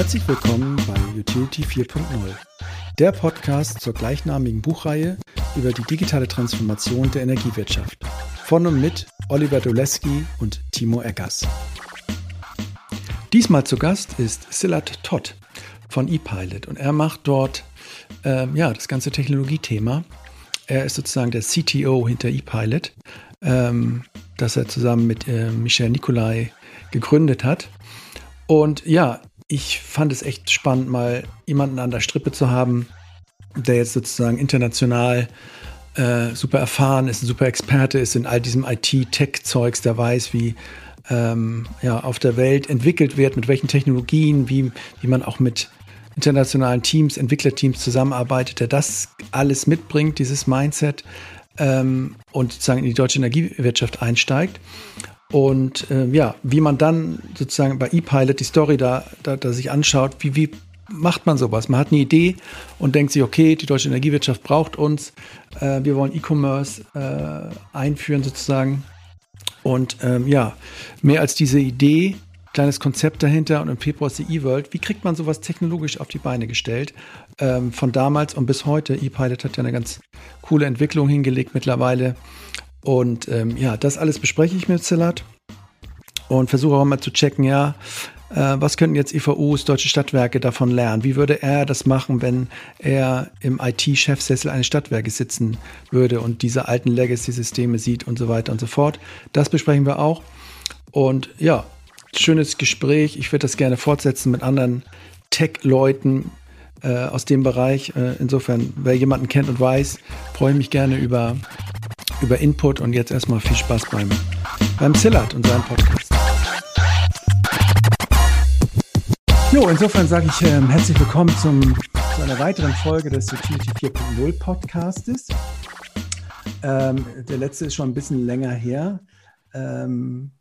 Herzlich willkommen bei Utility 4.0, der Podcast zur gleichnamigen Buchreihe über die digitale Transformation der Energiewirtschaft. Von und mit Oliver Doleski und Timo Eggers. Diesmal zu Gast ist Silat Todd von ePilot und er macht dort ähm, ja, das ganze Technologiethema. Er ist sozusagen der CTO hinter ePilot, ähm, das er zusammen mit äh, Michel Nicolai gegründet hat. Und ja, ich fand es echt spannend, mal jemanden an der Strippe zu haben, der jetzt sozusagen international äh, super erfahren ist, ein super Experte ist in all diesem IT-Tech-Zeugs, der weiß, wie ähm, ja, auf der Welt entwickelt wird, mit welchen Technologien, wie, wie man auch mit internationalen Teams, Entwicklerteams zusammenarbeitet, der das alles mitbringt, dieses Mindset ähm, und sozusagen in die deutsche Energiewirtschaft einsteigt. Und äh, ja, wie man dann sozusagen bei ePilot die Story da, da, da sich anschaut, wie, wie macht man sowas? Man hat eine Idee und denkt sich, okay, die deutsche Energiewirtschaft braucht uns, äh, wir wollen E-Commerce äh, einführen sozusagen. Und ähm, ja, mehr als diese Idee, kleines Konzept dahinter und im Februar ist die E-World. Wie kriegt man sowas technologisch auf die Beine gestellt? Ähm, von damals und bis heute. ePilot hat ja eine ganz coole Entwicklung hingelegt mittlerweile. Und ähm, ja, das alles bespreche ich mit Zillat und versuche auch mal zu checken, ja, äh, was könnten jetzt EVUs, deutsche Stadtwerke davon lernen? Wie würde er das machen, wenn er im IT-Chefsessel eines Stadtwerkes sitzen würde und diese alten Legacy-Systeme sieht und so weiter und so fort? Das besprechen wir auch. Und ja, schönes Gespräch. Ich würde das gerne fortsetzen mit anderen Tech-Leuten äh, aus dem Bereich. Äh, insofern, wer jemanden kennt und weiß, freue ich mich gerne über über Input und jetzt erstmal viel Spaß beim, beim Zillert und seinem Podcast. Jo, insofern sage ich ähm, herzlich willkommen zum, zu einer weiteren Folge des Utility 4.0 Podcastes. Ähm, der letzte ist schon ein bisschen länger her, ähm,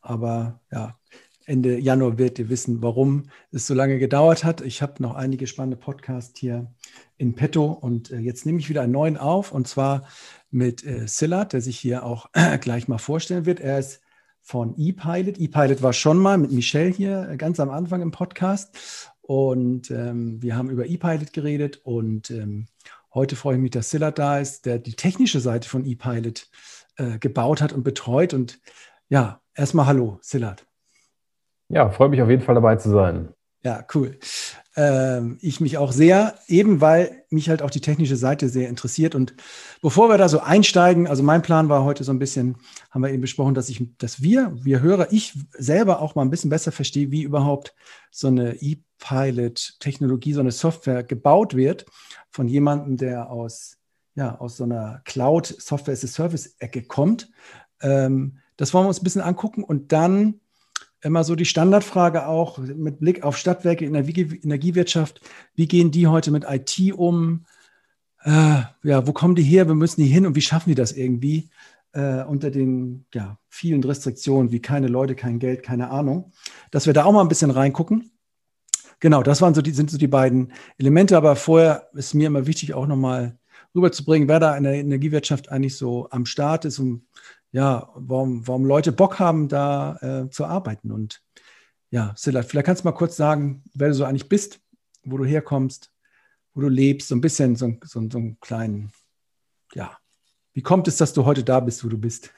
aber ja, Ende Januar werdet ihr wissen, warum es so lange gedauert hat. Ich habe noch einige spannende Podcasts hier in petto und äh, jetzt nehme ich wieder einen neuen auf und zwar mit äh, Szilard, der sich hier auch äh, gleich mal vorstellen wird. Er ist von ePilot. ePilot war schon mal mit Michelle hier äh, ganz am Anfang im Podcast und ähm, wir haben über ePilot geredet und ähm, heute freue ich mich, dass Szilard da ist, der die technische Seite von ePilot äh, gebaut hat und betreut. Und ja, erstmal hallo, Szilard. Ja, freue mich auf jeden Fall dabei zu sein. Ja, cool ich mich auch sehr, eben weil mich halt auch die technische Seite sehr interessiert. Und bevor wir da so einsteigen, also mein Plan war heute so ein bisschen, haben wir eben besprochen, dass ich, dass wir, wir Hörer, ich selber auch mal ein bisschen besser verstehe, wie überhaupt so eine E-Pilot-Technologie, so eine Software gebaut wird von jemandem, der aus, ja, aus so einer Cloud Software as a Service Ecke kommt. Ähm, das wollen wir uns ein bisschen angucken und dann immer so die Standardfrage auch mit Blick auf Stadtwerke in der Energiewirtschaft. Wie gehen die heute mit IT um? Äh, ja, wo kommen die her? Wir müssen die hin und wie schaffen die das irgendwie äh, unter den ja, vielen Restriktionen wie keine Leute, kein Geld, keine Ahnung, dass wir da auch mal ein bisschen reingucken. Genau, das waren so die, sind so die beiden Elemente. Aber vorher ist mir immer wichtig, auch nochmal rüberzubringen, wer da in der Energiewirtschaft eigentlich so am Start ist und ja, warum, warum Leute Bock haben, da äh, zu arbeiten. Und ja, Silat, vielleicht kannst du mal kurz sagen, wer du so eigentlich bist, wo du herkommst, wo du lebst, so ein bisschen, so, so, so einen kleinen, ja, wie kommt es, dass du heute da bist, wo du bist?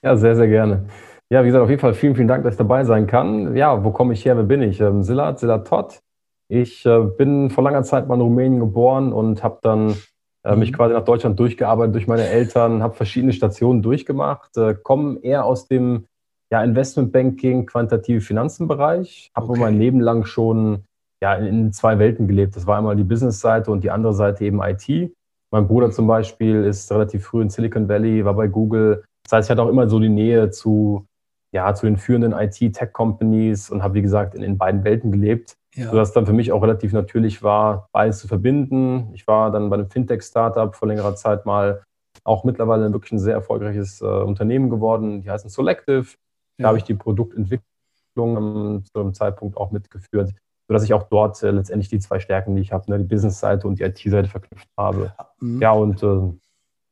Ja, sehr, sehr gerne. Ja, wie gesagt, auf jeden Fall vielen, vielen Dank, dass ich dabei sein kann. Ja, wo komme ich her, wer bin ich? Ähm, Silat, Silat Todd. Ich äh, bin vor langer Zeit mal in Rumänien geboren und habe dann äh, mich mhm. quasi nach Deutschland durchgearbeitet durch meine Eltern, habe verschiedene Stationen durchgemacht, äh, komme eher aus dem ja, Investmentbanking, quantitative Finanzenbereich, habe okay. mein Leben lang schon ja, in, in, zwei Welten gelebt. Das war einmal die Business-Seite und die andere Seite eben IT. Mein Bruder zum Beispiel ist relativ früh in Silicon Valley, war bei Google. Das heißt, ich hatte auch immer so die Nähe zu, ja, zu den führenden IT-Tech-Companies und habe, wie gesagt, in, in beiden Welten gelebt ja. sodass dann für mich auch relativ natürlich war, beides zu verbinden. Ich war dann bei einem Fintech-Startup vor längerer Zeit mal auch mittlerweile wirklich ein sehr erfolgreiches äh, Unternehmen geworden. Die heißen Selective. Da ja. habe ich die Produktentwicklung ähm, zu einem Zeitpunkt auch mitgeführt, sodass ich auch dort äh, letztendlich die zwei Stärken, die ich habe, ne, die Business-Seite und die IT-Seite verknüpft habe. Mhm. Ja, und äh,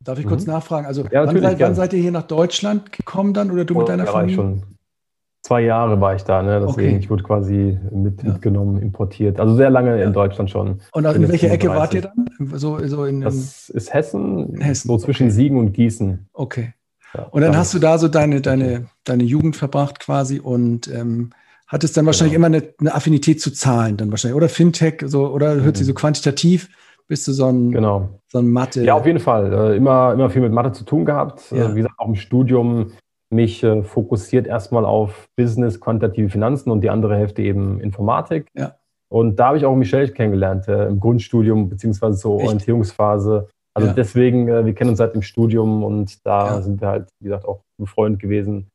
Darf ich kurz mhm. nachfragen? Also, ja, wann, seid, wann, seid, ihr hier nach Deutschland gekommen dann oder du oh, mit deiner Familie? Schon Zwei Jahre war ich da, ne? deswegen okay. ich wurde quasi mit, ja. mitgenommen, importiert. Also sehr lange ja. in Deutschland schon. Und in welcher Ecke wart ihr dann? So, so in, das ist Hessen, Hessen. so zwischen okay. Siegen und Gießen. Okay. Ja, und dann hast du da so deine, deine, deine Jugend verbracht quasi und ähm, hattest dann wahrscheinlich genau. immer eine, eine, Affinität zu Zahlen dann wahrscheinlich. Oder Fintech, so, oder mhm. hört sich so quantitativ, bist du so ein, genau. so ein Mathe. Ja, auf jeden Fall. Äh, immer, immer viel mit Mathe zu tun gehabt. Ja. Äh, wie gesagt, auch im Studium mich äh, fokussiert erstmal auf Business, quantitative Finanzen und die andere Hälfte eben Informatik. Ja. Und da habe ich auch Michelle kennengelernt, äh, im Grundstudium, beziehungsweise zur Echt? Orientierungsphase. Also ja. deswegen, äh, wir kennen uns seit dem Studium und da ja. sind wir halt, wie gesagt, auch befreundet gewesen,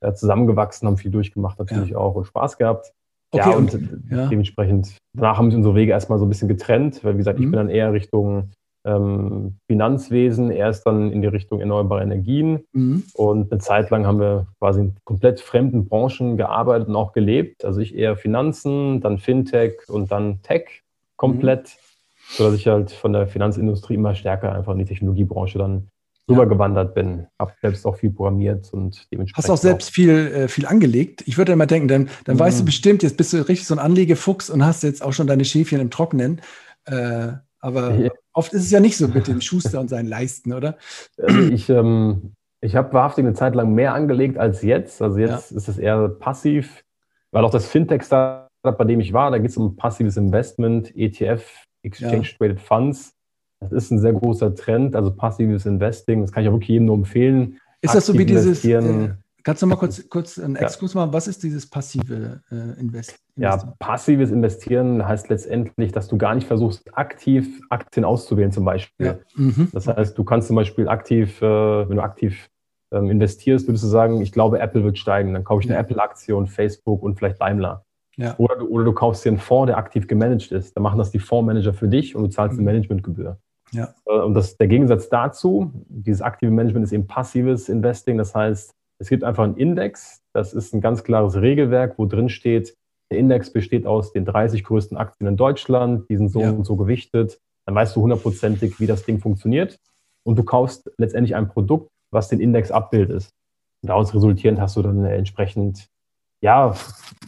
äh, zusammengewachsen, haben viel durchgemacht natürlich auch und Spaß gehabt. Okay, ja, und, und dementsprechend, danach haben sich unsere Wege erstmal so ein bisschen getrennt, weil wie gesagt, mhm. ich bin dann eher Richtung ähm, Finanzwesen, erst dann in die Richtung erneuerbare Energien. Mhm. Und eine Zeit lang haben wir quasi in komplett fremden Branchen gearbeitet und auch gelebt. Also ich eher Finanzen, dann Fintech und dann Tech komplett, mhm. sodass ich halt von der Finanzindustrie immer stärker einfach in die Technologiebranche dann rübergewandert bin. Habe selbst auch viel programmiert und dementsprechend. Hast auch selbst auch viel, äh, viel angelegt. Ich würde immer denken, dann, dann mhm. weißt du bestimmt, jetzt bist du richtig so ein Anlegefuchs und hast jetzt auch schon deine Schäfchen im Trockenen. Äh, aber ja. Oft ist es ja nicht so mit dem Schuster und seinen Leisten, oder? Also ich ähm, ich habe wahrhaftig eine Zeit lang mehr angelegt als jetzt. Also jetzt ja. ist es eher passiv, weil auch das Fintech-Startup, bei dem ich war, da geht es um passives Investment, ETF, Exchange Traded ja. Funds. Das ist ein sehr großer Trend, also passives Investing. Das kann ich auch wirklich jedem nur empfehlen. Ist das so wie dieses, äh, Kannst du mal kurz, kurz einen Exkurs machen? Was ist dieses passive äh, Invest Ja, passives Investieren heißt letztendlich, dass du gar nicht versuchst, aktiv Aktien auszuwählen, zum Beispiel. Ja. Mhm. Das heißt, du kannst zum Beispiel aktiv, äh, wenn du aktiv ähm, investierst, würdest du sagen, ich glaube, Apple wird steigen. Dann kaufe ich eine Apple-Aktie und Facebook und vielleicht Daimler. Ja. Oder, du, oder du kaufst dir einen Fonds, der aktiv gemanagt ist. Dann machen das die Fondsmanager für dich und du zahlst mhm. eine Managementgebühr. Ja. Äh, und das, der Gegensatz dazu, dieses aktive Management ist eben passives Investing. Das heißt, es gibt einfach einen Index, das ist ein ganz klares Regelwerk, wo drin steht, der Index besteht aus den 30 größten Aktien in Deutschland, die sind so ja. und so gewichtet. Dann weißt du hundertprozentig, wie das Ding funktioniert. Und du kaufst letztendlich ein Produkt, was den Index abbildet. Und daraus resultierend hast du dann entsprechend ja,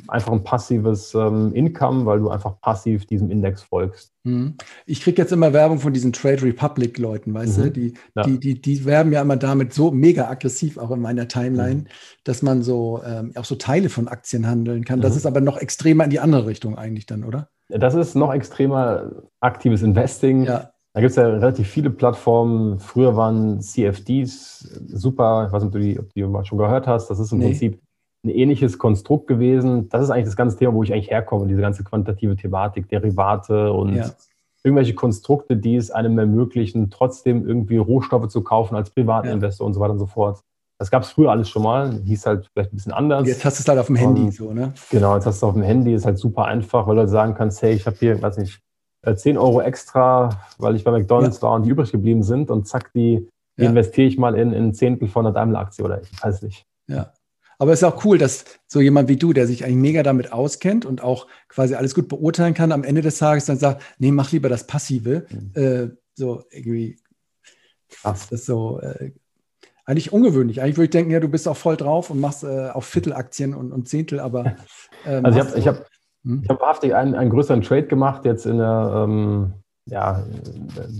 einfach ein passives ähm, Income, weil du einfach passiv diesem Index folgst. Mhm. Ich kriege jetzt immer Werbung von diesen Trade Republic-Leuten, weißt mhm. du? Die, ja. die, die, die werben ja immer damit so mega aggressiv, auch in meiner Timeline, mhm. dass man so ähm, auch so Teile von Aktien handeln kann. Das mhm. ist aber noch extremer in die andere Richtung eigentlich dann, oder? Das ist noch extremer aktives Investing. Ja. Da gibt es ja relativ viele Plattformen. Früher waren CFDs super, ich weiß nicht, ob du die, ob die mal schon gehört hast. Das ist im nee. Prinzip ein ähnliches Konstrukt gewesen. Das ist eigentlich das ganze Thema, wo ich eigentlich herkomme, diese ganze quantitative Thematik, Derivate und ja. irgendwelche Konstrukte, die es einem ermöglichen, trotzdem irgendwie Rohstoffe zu kaufen als Privatinvestor ja. und so weiter und so fort. Das gab es früher alles schon mal, hieß halt vielleicht ein bisschen anders. Jetzt hast du es halt auf dem Handy und, so, ne? Genau, jetzt hast du es auf dem Handy, ist halt super einfach, weil du sagen kannst, hey, ich habe hier, weiß nicht, 10 äh, Euro extra, weil ich bei McDonalds ja. war und die übrig geblieben sind und zack, die, die investiere ich mal in, in ein Zehntel von einer Daimler-Aktie oder ich weiß nicht. Ja. Aber es ist auch cool, dass so jemand wie du, der sich eigentlich mega damit auskennt und auch quasi alles gut beurteilen kann, am Ende des Tages dann sagt, nee, mach lieber das Passive. Mhm. Äh, so irgendwie, krass, das ist so äh, eigentlich ungewöhnlich. Eigentlich würde ich denken, ja, du bist auch voll drauf und machst äh, auch Viertelaktien und, und Zehntel, aber. Ähm, also ich habe ich hab, hm? ich hab wahrhaftig einen, einen größeren Trade gemacht jetzt in der ähm, ja,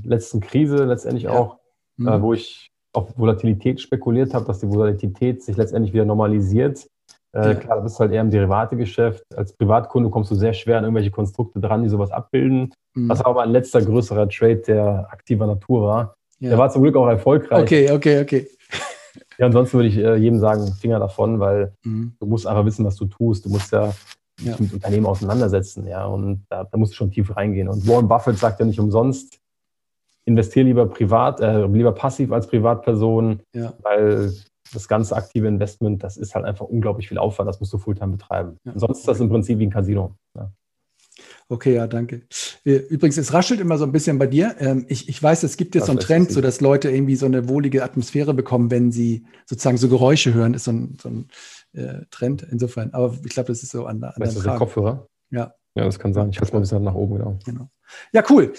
letzten Krise letztendlich ja. auch, hm. äh, wo ich auf Volatilität spekuliert habe, dass die Volatilität sich letztendlich wieder normalisiert. Äh, ja. Klar, du bist halt eher im Derivategeschäft. Als Privatkunde kommst du sehr schwer an irgendwelche Konstrukte dran, die sowas abbilden. Mhm. Das war aber ein letzter größerer Trade, der aktiver Natur war. Ja. Der war zum Glück auch erfolgreich. Okay, okay, okay. Ja, ansonsten würde ich äh, jedem sagen, Finger davon, weil mhm. du musst einfach wissen, was du tust. Du musst ja, ja. mit Unternehmen auseinandersetzen, ja, und da, da musst du schon tief reingehen. Und Warren Buffett sagt ja nicht umsonst, investiere lieber privat, äh, lieber passiv als Privatperson, ja. weil das ganze aktive Investment, das ist halt einfach unglaublich viel Aufwand, das musst du Fulltime betreiben. Ja. Sonst ist das im Prinzip wie ein Casino. Ja. Okay, ja, danke. Äh, übrigens, es raschelt immer so ein bisschen bei dir. Ähm, ich, ich weiß, es gibt jetzt so einen Trend, so dass Leute irgendwie so eine wohlige Atmosphäre bekommen, wenn sie sozusagen so Geräusche hören, ist so ein, so ein äh, Trend insofern. Aber ich glaube, das ist so an, an weißt du, Kopfhörer? Ja. Ja, das kann sein. Ich halte es mal ein bisschen nach oben, genau. genau. Ja, cool.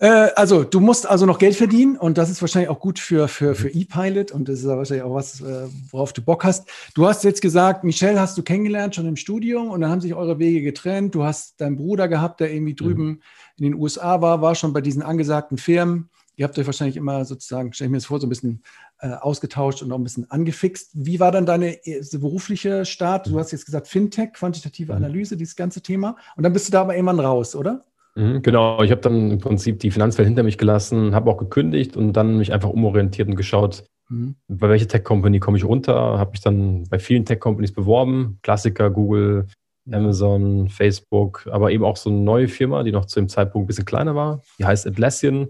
Äh, also, du musst also noch Geld verdienen und das ist wahrscheinlich auch gut für, für, für mhm. ePilot und das ist wahrscheinlich auch was, äh, worauf du Bock hast. Du hast jetzt gesagt, Michelle hast du kennengelernt schon im Studium und dann haben sich eure Wege getrennt. Du hast deinen Bruder gehabt, der irgendwie drüben mhm. in den USA war, war schon bei diesen angesagten Firmen. Ihr habt euch wahrscheinlich immer sozusagen, stelle ich mir das vor, so ein bisschen äh, ausgetauscht und auch ein bisschen angefixt. Wie war dann deine berufliche Start? Du hast jetzt gesagt Fintech, quantitative mhm. Analyse, dieses ganze Thema. Und dann bist du da aber irgendwann raus, oder? Mhm, genau, ich habe dann im Prinzip die Finanzwelt hinter mich gelassen, habe auch gekündigt und dann mich einfach umorientiert und geschaut, mhm. bei welcher Tech-Company komme ich runter. Habe mich dann bei vielen Tech-Companies beworben, Klassiker, Google, Amazon, Facebook, aber eben auch so eine neue Firma, die noch zu dem Zeitpunkt ein bisschen kleiner war. Die heißt Atlassian.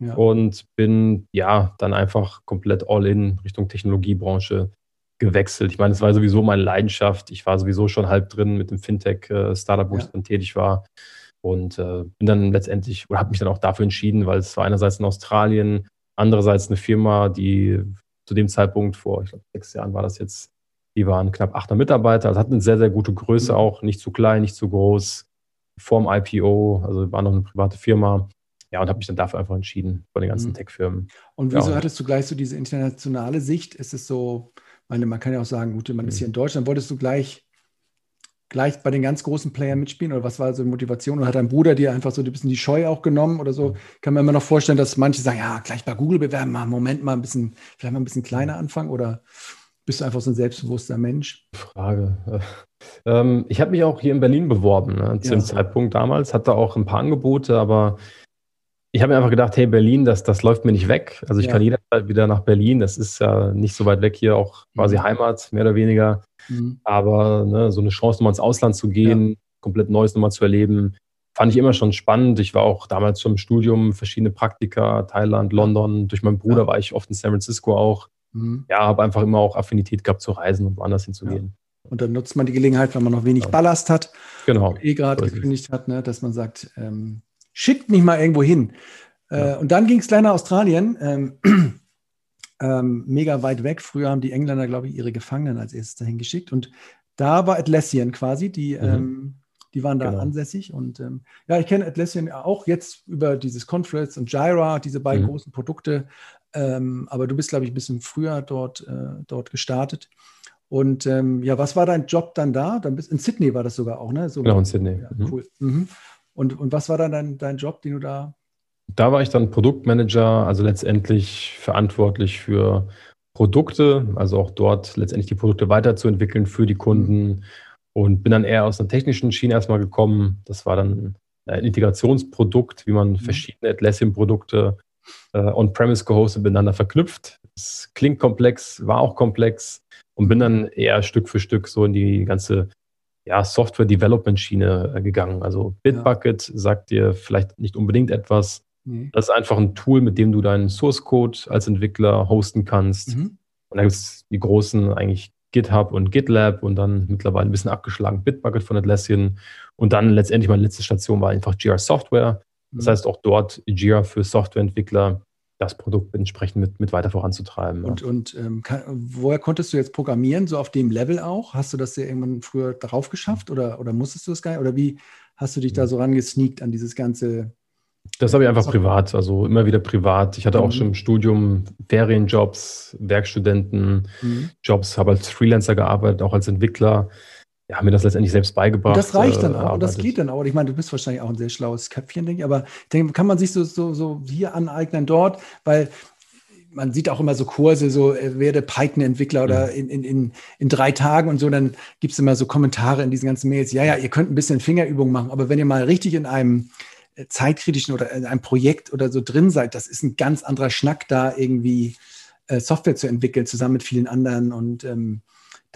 Ja. Und bin ja dann einfach komplett all in Richtung Technologiebranche gewechselt. Ich meine, es war sowieso meine Leidenschaft. Ich war sowieso schon halb drin mit dem Fintech-Startup, wo ja. ich dann tätig war. Und äh, bin dann letztendlich, oder habe mich dann auch dafür entschieden, weil es war einerseits in Australien, andererseits eine Firma, die zu dem Zeitpunkt vor, ich glaube, sechs Jahren war das jetzt, die waren knapp 800 Mitarbeiter, also hatten eine sehr, sehr gute Größe mhm. auch, nicht zu klein, nicht zu groß, vorm IPO, also war noch eine private Firma. Ja, und habe mich dann dafür einfach entschieden, von den ganzen mhm. Tech-Firmen. Und wieso ja, hattest du gleich so diese internationale Sicht? Ist es so, meine, man kann ja auch sagen, gut, man mhm. ist hier in Deutschland, wolltest du gleich gleich bei den ganz großen Playern mitspielen? Oder was war so die Motivation? Oder hat dein Bruder dir einfach so ein bisschen die Scheu auch genommen oder so? Kann man immer noch vorstellen, dass manche sagen, ja, gleich bei Google bewerben, mal Moment mal ein bisschen, vielleicht mal ein bisschen kleiner anfangen oder bist du einfach so ein selbstbewusster Mensch? Frage. Ähm, ich habe mich auch hier in Berlin beworben, ne, zu ja. dem Zeitpunkt damals, hatte auch ein paar Angebote, aber ich habe mir einfach gedacht, hey, Berlin, das, das läuft mir nicht weg. Also ich ja. kann jederzeit wieder nach Berlin. Das ist ja nicht so weit weg hier, auch quasi mhm. Heimat, mehr oder weniger. Mhm. Aber ne, so eine Chance, nochmal ins Ausland zu gehen, ja. komplett Neues nochmal zu erleben, fand ich immer schon spannend. Ich war auch damals schon im Studium, verschiedene Praktika, Thailand, London. Durch meinen Bruder ja. war ich oft in San Francisco auch. Mhm. Ja, habe einfach immer auch Affinität gehabt zu reisen und woanders hinzugehen. Und dann nutzt man die Gelegenheit, wenn man noch wenig Ballast hat, genau. eh gerade gekündigt hat, ne, dass man sagt, ähm, schickt mich mal irgendwo hin. Äh, und dann ging es gleich nach Australien. Ähm, ähm, mega weit weg. Früher haben die Engländer, glaube ich, ihre Gefangenen als erstes dahin geschickt. Und da war Atlassian quasi, die, mhm. ähm, die waren da genau. ansässig. Und ähm, ja, ich kenne Atlassian auch jetzt über dieses Confluence und Jira, diese beiden mhm. großen Produkte. Ähm, aber du bist, glaube ich, ein bisschen früher dort, äh, dort gestartet. Und ähm, ja, was war dein Job dann da? Dann bist, in Sydney war das sogar auch, ne? So, genau, in Sydney. Ja, mhm. Cool. Mhm. Und, und was war dann dein, dein Job, den du da da war ich dann Produktmanager, also letztendlich verantwortlich für Produkte, also auch dort letztendlich die Produkte weiterzuentwickeln für die Kunden und bin dann eher aus einer technischen Schiene erstmal gekommen. Das war dann ein Integrationsprodukt, wie man mhm. verschiedene Atlassian-Produkte äh, on-premise gehostet miteinander verknüpft. Es klingt komplex, war auch komplex und bin dann eher Stück für Stück so in die ganze ja, Software-Development-Schiene äh, gegangen. Also Bitbucket ja. sagt dir vielleicht nicht unbedingt etwas. Mhm. Das ist einfach ein Tool, mit dem du deinen Source Code als Entwickler hosten kannst. Mhm. Und da gibt es die großen eigentlich GitHub und GitLab und dann mittlerweile ein bisschen abgeschlagen Bitbucket von Atlassian. Und dann letztendlich meine letzte Station war einfach Jira Software. Das mhm. heißt auch dort Jira für Softwareentwickler das Produkt entsprechend mit, mit weiter voranzutreiben. Und, ja. und ähm, kann, woher konntest du jetzt programmieren, so auf dem Level auch? Hast du das ja irgendwann früher drauf geschafft oder, oder musstest du das gar nicht? Oder wie hast du dich da mhm. so rangesneakt an dieses ganze das habe ich einfach privat, also immer wieder privat. Ich hatte auch mhm. schon im Studium Ferienjobs, Werkstudentenjobs, mhm. habe als Freelancer gearbeitet, auch als Entwickler. Ja, mir das letztendlich selbst beigebracht. Und das reicht dann äh, auch, und das geht dann auch. Ich meine, du bist wahrscheinlich auch ein sehr schlaues Köpfchen, denke ich, aber ich denke, kann man sich so, so, so hier aneignen dort, weil man sieht auch immer so Kurse, so äh, werde Python-Entwickler oder mhm. in, in, in, in drei Tagen und so, dann gibt es immer so Kommentare in diesen ganzen Mails. Ja, ja, ihr könnt ein bisschen Fingerübung machen, aber wenn ihr mal richtig in einem zeitkritischen oder in einem Projekt oder so drin seid, das ist ein ganz anderer Schnack, da irgendwie äh, Software zu entwickeln, zusammen mit vielen anderen und ähm,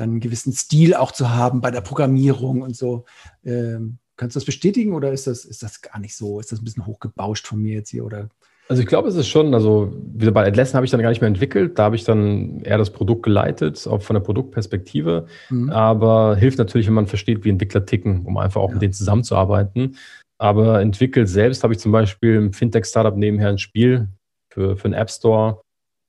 dann einen gewissen Stil auch zu haben bei der Programmierung und so. Ähm, kannst du das bestätigen oder ist das, ist das gar nicht so? Ist das ein bisschen hochgebauscht von mir jetzt hier oder? Also ich glaube, es ist schon, also wieder bei Atlassian habe ich dann gar nicht mehr entwickelt, da habe ich dann eher das Produkt geleitet, auch von der Produktperspektive, mhm. aber hilft natürlich, wenn man versteht, wie Entwickler ticken, um einfach auch ja. mit denen zusammenzuarbeiten. Aber entwickelt selbst habe ich zum Beispiel im Fintech-Startup nebenher ein Spiel für, für einen App Store.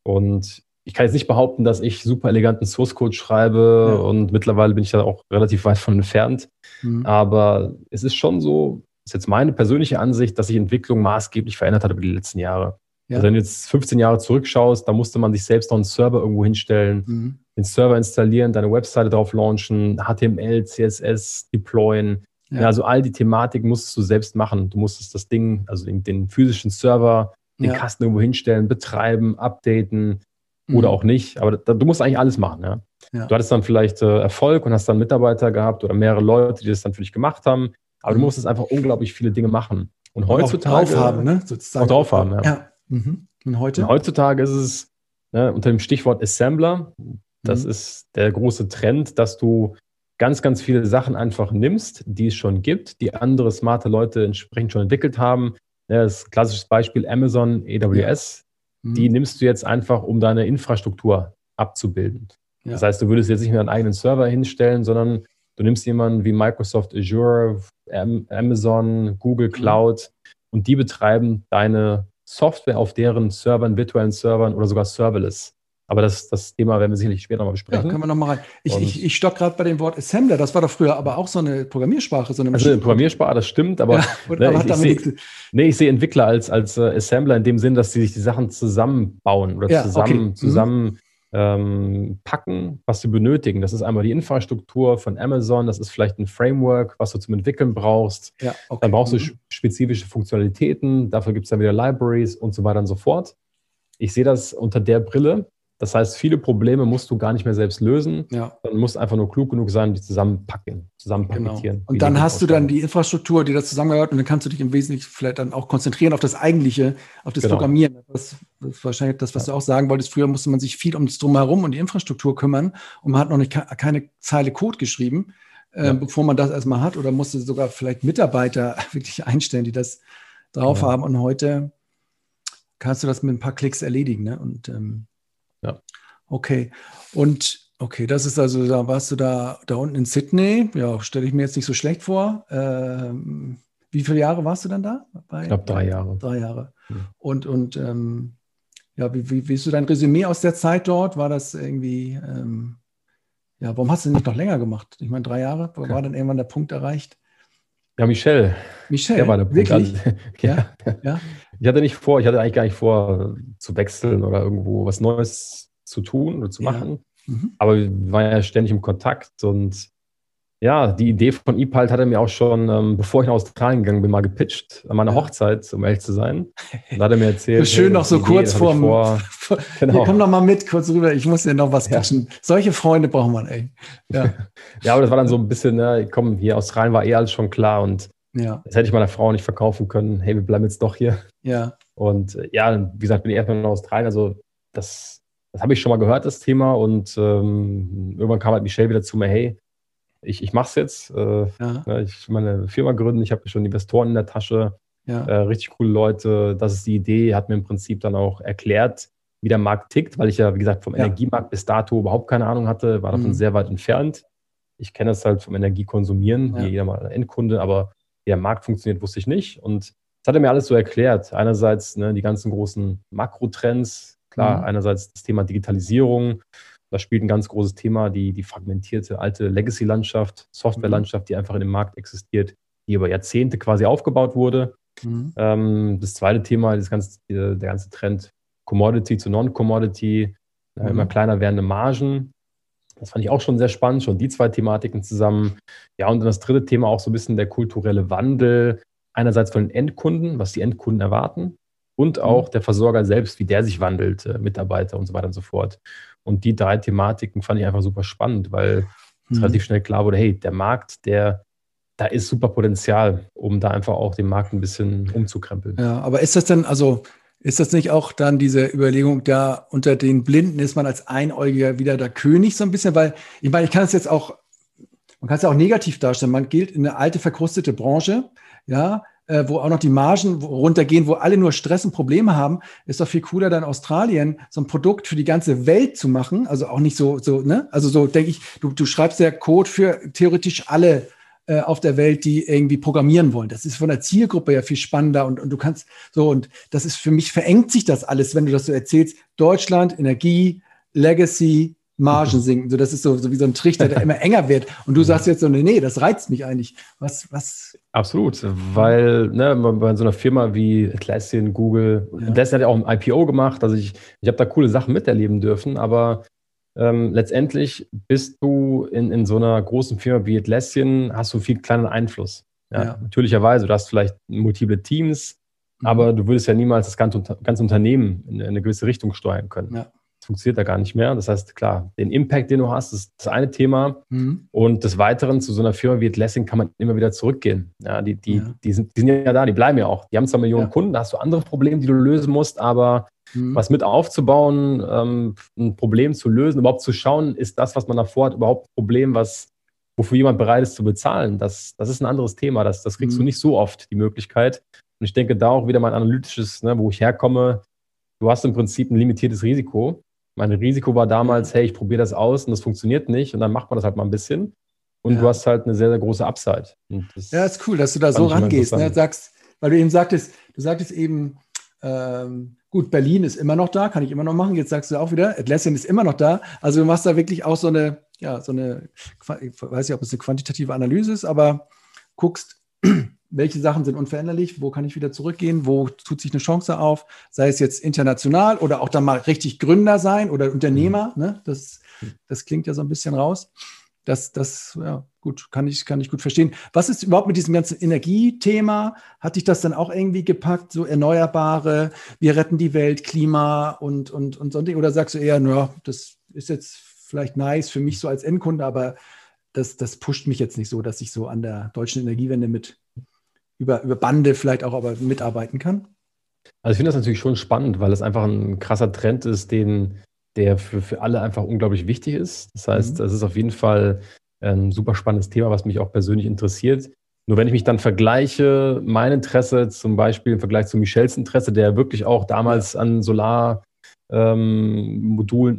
Und ich kann jetzt nicht behaupten, dass ich super eleganten Source Code schreibe ja. und mittlerweile bin ich da auch relativ weit von entfernt. Mhm. Aber es ist schon so, ist jetzt meine persönliche Ansicht, dass sich Entwicklung maßgeblich verändert hat über die letzten Jahre. Ja. Also wenn du jetzt 15 Jahre zurückschaust, da musste man sich selbst noch einen Server irgendwo hinstellen, mhm. den Server installieren, deine Webseite drauf launchen, HTML, CSS deployen. Ja. also all die Thematik musstest du selbst machen. Du musstest das Ding, also den, den physischen Server, den. Kasten irgendwo hinstellen, betreiben, updaten mhm. oder auch nicht. Aber da, du musst eigentlich alles machen. Ja? ja. Du hattest dann vielleicht äh, Erfolg und hast dann Mitarbeiter gehabt oder mehrere Leute, die das dann für dich gemacht haben. Aber mhm. du musstest einfach unglaublich viele Dinge machen. Und heutzutage. Auch drauf haben, ne? Sozusagen. Auch drauf haben, ja. ja. Mhm. Und heute? Und heutzutage ist es ne, unter dem Stichwort Assembler. Das mhm. ist der große Trend, dass du ganz, ganz viele Sachen einfach nimmst, die es schon gibt, die andere smarte Leute entsprechend schon entwickelt haben. Ja, das klassische Beispiel Amazon, AWS. Mhm. Die nimmst du jetzt einfach, um deine Infrastruktur abzubilden. Ja. Das heißt, du würdest jetzt nicht mehr einen eigenen Server hinstellen, sondern du nimmst jemanden wie Microsoft Azure, Amazon, Google mhm. Cloud und die betreiben deine Software auf deren Servern, virtuellen Servern oder sogar Serverless. Aber das, das Thema werden wir sicherlich später mal besprechen. Ja, können wir nochmal rein. Ich, ich, ich stock gerade bei dem Wort Assembler. Das war doch früher aber auch so eine Programmiersprache. So eine, also eine Programmiersprache, das stimmt, aber, ja, ne, aber ich, ich sehe nee, seh Entwickler als, als äh, Assembler in dem Sinn, dass sie sich die Sachen zusammenbauen oder ja, zusammen, okay. Mhm. zusammen ähm, packen, was sie benötigen. Das ist einmal die Infrastruktur von Amazon, das ist vielleicht ein Framework, was du zum Entwickeln brauchst. Ja, okay. Dann brauchst du mhm. spezifische Funktionalitäten, dafür gibt es dann wieder Libraries und so weiter und so fort. Ich sehe das unter der Brille, das heißt, viele Probleme musst du gar nicht mehr selbst lösen. Ja. Dann musst einfach nur klug genug sein, die zusammenpacken, zusammenpaketieren. Genau. Und dann hast du dann die Infrastruktur, die da zusammengehört und dann kannst du dich im Wesentlichen vielleicht dann auch konzentrieren auf das Eigentliche, auf das genau. Programmieren. Das, das, ist wahrscheinlich das, was ja. du auch sagen wolltest. Früher musste man sich viel um das Drumherum und die Infrastruktur kümmern und man hat noch nicht keine Zeile Code geschrieben, äh, ja. bevor man das erstmal hat oder musste sogar vielleicht Mitarbeiter wirklich einstellen, die das drauf haben. Und heute kannst du das mit ein paar Klicks erledigen. Ne? Und ähm. Okay. Und okay, das ist also, da warst du da, da unten in Sydney. Ja, stelle ich mir jetzt nicht so schlecht vor. Ähm, wie viele Jahre warst du dann da? Bei, ich glaube drei Jahre. Drei Jahre. Mhm. Und, und ähm, ja, wie, wie, wie ist so dein Resümee aus der Zeit dort? War das irgendwie, ähm, ja, warum hast du nicht noch länger gemacht? Ich meine, drei Jahre, war okay. dann irgendwann der Punkt erreicht? Ja, Michel. Michel, der war der Punkt. Wirklich? Also, ja. ja. Ich hatte nicht vor, ich hatte eigentlich gar nicht vor, zu wechseln oder irgendwo was Neues zu tun oder zu machen. Ja. Mhm. Aber wir waren ja ständig im Kontakt und ja, die Idee von ePalt hat er mir auch schon, ähm, bevor ich nach Australien gegangen bin, mal gepitcht, an meiner. Hochzeit, um ehrlich zu sein. Da hat er mir erzählt. schön hey, noch so kurz vor, vor genau. Hier, komm noch mal mit, kurz rüber, ich muss dir noch was pitchen. Ja. Solche Freunde braucht man, ey. Ja. ja, aber das war dann so ein bisschen, ne, komm, hier Australien war eh alles schon klar und ja. das hätte ich meiner Frau nicht verkaufen können. Hey, wir bleiben jetzt doch hier. Ja. Und äh, ja, wie gesagt, bin ich erstmal in Australien, also das, das habe ich schon mal gehört, das Thema. Und ähm, irgendwann kam halt Michelle wieder zu mir, hey, ich, ich mache es jetzt. Äh, ja. Ne, ich will meine Firma gründen, ich habe schon Investoren in der Tasche, ja. äh, richtig coole Leute. Das ist die Idee, hat mir im Prinzip dann auch erklärt, wie der Markt tickt, weil ich ja, wie gesagt, vom ja. Energiemarkt bis dato überhaupt keine Ahnung hatte, war davon mhm. sehr weit entfernt. Ich kenne das halt vom Energiekonsumieren, wie jeder mal Endkunde, aber wie der Markt funktioniert, wusste ich nicht. Und das hat er mir alles so erklärt. Einerseits ne, die ganzen großen Makrotrends, klar, mhm. einerseits das Thema Digitalisierung, da spielt ein ganz großes Thema die, die fragmentierte alte Legacy-Landschaft, Software-Landschaft, die einfach in dem Markt existiert, die über Jahrzehnte quasi aufgebaut wurde. Mhm. Ähm, das zweite Thema, das ganze, der ganze Trend Commodity zu Non-Commodity, äh, mhm. immer kleiner werdende Margen. Das fand ich auch schon sehr spannend, schon die zwei Thematiken zusammen. Ja, und dann das dritte Thema auch so ein bisschen der kulturelle Wandel. Einerseits von den Endkunden, was die Endkunden erwarten, und mhm. auch der Versorger selbst, wie der sich wandelt, äh, Mitarbeiter und so weiter und so fort. Und die drei Thematiken fand ich einfach super spannend, weil es mhm. relativ schnell klar wurde, hey, der Markt, der, da ist super Potenzial, um da einfach auch den Markt ein bisschen umzukrempeln. Ja, aber ist das denn, also ist das nicht auch dann diese Überlegung, da unter den Blinden ist man als Einäugiger wieder der König so ein bisschen? Weil, ich meine, ich kann es jetzt auch, man kann es ja auch negativ darstellen. Man gilt in eine alte, verkrustete Branche, ja, äh, wo auch noch die Margen runtergehen, wo alle nur Stress und Probleme haben, ist doch viel cooler, dann Australien so ein Produkt für die ganze Welt zu machen. Also auch nicht so, so, ne? Also so denke ich, du, du schreibst ja Code für theoretisch alle äh, auf der Welt, die irgendwie programmieren wollen. Das ist von der Zielgruppe ja viel spannender und, und du kannst so, und das ist für mich verengt sich das alles, wenn du das so erzählst. Deutschland, Energie, Legacy, Margen sinken. So, das ist so, so wie so ein Trichter, der immer enger wird. Und du sagst jetzt so, nee, das reizt mich eigentlich. Was, was? Absolut, weil ne, bei so einer Firma wie Atlassian, Google, ja. Atlassian hat ja auch ein IPO gemacht. Also ich, ich habe da coole Sachen miterleben dürfen, aber ähm, letztendlich bist du in, in so einer großen Firma wie Atlassian, hast du viel kleinen Einfluss. Ja, ja. Natürlicherweise, du hast vielleicht multiple Teams, mhm. aber du würdest ja niemals das ganze, ganze Unternehmen in eine gewisse Richtung steuern können. Ja. Funktioniert da gar nicht mehr. Das heißt, klar, den Impact, den du hast, ist das eine Thema. Mhm. Und des Weiteren zu so einer Firma wie Atlassian kann man immer wieder zurückgehen. Ja, die, die, ja. die, sind, die sind ja da, die bleiben ja auch. Die haben zwar Millionen Kunden, da hast du andere Probleme, die du lösen musst, aber mhm. was mit aufzubauen, ähm, ein Problem zu lösen, überhaupt zu schauen, ist das, was man davor hat, überhaupt ein Problem, was, wofür jemand bereit ist zu bezahlen. Das, das ist ein anderes Thema. Das, das kriegst mhm. du nicht so oft, die Möglichkeit. Und ich denke, da auch wieder mein analytisches, ne, wo ich herkomme, du hast im Prinzip ein limitiertes Risiko. Mein Risiko war damals, hey, ich probiere das aus und das funktioniert nicht und dann macht man das halt mal ein bisschen. Und ja. du hast halt eine sehr, sehr große Upside. ja, ist cool, dass du da so rangehst. Ne? Sagst, weil du eben sagtest, du sagtest eben, ähm, Gut, Berlin ist immer noch da, kann ich immer noch machen. Jetzt sagst du auch wieder, Atlassian ist immer noch da. Also du machst da wirklich auch so eine, ja, so eine, ich weiß nicht, ob es eine quantitative Analyse ist, aber guckst, welche Sachen sind unveränderlich, wo kann ich wieder zurückgehen, wo tut sich eine Chance auf, sei es jetzt international oder auch dann mal richtig Gründer sein oder Unternehmer. Ne? Das, das klingt ja so ein bisschen raus. Das, das, ja, gut, kann ich, kann ich gut verstehen. Was ist überhaupt mit diesem ganzen Energiethema? Hat dich das dann auch irgendwie gepackt, so Erneuerbare, wir retten die Welt, Klima und, und, und so ein Ding? Oder sagst du eher, naja, das ist jetzt vielleicht nice für mich so als Endkunde, aber das, das pusht mich jetzt nicht so, dass ich so an der deutschen Energiewende mit über, über Bande vielleicht auch aber mitarbeiten kann? Also ich finde das natürlich schon spannend, weil es einfach ein krasser Trend ist, den der für, für alle einfach unglaublich wichtig ist. Das heißt, mhm. das ist auf jeden Fall ein super spannendes Thema, was mich auch persönlich interessiert. Nur wenn ich mich dann vergleiche, mein Interesse zum Beispiel im Vergleich zu Michels Interesse, der wirklich auch damals an Solarmodulen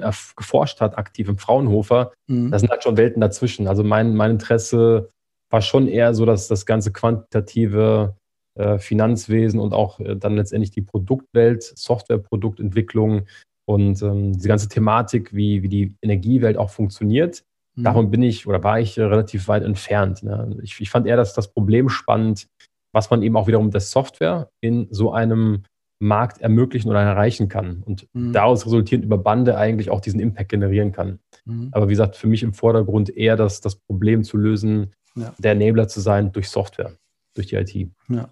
ähm, geforscht hat, aktiv im Fraunhofer, mhm. da sind halt schon Welten dazwischen. Also mein, mein Interesse war schon eher so, dass das ganze quantitative äh, Finanzwesen und auch äh, dann letztendlich die Produktwelt, Softwareproduktentwicklung, und ähm, diese ganze Thematik, wie, wie die Energiewelt auch funktioniert, mhm. davon bin ich oder war ich relativ weit entfernt. Ne? Ich, ich fand eher das, das Problem spannend, was man eben auch wiederum der Software in so einem Markt ermöglichen oder erreichen kann und mhm. daraus resultierend über Bande eigentlich auch diesen Impact generieren kann. Mhm. Aber wie gesagt, für mich im Vordergrund eher das, das Problem zu lösen, ja. der Enabler zu sein durch Software, durch die IT. Ja.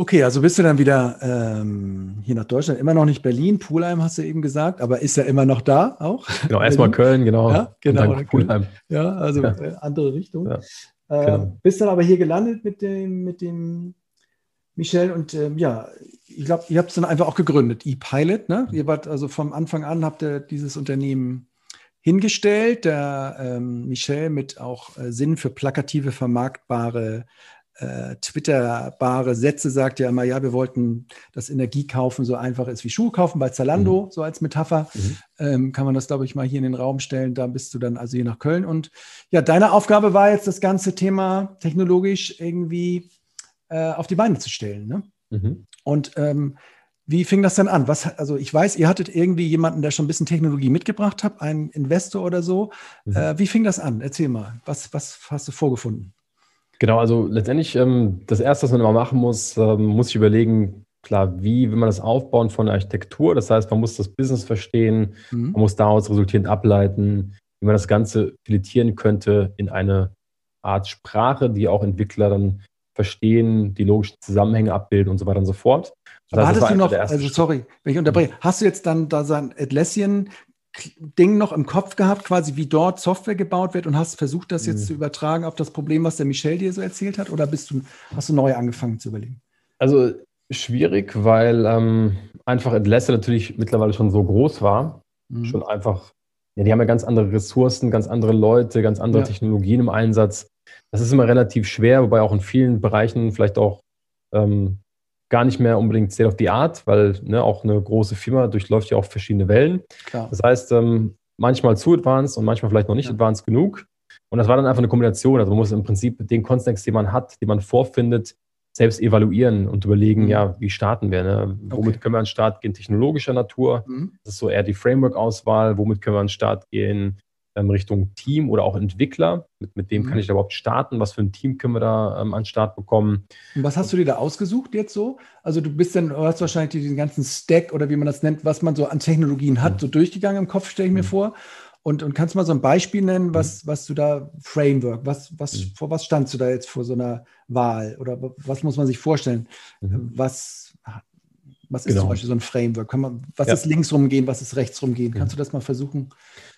Okay, also bist du dann wieder ähm, hier nach Deutschland, immer noch nicht Berlin, Pulheim hast du eben gesagt, aber ist ja immer noch da auch. Genau, erstmal Köln, genau. Ja, genau. Pulheim. Ja, also ja. Äh, andere Richtung. Ja, äh, genau. bist dann aber hier gelandet mit dem, mit dem Michel und ähm, ja, ich glaube, ihr habt es dann einfach auch gegründet, ePilot, ne? Ihr wart also vom Anfang an, habt ihr dieses Unternehmen hingestellt, der ähm, Michel mit auch äh, Sinn für plakative, vermarktbare äh, twitterbare Sätze sagt ja immer, ja, wir wollten das Energiekaufen so einfach ist wie Schuhe kaufen bei Zalando, mhm. so als Metapher. Mhm. Ähm, kann man das, glaube ich, mal hier in den Raum stellen. Da bist du dann also hier nach Köln. Und ja, deine Aufgabe war jetzt, das ganze Thema technologisch irgendwie äh, auf die Beine zu stellen. Ne? Mhm. Und ähm, wie fing das denn an? Was, also ich weiß, ihr hattet irgendwie jemanden, der schon ein bisschen Technologie mitgebracht hat, einen Investor oder so. Mhm. Äh, wie fing das an? Erzähl mal, was, was hast du vorgefunden? Genau, also letztendlich ähm, das Erste, was man immer machen muss, ähm, muss ich überlegen, klar, wie will man das aufbauen von der Architektur? Das heißt, man muss das Business verstehen, mhm. man muss daraus resultierend ableiten, wie man das Ganze filetieren könnte in eine Art Sprache, die auch Entwickler dann verstehen, die logischen Zusammenhänge abbilden und so weiter und so fort. Das heißt, hattest du noch, also sorry, wenn ich unterbreche, hast du jetzt dann da sein Atlassian Ding noch im Kopf gehabt, quasi wie dort Software gebaut wird und hast versucht, das jetzt mhm. zu übertragen auf das Problem, was der Michel dir so erzählt hat? Oder bist du, hast du neu angefangen zu überlegen? Also schwierig, weil ähm, einfach Atlassian natürlich mittlerweile schon so groß war. Mhm. Schon einfach, ja, die haben ja ganz andere Ressourcen, ganz andere Leute, ganz andere ja. Technologien im Einsatz. Das ist immer relativ schwer, wobei auch in vielen Bereichen vielleicht auch ähm, gar nicht mehr unbedingt State of the Art, weil ne, auch eine große Firma durchläuft ja auch verschiedene Wellen. Klar. Das heißt, ähm, manchmal zu advanced und manchmal vielleicht noch nicht ja. advanced genug. Und das war dann einfach eine Kombination. Also man muss im Prinzip den Kontext, den man hat, den man vorfindet, selbst evaluieren und überlegen, mhm. ja, wie starten wir? Ne? Womit okay. können wir an den Start gehen? Technologischer Natur. Mhm. Das ist so eher die Framework-Auswahl. Womit können wir an den Start gehen? Ähm, Richtung Team oder auch Entwickler. Mit, mit dem mhm. kann ich da überhaupt starten? Was für ein Team können wir da ähm, an Start bekommen? Und was hast du dir da ausgesucht jetzt so? Also du bist dann, du hast wahrscheinlich diesen ganzen Stack oder wie man das nennt, was man so an Technologien hat, mhm. so durchgegangen im Kopf, stelle ich mir mhm. vor. Und, und kannst du mal so ein Beispiel nennen, was, mhm. was du da, Framework, was, was, mhm. vor was standst du da jetzt vor so einer Wahl? Oder was muss man sich vorstellen? Was was ist genau. zum Beispiel so ein Framework? Man, was ja. ist links rumgehen, was ist rechts rumgehen? Kannst du das mal versuchen?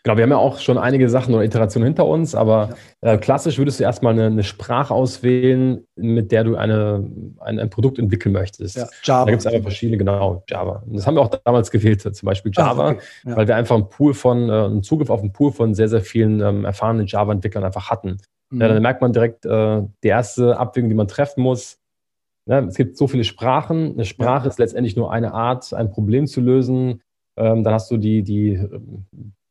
Genau, wir haben ja auch schon einige Sachen oder Iterationen hinter uns, aber ja. äh, klassisch würdest du erstmal eine, eine, Sprache auswählen, mit der du eine, ein, ein Produkt entwickeln möchtest. Ja, Java. Da gibt es einfach verschiedene, genau, Java. Und das haben wir auch damals gewählt, zum Beispiel ah, Java, okay. ja. weil wir einfach einen Pool von, äh, einen Zugriff auf einen Pool von sehr, sehr vielen ähm, erfahrenen Java-Entwicklern einfach hatten. Mhm. Ja, dann merkt man direkt, äh, die erste Abwägung, die man treffen muss, es gibt so viele Sprachen. Eine Sprache ist letztendlich nur eine Art, ein Problem zu lösen. Ähm, dann hast du die, die,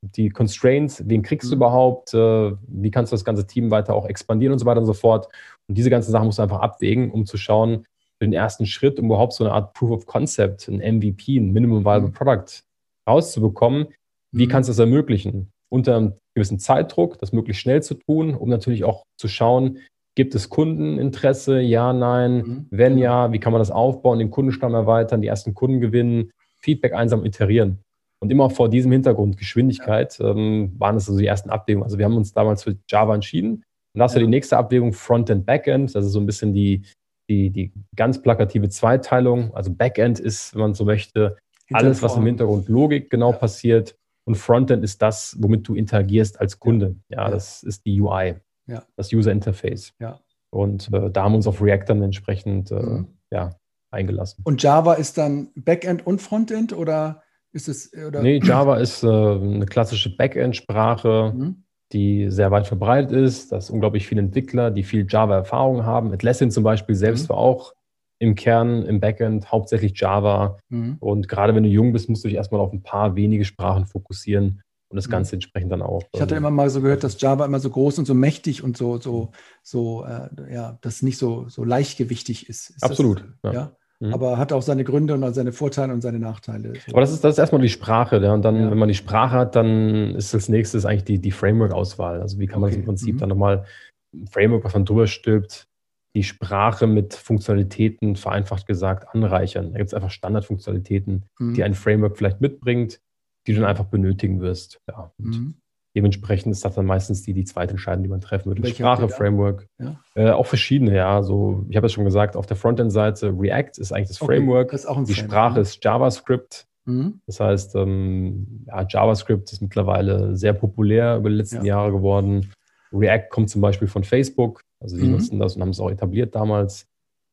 die Constraints, wen kriegst du mhm. überhaupt, äh, wie kannst du das ganze Team weiter auch expandieren und so weiter und so fort. Und diese ganzen Sachen musst du einfach abwägen, um zu schauen, für den ersten Schritt, um überhaupt so eine Art Proof of Concept, ein MVP, ein Minimum Viable mhm. Product rauszubekommen. Wie mhm. kannst du das ermöglichen? Unter einem gewissen Zeitdruck, das möglichst schnell zu tun, um natürlich auch zu schauen, Gibt es Kundeninteresse? Ja, nein. Mhm. Wenn genau. ja, wie kann man das aufbauen, den Kundenstamm erweitern, die ersten Kunden gewinnen, Feedback einsam iterieren? Und immer vor diesem Hintergrund Geschwindigkeit ähm, waren es also die ersten Abwägungen. Also wir haben uns damals für Java entschieden. Und da hast du ja. die nächste Abwägung Frontend, Backend. Das ist so ein bisschen die, die, die ganz plakative Zweiteilung. Also Backend ist, wenn man so möchte, alles, was im Hintergrund Logik genau ja. passiert. Und Frontend ist das, womit du interagierst als Kunde. Ja, ja. das ist die UI ja. das User Interface. Ja. Und äh, da haben wir uns auf React dann entsprechend äh, mhm. ja, eingelassen. Und Java ist dann Backend und Frontend oder ist es? Oder? Nee, Java ist äh, eine klassische Backend-Sprache, mhm. die sehr weit verbreitet ist. Da ist unglaublich viele Entwickler, die viel Java-Erfahrung haben. Atlassian zum Beispiel selbst mhm. war auch im Kern, im Backend hauptsächlich Java. Mhm. Und gerade wenn du jung bist, musst du dich erstmal auf ein paar wenige Sprachen fokussieren und das mhm. Ganze entsprechend dann auch. Ich hatte ähm, immer mal so gehört, dass Java immer so groß und so mächtig und so, so, so, äh, ja, das nicht so, so leichtgewichtig ist. ist Absolut. Das, ja. ja? Mhm. Aber hat auch seine Gründe und seine Vorteile und seine Nachteile. So. Aber das ist, das ist erstmal die Sprache. Ja? Und dann, ja. wenn man die Sprache hat, dann ist das nächste eigentlich die, die Framework-Auswahl. Also wie kann man okay. das im Prinzip mhm. dann nochmal ein Framework, was man drüber stülpt, die Sprache mit Funktionalitäten vereinfacht gesagt anreichern. Da gibt es einfach Standardfunktionalitäten, mhm. die ein Framework vielleicht mitbringt, die du dann einfach benötigen wirst. Ja. Mhm. Dementsprechend ist das dann meistens die, die zweite Entscheidung, die man treffen würde. Welche Sprache, Framework. Ja? Äh, auch verschiedene, ja. So, ich habe es schon gesagt, auf der Frontend-Seite React ist eigentlich das okay. Framework. Das ist auch ein die Framework, Sprache ja. ist JavaScript. Mhm. Das heißt, ähm, ja, JavaScript ist mittlerweile sehr populär über die letzten ja. Jahre geworden. React kommt zum Beispiel von Facebook. Also die mhm. nutzen das und haben es auch etabliert damals.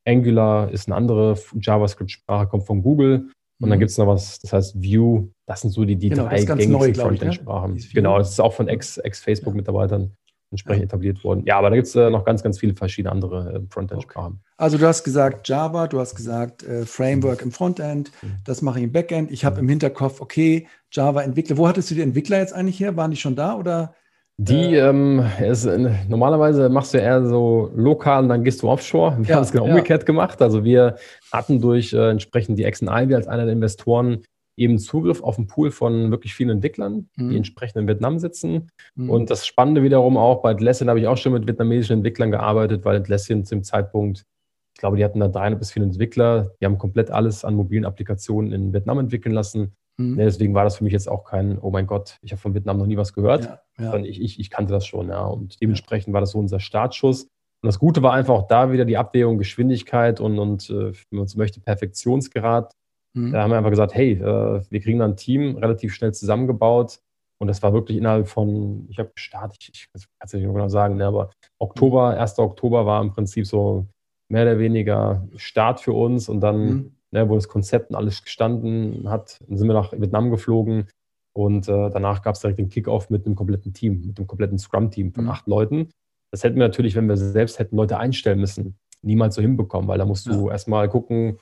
Angular ist eine andere JavaScript-Sprache, kommt von Google. Und dann mhm. gibt es noch was, das heißt Vue. Das sind so die, die genau, drei gängigsten Frontend-Sprachen. Ne? Genau, das ist auch von Ex-Facebook-Mitarbeitern entsprechend ja. etabliert worden. Ja, aber da gibt es äh, noch ganz, ganz viele verschiedene andere äh, Frontend-Sprachen. Okay. Also du hast gesagt Java, du hast gesagt äh, Framework im Frontend, mhm. das mache ich im Backend. Ich habe mhm. im Hinterkopf, okay, Java-Entwickler. Wo hattest du die Entwickler jetzt eigentlich her? Waren die schon da oder? Die, äh, ähm, ist, normalerweise machst du eher so lokal und dann gehst du offshore. Wir ja, haben es genau ja. umgekehrt gemacht. Also wir hatten durch äh, entsprechend die Exxon Ivy als einer der Investoren eben Zugriff auf einen Pool von wirklich vielen Entwicklern, mhm. die entsprechend in Vietnam sitzen. Mhm. Und das Spannende wiederum auch, bei Atlassian habe ich auch schon mit vietnamesischen Entwicklern gearbeitet, weil Atlassian zum Zeitpunkt, ich glaube, die hatten da 300 bis 400 Entwickler, die haben komplett alles an mobilen Applikationen in Vietnam entwickeln lassen Mhm. Deswegen war das für mich jetzt auch kein, oh mein Gott, ich habe von Vietnam noch nie was gehört, ja, ja. sondern ich, ich, ich, kannte das schon. Ja. Und dementsprechend war das so unser Startschuss. Und das Gute war einfach auch da wieder die Abwägung, Geschwindigkeit und, und äh, wenn man so möchte, Perfektionsgrad. Mhm. Da haben wir einfach gesagt, hey, äh, wir kriegen dann ein Team relativ schnell zusammengebaut. Und das war wirklich innerhalb von, ich habe gestartet, ich, ich kann es nicht genau sagen, ne, aber Oktober, 1. Oktober war im Prinzip so mehr oder weniger Start für uns und dann mhm ne, wo das Konzept und alles gestanden hat. Dann sind wir nach Vietnam geflogen und äh, danach gab es direkt den Kickoff mit einem kompletten Team, mit einem kompletten Scrum-Team von mhm. acht Leuten. Das hätten wir natürlich, wenn wir selbst hätten Leute einstellen müssen, niemals so hinbekommen, weil da musst du ja. erstmal gucken,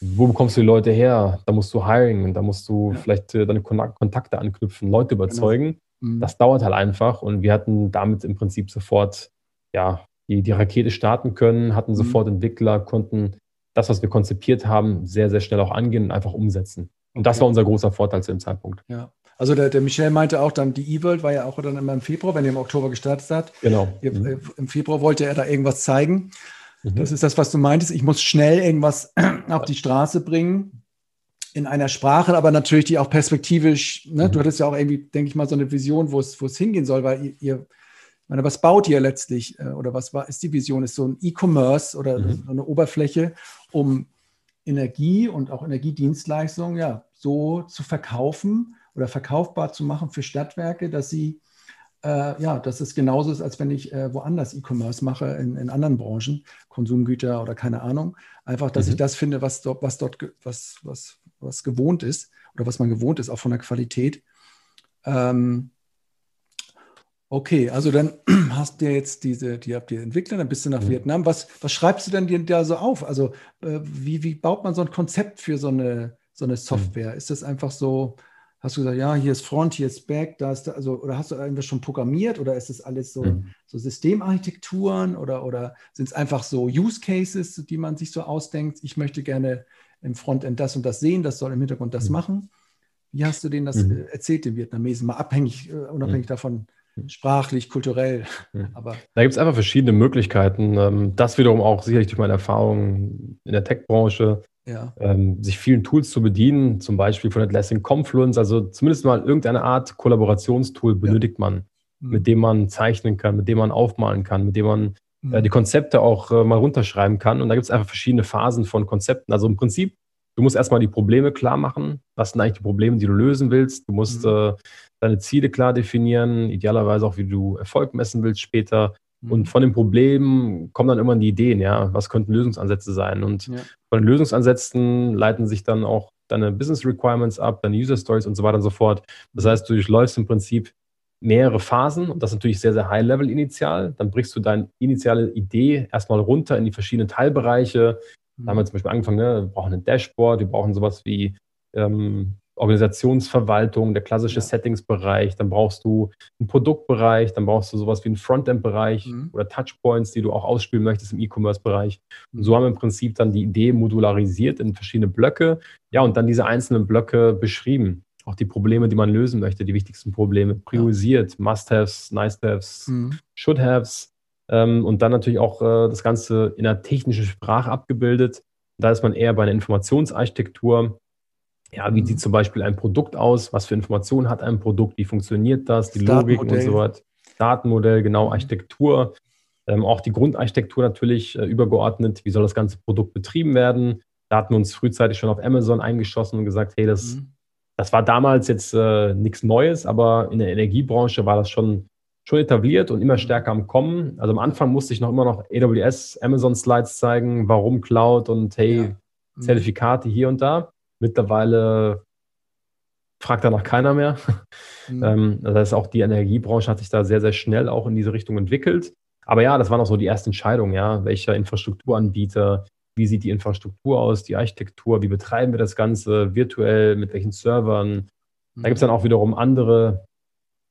wo bekommst du die Leute her? Da musst du hiring, da musst du ja. vielleicht äh, deine Kontakte anknüpfen, Leute genau. überzeugen. Genau. Mhm. Das dauert halt einfach und wir hatten damit im Prinzip sofort ja, die, die Rakete starten können, hatten mhm. sofort Entwickler, konnten das, was wir konzipiert haben, sehr, sehr schnell auch angehen und einfach umsetzen. Und das war unser großer Vorteil zu dem Zeitpunkt. Ja. Also der, der Michel meinte auch dann, die E-World war ja auch dann immer im Februar, wenn ihr im Oktober gestartet habt. Genau. Mhm. Äh, Im Februar wollte er da irgendwas zeigen. Mhm. Das ist das, was du meintest. Ich muss schnell irgendwas auf die Straße bringen in einer Sprache, aber natürlich die auch perspektivisch, ne? Mhm. du hattest ja auch irgendwie, denke ich mal, so eine Vision, wo es, wo es hingehen soll, weil ihr, ihr meine, was baut ihr letztlich äh, oder was war, ist die Vision? Ist so ein E-Commerce oder mhm. so eine Oberfläche, um Energie und auch Energiedienstleistungen ja so zu verkaufen oder verkaufbar zu machen für Stadtwerke, dass sie äh, ja, dass es genauso ist, als wenn ich äh, woanders E-Commerce mache in, in, anderen Branchen, Konsumgüter oder keine Ahnung. Einfach, dass mhm. ich das finde, was dort, was dort, was, was, was gewohnt ist oder was man gewohnt ist, auch von der Qualität. Ähm, Okay, also dann hast du jetzt diese, die habt ihr entwickelt, dann bist du nach mhm. Vietnam. Was, was schreibst du denn dir da so auf? Also äh, wie, wie baut man so ein Konzept für so eine, so eine Software? Mhm. Ist das einfach so, hast du gesagt, ja, hier ist Front, hier ist Back, da ist da, also, oder hast du irgendwas schon programmiert oder ist das alles so, mhm. so Systemarchitekturen oder, oder sind es einfach so Use Cases, die man sich so ausdenkt? Ich möchte gerne im Frontend das und das sehen, das soll im Hintergrund das mhm. machen. Wie hast du denen das mhm. erzählt, den Vietnamesen, mal abhängig, äh, unabhängig mhm. davon, sprachlich, kulturell. Aber da gibt es einfach verschiedene Möglichkeiten. Ähm, das wiederum auch sicherlich durch meine Erfahrungen in der Tech-Branche, ja. Ähm, sich vielen Tools zu bedienen, zum Beispiel von Atlassian Confluence, also zumindest mal irgendeine Art Kollaborationstool benötigt ja. man, mhm. mit dem man zeichnen kann, mit dem man aufmalen kann, mit dem man mhm. äh, die Konzepte auch äh, mal runterschreiben kann. Und da gibt es einfach verschiedene Phasen von Konzepten. Also im Prinzip Du musst erstmal die Probleme klar machen. Was sind eigentlich die Probleme, die du lösen willst? Du musst mhm. äh, deine Ziele klar definieren, idealerweise auch, wie du Erfolg messen willst später. Mhm. Und von den Problemen kommen dann immer die Ideen, ja, was könnten Lösungsansätze sein? Und ja. von den Lösungsansätzen leiten sich dann auch deine Business Requirements ab, deine User Stories und so weiter und so fort. Das heißt, du durchläufst im Prinzip mehrere Phasen und das natürlich sehr, sehr high-level initial. Dann brichst du deine initiale Idee erstmal runter in die verschiedenen Teilbereiche, da haben wir zum Beispiel angefangen, ne? wir brauchen ein Dashboard, wir brauchen sowas wie ähm, Organisationsverwaltung, der klassische ja. Settingsbereich, dann brauchst du einen Produktbereich, dann brauchst du sowas wie einen Frontend-Bereich mhm. oder Touchpoints, die du auch ausspielen möchtest im E-Commerce-Bereich. Und so haben wir im Prinzip dann die Idee modularisiert in verschiedene Blöcke, ja, und dann diese einzelnen Blöcke beschrieben. Auch die Probleme, die man lösen möchte, die wichtigsten Probleme, priorisiert, ja. Must-Haves, Nice-Haves, mhm. Should-Haves ähm, und dann natürlich auch äh, das Ganze in einer technischen Sprache abgebildet. Da ist man eher bei einer Informationsarchitektur. Ja, wie mhm. sieht zum Beispiel ein Produkt aus? Was für Informationen hat ein Produkt? Wie funktioniert das? Die Logik und so weiter. Datenmodell, genau, mhm. Architektur. Ähm, auch die Grundarchitektur natürlich äh, übergeordnet. Wie soll das ganze Produkt betrieben werden? Da hatten wir uns frühzeitig schon auf Amazon eingeschossen und gesagt, hey, das, mhm. das war damals jetzt äh, nichts Neues, aber in der Energiebranche war das schon schon etabliert und immer stärker am Kommen. Also am Anfang musste ich noch immer noch AWS, Amazon Slides zeigen, warum Cloud und hey, ja. Mhm. Zertifikate hier und da. Mittlerweile fragt danach keiner mehr. Mhm. Ähm, das heißt, auch die Energiebranche hat sich da sehr, sehr schnell auch in diese Richtung entwickelt. Aber ja, das waren auch so die ersten Entscheidungen, ja. Welcher Infrastrukturanbieter, wie sieht die Infrastruktur aus, die Architektur, wie betreiben wir das Ganze virtuell, mit welchen Servern. Da gibt es dann auch wiederum andere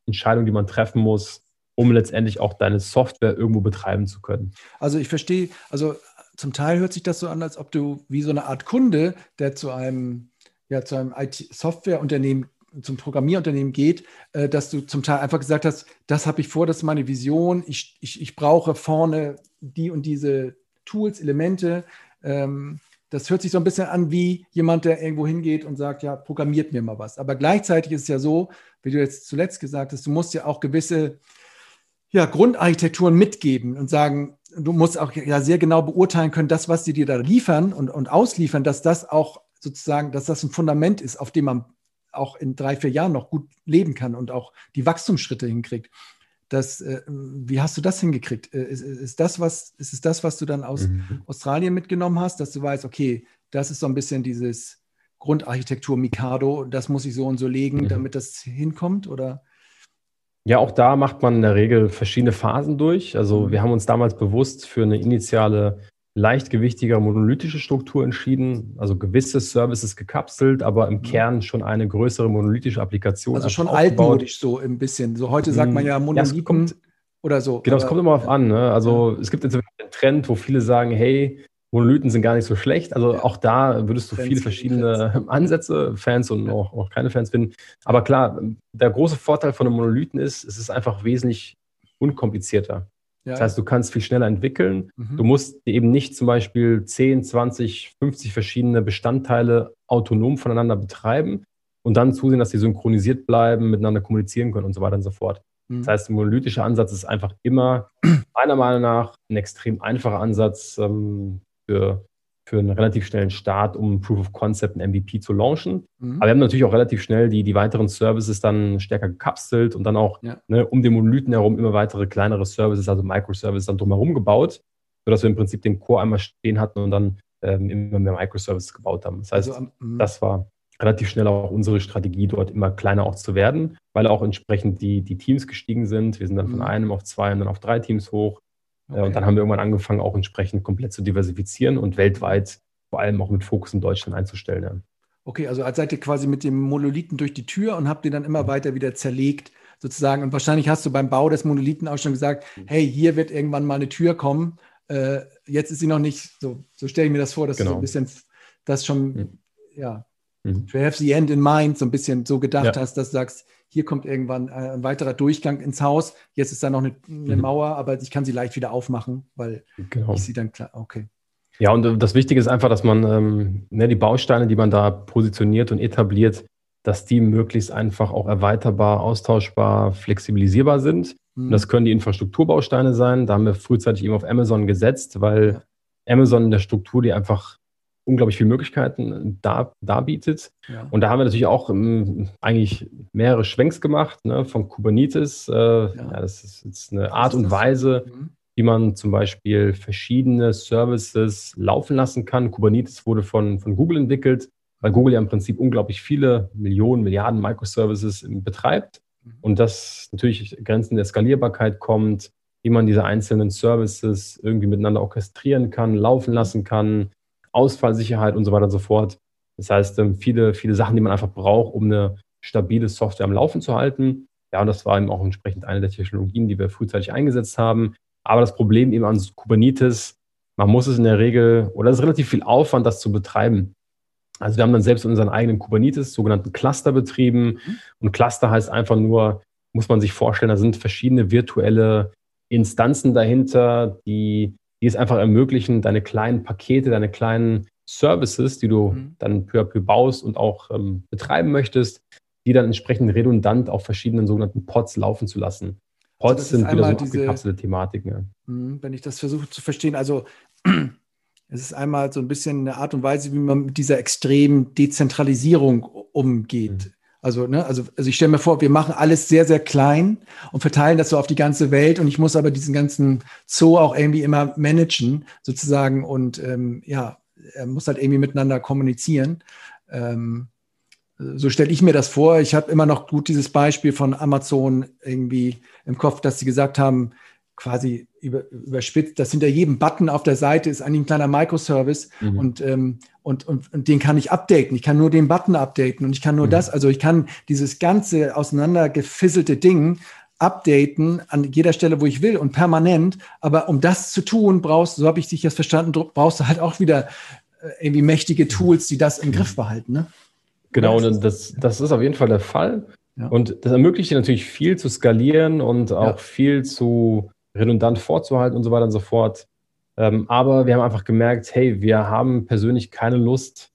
Entscheidungen, die man treffen muss, um letztendlich auch deine Software irgendwo betreiben zu können. Also ich verstehe, also zum Teil hört sich das so an, als ob du wie so eine Art Kunde, der zu einem, ja, zu einem IT-Softwareunternehmen, zum Programmierunternehmen geht, äh, dass du zum Teil einfach gesagt hast, das habe ich vor, das ist meine Vision, ich, ich, ich brauche vorne die und diese Tools, Elemente. Ähm, das hört sich so ein bisschen an wie jemand, der irgendwo hingeht und sagt, ja, programmiert mir mal was. Aber gleichzeitig ist es ja so, wie du jetzt zuletzt gesagt hast, du musst ja auch gewisse ja, Grundarchitekturen mitgeben und sagen, du musst auch ja sehr genau beurteilen können, das, was sie dir da liefern und, und ausliefern, dass das auch sozusagen, dass das ein Fundament ist, auf dem man auch in drei, vier Jahren noch gut leben kann und auch die Wachstumsschritte hinkriegt. Das, äh, wie hast du das hingekriegt? Äh, ist, ist, das was, ist es das, was du dann aus mhm. Australien mitgenommen hast, dass du weißt, okay, das ist so ein bisschen dieses Grundarchitektur Mikado, das muss ich so und so legen, mhm. damit das hinkommt? Oder? Ja, auch da macht man in der Regel verschiedene Phasen durch. Also mhm. wir haben uns damals bewusst für eine initiale leichtgewichtiger monolithische Struktur entschieden, also gewisse Services gekapselt, aber im mhm. Kern schon eine größere monolithische Applikation. Also schon altmodisch so ein bisschen. So heute sagt man ja Monolithen. Ja, kommt, oder so. Genau, es kommt immer auf an. Ne? Also es gibt jetzt einen Trend, wo viele sagen, hey, Monolithen sind gar nicht so schlecht. Also ja. auch da würdest du Fans viele verschiedene Fans. Ansätze, Fans und ja. auch, auch, keine Fans finden. Aber klar, der große Vorteil von einem Monolithen ist, es ist einfach wesentlich unkomplizierter. Ja. Das heißt, du kannst viel schneller entwickeln. Mhm. Du musst eben nicht zum Beispiel 10, 20, 50 verschiedene Bestandteile autonom voneinander betreiben und dann zusehen, dass sie synchronisiert bleiben, miteinander kommunizieren können und so weiter und so fort. Mhm. Das heißt, der monolithische Ansatz ist einfach immer meiner Meinung nach ein extrem einfacher Ansatz, ähm, für, für einen relativ schnellen Start, um Proof of Concept, ein MVP zu launchen. Mhm. Aber wir haben natürlich auch relativ schnell die, die weiteren Services dann stärker gekapselt und dann auch ja. ne, um den Monolithen herum immer weitere kleinere Services, also Microservices dann drumherum gebaut, sodass wir im Prinzip den Core einmal stehen hatten und dann ähm, immer mehr Microservices gebaut haben. Das heißt, also, um, das war relativ schnell auch unsere Strategie, dort immer kleiner auch zu werden, weil auch entsprechend die, die Teams gestiegen sind. Wir sind dann von mhm. einem auf zwei und dann auf drei Teams hoch. Okay. Und dann haben wir irgendwann angefangen, auch entsprechend komplett zu diversifizieren und weltweit vor allem auch mit Fokus in Deutschland einzustellen. Ja. Okay, also seid ihr quasi mit dem Monolithen durch die Tür und habt den dann immer weiter wieder zerlegt, sozusagen. Und wahrscheinlich hast du beim Bau des Monolithen auch schon gesagt, hey, hier wird irgendwann mal eine Tür kommen. Äh, jetzt ist sie noch nicht, so, so stelle ich mir das vor, dass genau. du so ein bisschen das schon, mhm. ja, mhm. to have the end in mind, so ein bisschen so gedacht ja. hast, dass du sagst, hier kommt irgendwann äh, ein weiterer Durchgang ins Haus. Jetzt ist da noch eine, eine mhm. Mauer, aber ich kann sie leicht wieder aufmachen, weil genau. ich sie dann klar, okay. Ja, und das Wichtige ist einfach, dass man ähm, ne, die Bausteine, die man da positioniert und etabliert, dass die möglichst einfach auch erweiterbar, austauschbar, flexibilisierbar sind. Mhm. Und das können die Infrastrukturbausteine sein. Da haben wir frühzeitig eben auf Amazon gesetzt, weil. Amazon in der Struktur die einfach unglaublich viele Möglichkeiten dar, darbietet. Ja. Und da haben wir natürlich auch ähm, eigentlich mehrere Schwenks gemacht ne, von Kubernetes. Äh, ja. ja. das ist jetzt eine Art und Weise, mhm. wie man zum Beispiel verschiedene Services laufen lassen kann. Kubernetes wurde von, von Google entwickelt, weil Google ja im Prinzip unglaublich viele Millionen, Milliarden Microservices betreibt. Mhm. Und das natürlich Grenzen der Skalierbarkeit kommt, wie man diese einzelnen Services irgendwie miteinander orchestrieren kann, laufen lassen kann, Ausfallsicherheit und so weiter und so fort. Das heißt, ähm, viele, viele Sachen, die man einfach braucht, um eine stabile Software am Laufen zu halten. Ja, und das war eben auch entsprechend eine der Technologien, die wir frühzeitig eingesetzt haben. Aber das Problem eben an Kubernetes, man muss es in der Regel, oder es ist relativ viel Aufwand, das zu betreiben. Also wir haben dann selbst unseren eigenen Kubernetes, sogenannten Cluster betrieben. Mhm. Und Cluster heißt einfach nur, muss man sich vorstellen, da sind verschiedene virtuelle Instanzen dahinter, die die es einfach ermöglichen, deine kleinen Pakete, deine kleinen Services, die du mhm. dann peu à peu baust und auch ähm, betreiben möchtest, die dann entsprechend redundant auf verschiedenen sogenannten Pods laufen zu lassen. Also Pods also sind wieder so diese, abgekapselte Thematiken. Ja. Mhm, wenn ich das versuche zu verstehen, also es ist einmal so ein bisschen eine Art und Weise, wie man mit dieser extremen Dezentralisierung umgeht. Mhm. Also, ne, also, also ich stelle mir vor, wir machen alles sehr, sehr klein und verteilen das so auf die ganze Welt und ich muss aber diesen ganzen Zoo auch irgendwie immer managen, sozusagen, und ähm, ja, er muss halt irgendwie miteinander kommunizieren. Ähm, so stelle ich mir das vor. Ich habe immer noch gut dieses Beispiel von Amazon irgendwie im Kopf, dass sie gesagt haben, quasi über, überspitzt, dass hinter jedem Button auf der Seite ist eigentlich ein kleiner Microservice mhm. und, ähm, und, und, und, den kann ich updaten. Ich kann nur den Button updaten und ich kann nur mhm. das, also ich kann dieses ganze auseinandergefisselte Ding updaten an jeder Stelle, wo ich will und permanent. Aber um das zu tun, brauchst du, so habe ich dich jetzt verstanden, brauchst du halt auch wieder äh, irgendwie mächtige Tools, die das im Griff behalten. Ne? Genau, und das, das ist auf jeden Fall der Fall. Ja. Und das ermöglicht dir natürlich viel zu skalieren und auch ja. viel zu redundant vorzuhalten und so weiter und so fort. Ähm, aber wir haben einfach gemerkt, hey, wir haben persönlich keine Lust,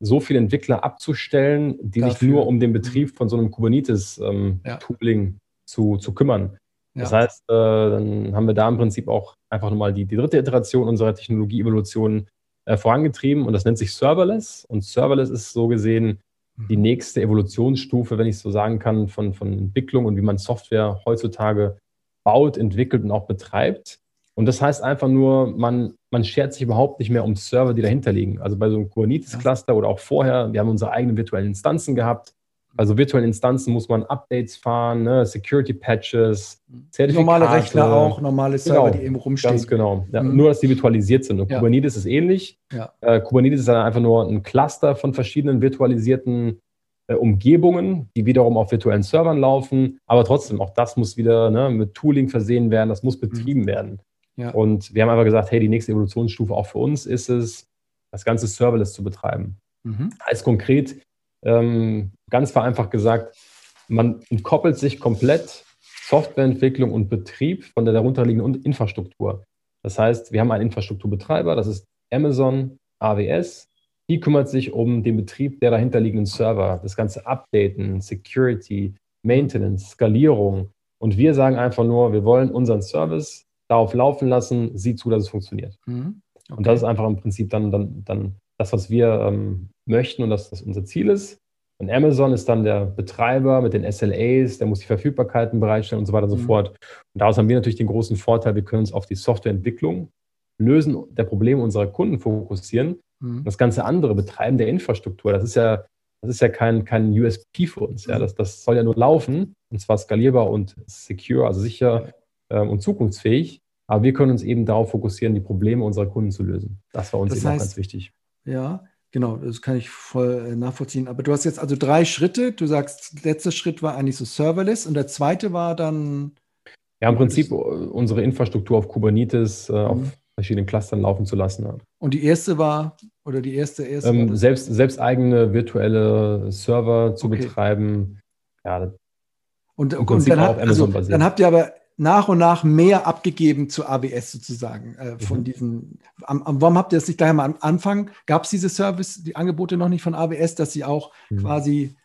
so viele Entwickler abzustellen, die Dafür. sich nur um den Betrieb von so einem Kubernetes-Tooling ähm, ja. zu, zu kümmern. Ja. Das heißt, äh, dann haben wir da im Prinzip auch einfach nochmal die, die dritte Iteration unserer Technologie-Evolution äh, vorangetrieben und das nennt sich Serverless. Und Serverless ist so gesehen die mhm. nächste Evolutionsstufe, wenn ich so sagen kann, von, von Entwicklung und wie man Software heutzutage baut, entwickelt und auch betreibt. Und das heißt einfach nur, man, man schert sich überhaupt nicht mehr um Server, die dahinter liegen. Also bei so einem Kubernetes-Cluster oder auch vorher, wir haben unsere eigenen virtuellen Instanzen gehabt. Also virtuellen Instanzen muss man Updates fahren, ne? Security-Patches, Zertifikate. Normale Rechner auch, normale Server, genau, die eben rumstehen. Ganz genau. Ja, mhm. Nur, dass die virtualisiert sind. Und ja. Kubernetes ist ähnlich. Ja. Äh, Kubernetes ist dann einfach nur ein Cluster von verschiedenen virtualisierten Umgebungen, die wiederum auf virtuellen Servern laufen. Aber trotzdem, auch das muss wieder ne, mit Tooling versehen werden, das muss betrieben mhm. werden. Ja. Und wir haben einfach gesagt, hey, die nächste Evolutionsstufe auch für uns ist es, das ganze Serverless zu betreiben. Mhm. Als konkret, ähm, ganz vereinfacht gesagt, man entkoppelt sich komplett Softwareentwicklung und Betrieb von der darunterliegenden Infrastruktur. Das heißt, wir haben einen Infrastrukturbetreiber, das ist Amazon AWS. Die kümmert sich um den Betrieb der dahinterliegenden Server, das ganze Updaten, Security, Maintenance, Skalierung. Und wir sagen einfach nur, wir wollen unseren Service darauf laufen lassen, sieh zu, dass es funktioniert. Mhm. Okay. Und das ist einfach im Prinzip dann, dann, dann das, was wir ähm, möchten und dass das unser Ziel ist. Und Amazon ist dann der Betreiber mit den SLAs, der muss die Verfügbarkeiten bereitstellen und so weiter und so mhm. fort. Und daraus haben wir natürlich den großen Vorteil, wir können uns auf die Softwareentwicklung, Lösen der Probleme unserer Kunden fokussieren. Mhm. Das ganze andere, Betreiben der Infrastruktur, das ist ja, das ist ja kein, kein USP für uns. Ja. Mhm. Das, das soll ja nur laufen, und zwar skalierbar und secure, also sicher äh, und zukunftsfähig. Aber wir können uns eben darauf fokussieren, die Probleme unserer Kunden zu lösen. Das war uns das eben heißt, auch ganz wichtig. Ja, genau, das kann ich voll äh, nachvollziehen. Aber du hast jetzt also drei Schritte. Du sagst, letzter Schritt war eigentlich so serverless und der zweite war dann. Ja, im Prinzip unsere Infrastruktur auf Kubernetes, äh, mhm. auf verschiedenen Clustern laufen zu lassen. Und die erste war, oder die erste, erste ähm, selbst, selbst eigene virtuelle Server zu okay. betreiben. Ja, und, und dann, hat, also, dann habt ihr aber nach und nach mehr abgegeben zu ABS sozusagen äh, von mhm. diesen. Am, am, warum habt ihr das nicht gleich mal am Anfang? Gab es diese Service, die Angebote noch nicht von ABS, dass sie auch mhm. quasi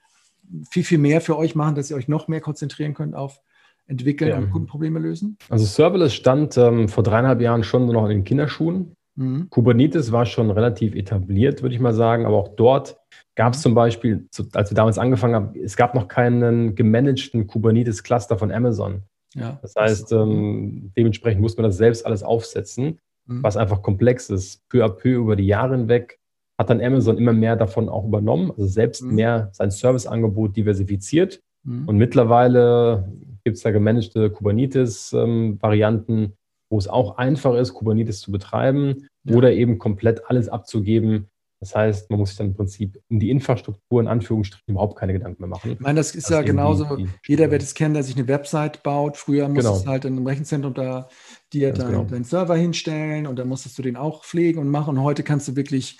viel, viel mehr für euch machen, dass ihr euch noch mehr konzentrieren könnt auf Entwickeln ja. und Kundenprobleme lösen? Also Serverless stand ähm, vor dreieinhalb Jahren schon noch in den Kinderschuhen. Mhm. Kubernetes war schon relativ etabliert, würde ich mal sagen, aber auch dort gab es mhm. zum Beispiel, als wir damals angefangen haben, es gab noch keinen gemanagten Kubernetes-Cluster von Amazon. Ja, das heißt, ähm, dementsprechend muss man das selbst alles aufsetzen, mhm. was einfach komplex ist. Peu à peu über die Jahre hinweg hat dann Amazon immer mehr davon auch übernommen, also selbst mhm. mehr sein Serviceangebot diversifiziert. Mhm. Und mittlerweile gibt es da gemanagte Kubernetes-Varianten, ähm, wo es auch einfach ist, Kubernetes zu betreiben ja. oder eben komplett alles abzugeben das heißt, man muss sich dann im Prinzip um die Infrastruktur in Anführungsstrichen überhaupt keine Gedanken mehr machen. Ich meine, das ist das ja genauso, die, die jeder wird es kennen, der sich eine Website baut. Früher musst genau. es halt in einem Rechenzentrum da dir deinen genau. dein Server hinstellen und dann musstest du den auch pflegen und machen. Und heute kannst du wirklich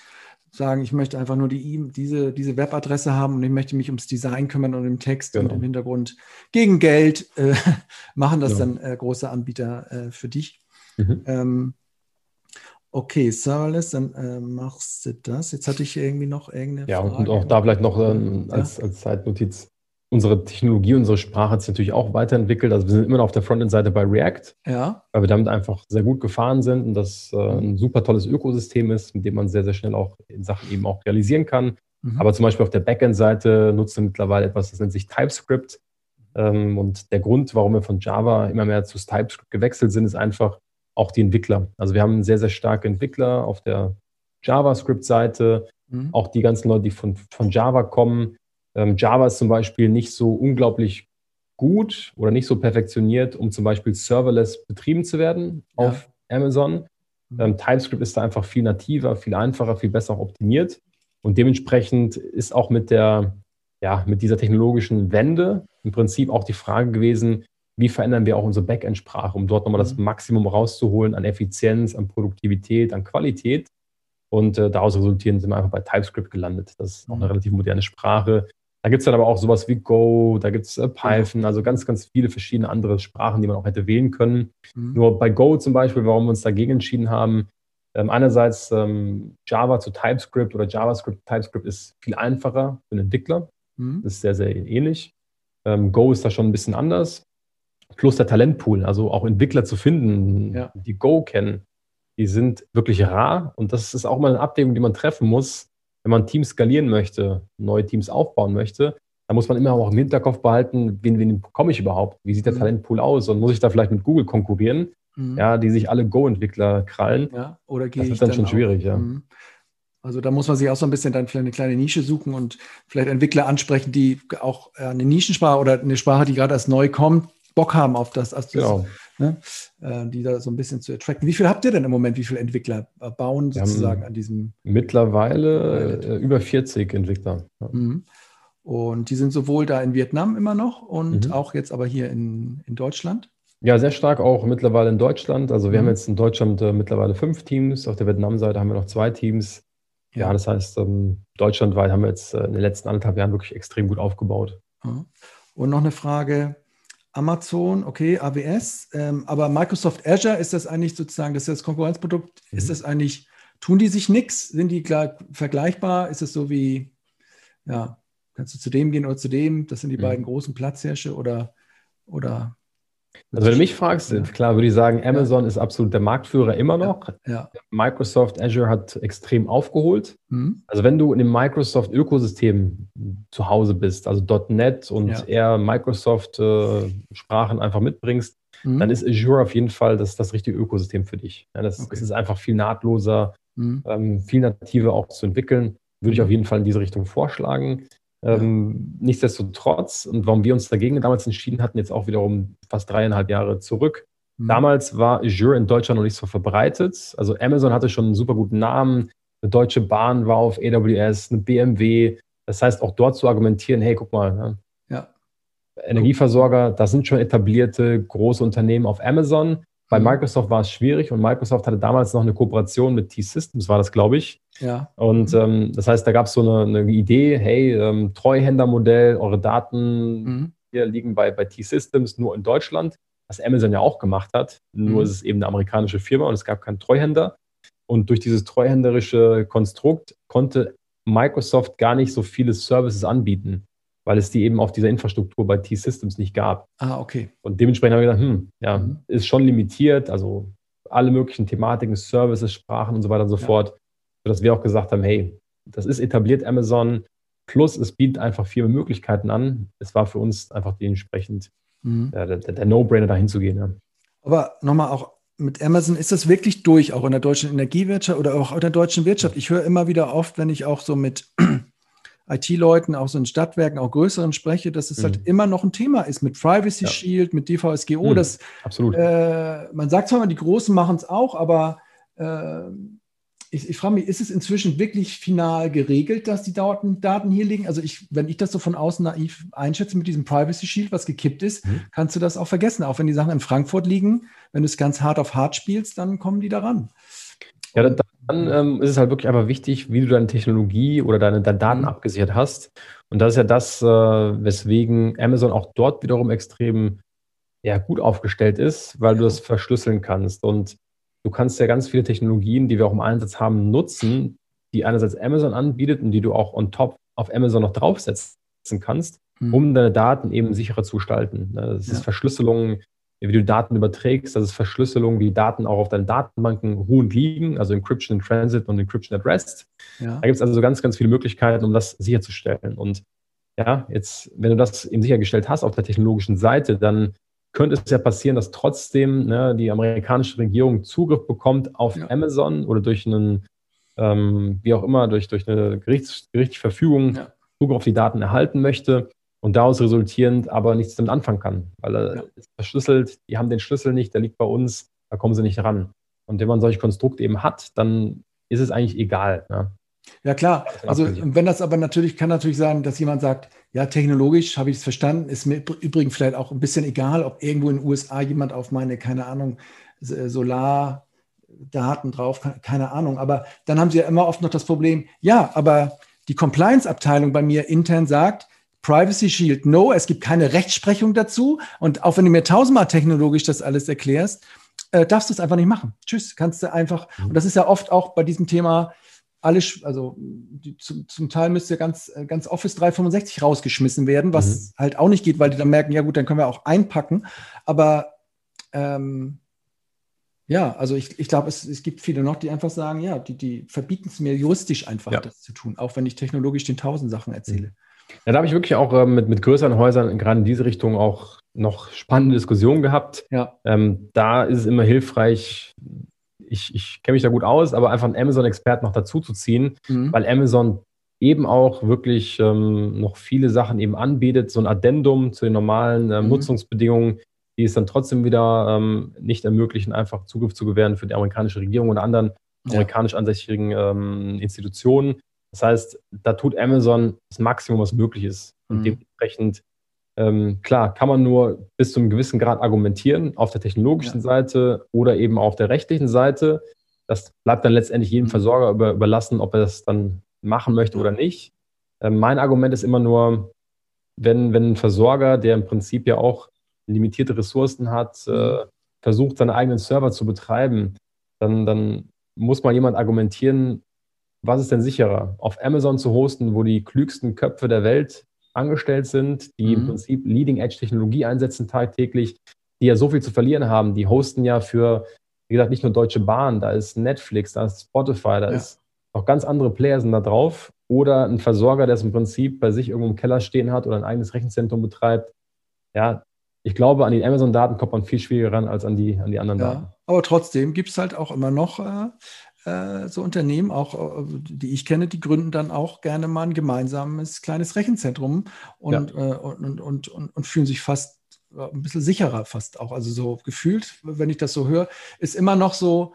sagen, ich möchte einfach nur die, diese, diese Webadresse haben und ich möchte mich ums Design kümmern und im Text genau. und im Hintergrund gegen Geld äh, machen das genau. dann äh, große Anbieter äh, für dich. Mhm. Ähm, Okay, Serverless, dann äh, machst du das. Jetzt hatte ich irgendwie noch irgendeine ja, Frage. Ja, und auch da vielleicht noch ähm, als, ja. als Zeitnotiz. Unsere Technologie, unsere Sprache hat sich natürlich auch weiterentwickelt. Also wir sind immer noch auf der Frontend-Seite bei React, ja. weil wir damit einfach sehr gut gefahren sind und das äh, ein super tolles Ökosystem ist, mit dem man sehr, sehr schnell auch in Sachen eben auch realisieren kann. Mhm. Aber zum Beispiel auf der Backend-Seite nutzen wir mittlerweile etwas, das nennt sich TypeScript. Ähm, und der Grund, warum wir von Java immer mehr zu TypeScript gewechselt sind, ist einfach, auch die Entwickler. Also wir haben sehr, sehr starke Entwickler auf der JavaScript-Seite, mhm. auch die ganzen Leute, die von, von Java kommen. Ähm, Java ist zum Beispiel nicht so unglaublich gut oder nicht so perfektioniert, um zum Beispiel serverless betrieben zu werden ja. auf Amazon. Mhm. Ähm, TypeScript ist da einfach viel nativer, viel einfacher, viel besser optimiert. Und dementsprechend ist auch mit der, ja, mit dieser technologischen Wende im Prinzip auch die Frage gewesen, wie verändern wir auch unsere Backend-Sprache, um dort nochmal das mhm. Maximum rauszuholen an Effizienz, an Produktivität, an Qualität. Und äh, daraus resultieren sind wir einfach bei TypeScript gelandet. Das ist auch eine mhm. relativ moderne Sprache. Da gibt es dann aber auch sowas wie Go, da gibt es äh, Python, also ganz, ganz viele verschiedene andere Sprachen, die man auch hätte wählen können. Mhm. Nur bei Go zum Beispiel, warum wir uns dagegen entschieden haben, ähm, einerseits ähm, Java zu TypeScript oder JavaScript zu TypeScript ist viel einfacher für einen Entwickler. Mhm. Das ist sehr, sehr ähnlich. Ähm, Go ist da schon ein bisschen anders plus der Talentpool, also auch Entwickler zu finden, ja. die Go kennen, die sind wirklich rar. Und das ist auch mal eine Abwägung, die man treffen muss, wenn man Teams skalieren möchte, neue Teams aufbauen möchte. Da muss man immer auch im Hinterkopf behalten, wen, wen bekomme ich überhaupt? Wie sieht der mhm. Talentpool aus? Und muss ich da vielleicht mit Google konkurrieren? Mhm. Ja, die sich alle Go-Entwickler krallen. Ja, oder gehe das ist dann, dann schon auch, schwierig, ja. Mhm. Also da muss man sich auch so ein bisschen dann vielleicht eine kleine Nische suchen und vielleicht Entwickler ansprechen, die auch eine Nischensprache oder eine Sprache, die gerade erst neu kommt, Bock haben auf das, also genau. ne, äh, die da so ein bisschen zu attracten. Wie viel habt ihr denn im Moment? Wie viele Entwickler bauen sozusagen an diesem? Mittlerweile äh, über 40 Entwickler. Ja. Mhm. Und die sind sowohl da in Vietnam immer noch und mhm. auch jetzt aber hier in, in Deutschland. Ja, sehr stark auch mittlerweile in Deutschland. Also wir mhm. haben jetzt in Deutschland äh, mittlerweile fünf Teams. Auf der Vietnam-Seite haben wir noch zwei Teams. Ja, ja das heißt, ähm, deutschlandweit haben wir jetzt äh, in den letzten anderthalb Jahren wirklich extrem gut aufgebaut. Und noch eine Frage. Amazon, okay, AWS, ähm, aber Microsoft Azure, ist das eigentlich sozusagen, das ist das Konkurrenzprodukt, mhm. ist das eigentlich, tun die sich nichts? Sind die klar, vergleichbar? Ist es so wie, ja, kannst du zu dem gehen oder zu dem? Das sind die mhm. beiden großen Platzhirsche oder, oder also wenn du mich fragst, ja. klar würde ich sagen, Amazon ja. ist absolut der Marktführer immer noch. Ja. Microsoft Azure hat extrem aufgeholt. Mhm. Also wenn du in dem Microsoft-Ökosystem zu Hause bist, also .NET und eher Microsoft-Sprachen äh, einfach mitbringst, mhm. dann ist Azure auf jeden Fall das, das richtige Ökosystem für dich. das, okay. ist einfach viel nahtloser, mhm. ähm, viel nativer auch zu entwickeln. Würde ich mhm. auf jeden Fall in diese Richtung vorschlagen. Ähm, nichtsdestotrotz, und warum wir uns dagegen damals entschieden hatten, jetzt auch wiederum fast dreieinhalb Jahre zurück. Mhm. Damals war Azure in Deutschland noch nicht so verbreitet. Also Amazon hatte schon einen super guten Namen. Eine Deutsche Bahn war auf AWS, eine BMW. Das heißt, auch dort zu argumentieren, hey, guck mal, ne? ja. Energieversorger, das sind schon etablierte große Unternehmen auf Amazon. Bei mhm. Microsoft war es schwierig und Microsoft hatte damals noch eine Kooperation mit T-Systems, war das, glaube ich. Ja. Und mhm. ähm, das heißt, da gab es so eine, eine, Idee, hey, ähm, Treuhändermodell, eure Daten mhm. hier liegen bei, bei T-Systems nur in Deutschland, was Amazon ja auch gemacht hat. Nur mhm. ist es eben eine amerikanische Firma und es gab keinen Treuhänder. Und durch dieses treuhänderische Konstrukt konnte Microsoft gar nicht so viele Services anbieten weil es die eben auf dieser Infrastruktur bei T-Systems nicht gab. Ah, okay. Und dementsprechend haben wir gedacht, hm, ja, mhm. ist schon limitiert, also alle möglichen Thematiken, Services, Sprachen und so weiter und so ja. fort, sodass wir auch gesagt haben, hey, das ist etabliert Amazon, plus es bietet einfach viele Möglichkeiten an. Es war für uns einfach dementsprechend mhm. der, der, der No-Brainer, dahin zu gehen. Ja. Aber nochmal auch mit Amazon ist das wirklich durch, auch in der deutschen Energiewirtschaft oder auch in der deutschen Wirtschaft. Ich höre immer wieder oft, wenn ich auch so mit IT-Leuten, auch so in Stadtwerken, auch größeren spreche, dass es halt mhm. halt immer noch ein Thema ist mit Privacy ja. Shield, mit DVSGO. Mhm. Das, Absolut. Äh, man sagt zwar immer, die Großen machen es auch, aber äh, ich, ich frage mich, ist es inzwischen wirklich final geregelt, dass die Daten, Daten hier liegen? Also ich, wenn ich das so von außen naiv einschätze mit diesem Privacy Shield, was gekippt ist, mhm. kannst du das auch vergessen. Auch wenn die Sachen in Frankfurt liegen, wenn du es ganz hart auf hart spielst, dann kommen die da ran. Ja, dann, dann ähm, ist es halt wirklich einfach wichtig, wie du deine Technologie oder deine, deine Daten mhm. abgesichert hast. Und das ist ja das, äh, weswegen Amazon auch dort wiederum extrem ja, gut aufgestellt ist, weil du das verschlüsseln kannst. Und du kannst ja ganz viele Technologien, die wir auch im Einsatz haben, nutzen, die einerseits Amazon anbietet und die du auch on top auf Amazon noch draufsetzen kannst, mhm. um deine Daten eben sicherer zu gestalten. Ne, das ist ja. Verschlüsselung, wie du Daten überträgst, das ist Verschlüsselung, wie Daten auch auf deinen Datenbanken ruhend liegen, also Encryption in Transit und Encryption at Rest. Ja. Da gibt es also ganz, ganz viele Möglichkeiten, um das sicherzustellen. Und ja, jetzt, wenn du das eben sichergestellt hast auf der technologischen Seite, dann könnte es ja passieren, dass trotzdem ne, die amerikanische Regierung Zugriff bekommt auf ja. Amazon oder durch einen, ähm, wie auch immer, durch, durch eine Gerichts, gerichtliche Verfügung ja. Zugriff auf die Daten erhalten möchte und daraus resultierend aber nichts damit anfangen kann, weil er ja. ist verschlüsselt, die haben den Schlüssel nicht, der liegt bei uns, da kommen sie nicht ran. Und wenn man solche Konstrukte eben hat, dann ist es eigentlich egal. Ja, ja klar. Also wenn das aber natürlich, kann natürlich sein, dass jemand sagt, ja, technologisch habe ich es verstanden, ist mir übrigens vielleicht auch ein bisschen egal, ob irgendwo in den USA jemand auf meine, keine Ahnung, Solardaten drauf, keine Ahnung. Aber dann haben sie ja immer oft noch das Problem, ja, aber die Compliance-Abteilung bei mir intern sagt, Privacy Shield, no, es gibt keine Rechtsprechung dazu. Und auch wenn du mir tausendmal technologisch das alles erklärst, äh, darfst du es einfach nicht machen. Tschüss, kannst du einfach. Mhm. Und das ist ja oft auch bei diesem Thema alles, also die, zum, zum, Teil müsste ganz, ganz Office 365 rausgeschmissen werden, was mhm. halt auch nicht geht, weil die dann merken, ja gut, dann können wir auch einpacken. Aber ähm, ja, also ich, ich glaube, es, es gibt viele noch, die einfach sagen, ja, die, die verbieten es mir juristisch einfach, ja. das zu tun, auch wenn ich technologisch den tausend Sachen erzähle. Mhm. Ja, da habe ich wirklich auch äh, mit, mit größeren Häusern gerade in diese Richtung auch noch spannende Diskussionen gehabt. Ja. Ähm, da ist es immer hilfreich, ich, ich kenne mich da gut aus, aber einfach einen Amazon-Experten noch dazu zu ziehen, mhm. weil Amazon eben auch wirklich ähm, noch viele Sachen eben anbietet, so ein Addendum zu den normalen ähm, mhm. Nutzungsbedingungen, die es dann trotzdem wieder ähm, nicht ermöglichen, einfach Zugriff zu gewähren für die amerikanische Regierung oder anderen ja. amerikanisch ansässigen ähm, Institutionen. Das heißt, da tut Amazon das Maximum, was möglich ist. Und mhm. dementsprechend, ähm, klar, kann man nur bis zu einem gewissen Grad argumentieren, auf der technologischen ja. Seite oder eben auf der rechtlichen Seite. Das bleibt dann letztendlich jedem mhm. Versorger über, überlassen, ob er das dann machen möchte oder nicht. Ähm, mein Argument ist immer nur, wenn, wenn ein Versorger, der im Prinzip ja auch limitierte Ressourcen hat, äh, mhm. versucht, seine eigenen Server zu betreiben, dann, dann muss mal jemand argumentieren, was ist denn sicherer? Auf Amazon zu hosten, wo die klügsten Köpfe der Welt angestellt sind, die mhm. im Prinzip Leading-Edge-Technologie einsetzen tagtäglich, die ja so viel zu verlieren haben. Die hosten ja für, wie gesagt, nicht nur Deutsche Bahn, da ist Netflix, da ist Spotify, da ja. ist noch ganz andere Player sind da drauf. Oder ein Versorger, der es im Prinzip bei sich irgendwo im Keller stehen hat oder ein eigenes Rechenzentrum betreibt. Ja, ich glaube, an die Amazon-Daten kommt man viel schwieriger ran als an die, an die anderen ja, Daten. Aber trotzdem gibt es halt auch immer noch äh, äh, so Unternehmen, auch äh, die ich kenne, die gründen dann auch gerne mal ein gemeinsames kleines Rechenzentrum und, ja. Äh, und, und, und, und, fühlen sich fast ein bisschen sicherer, fast auch. Also so gefühlt, wenn ich das so höre, ist immer noch so,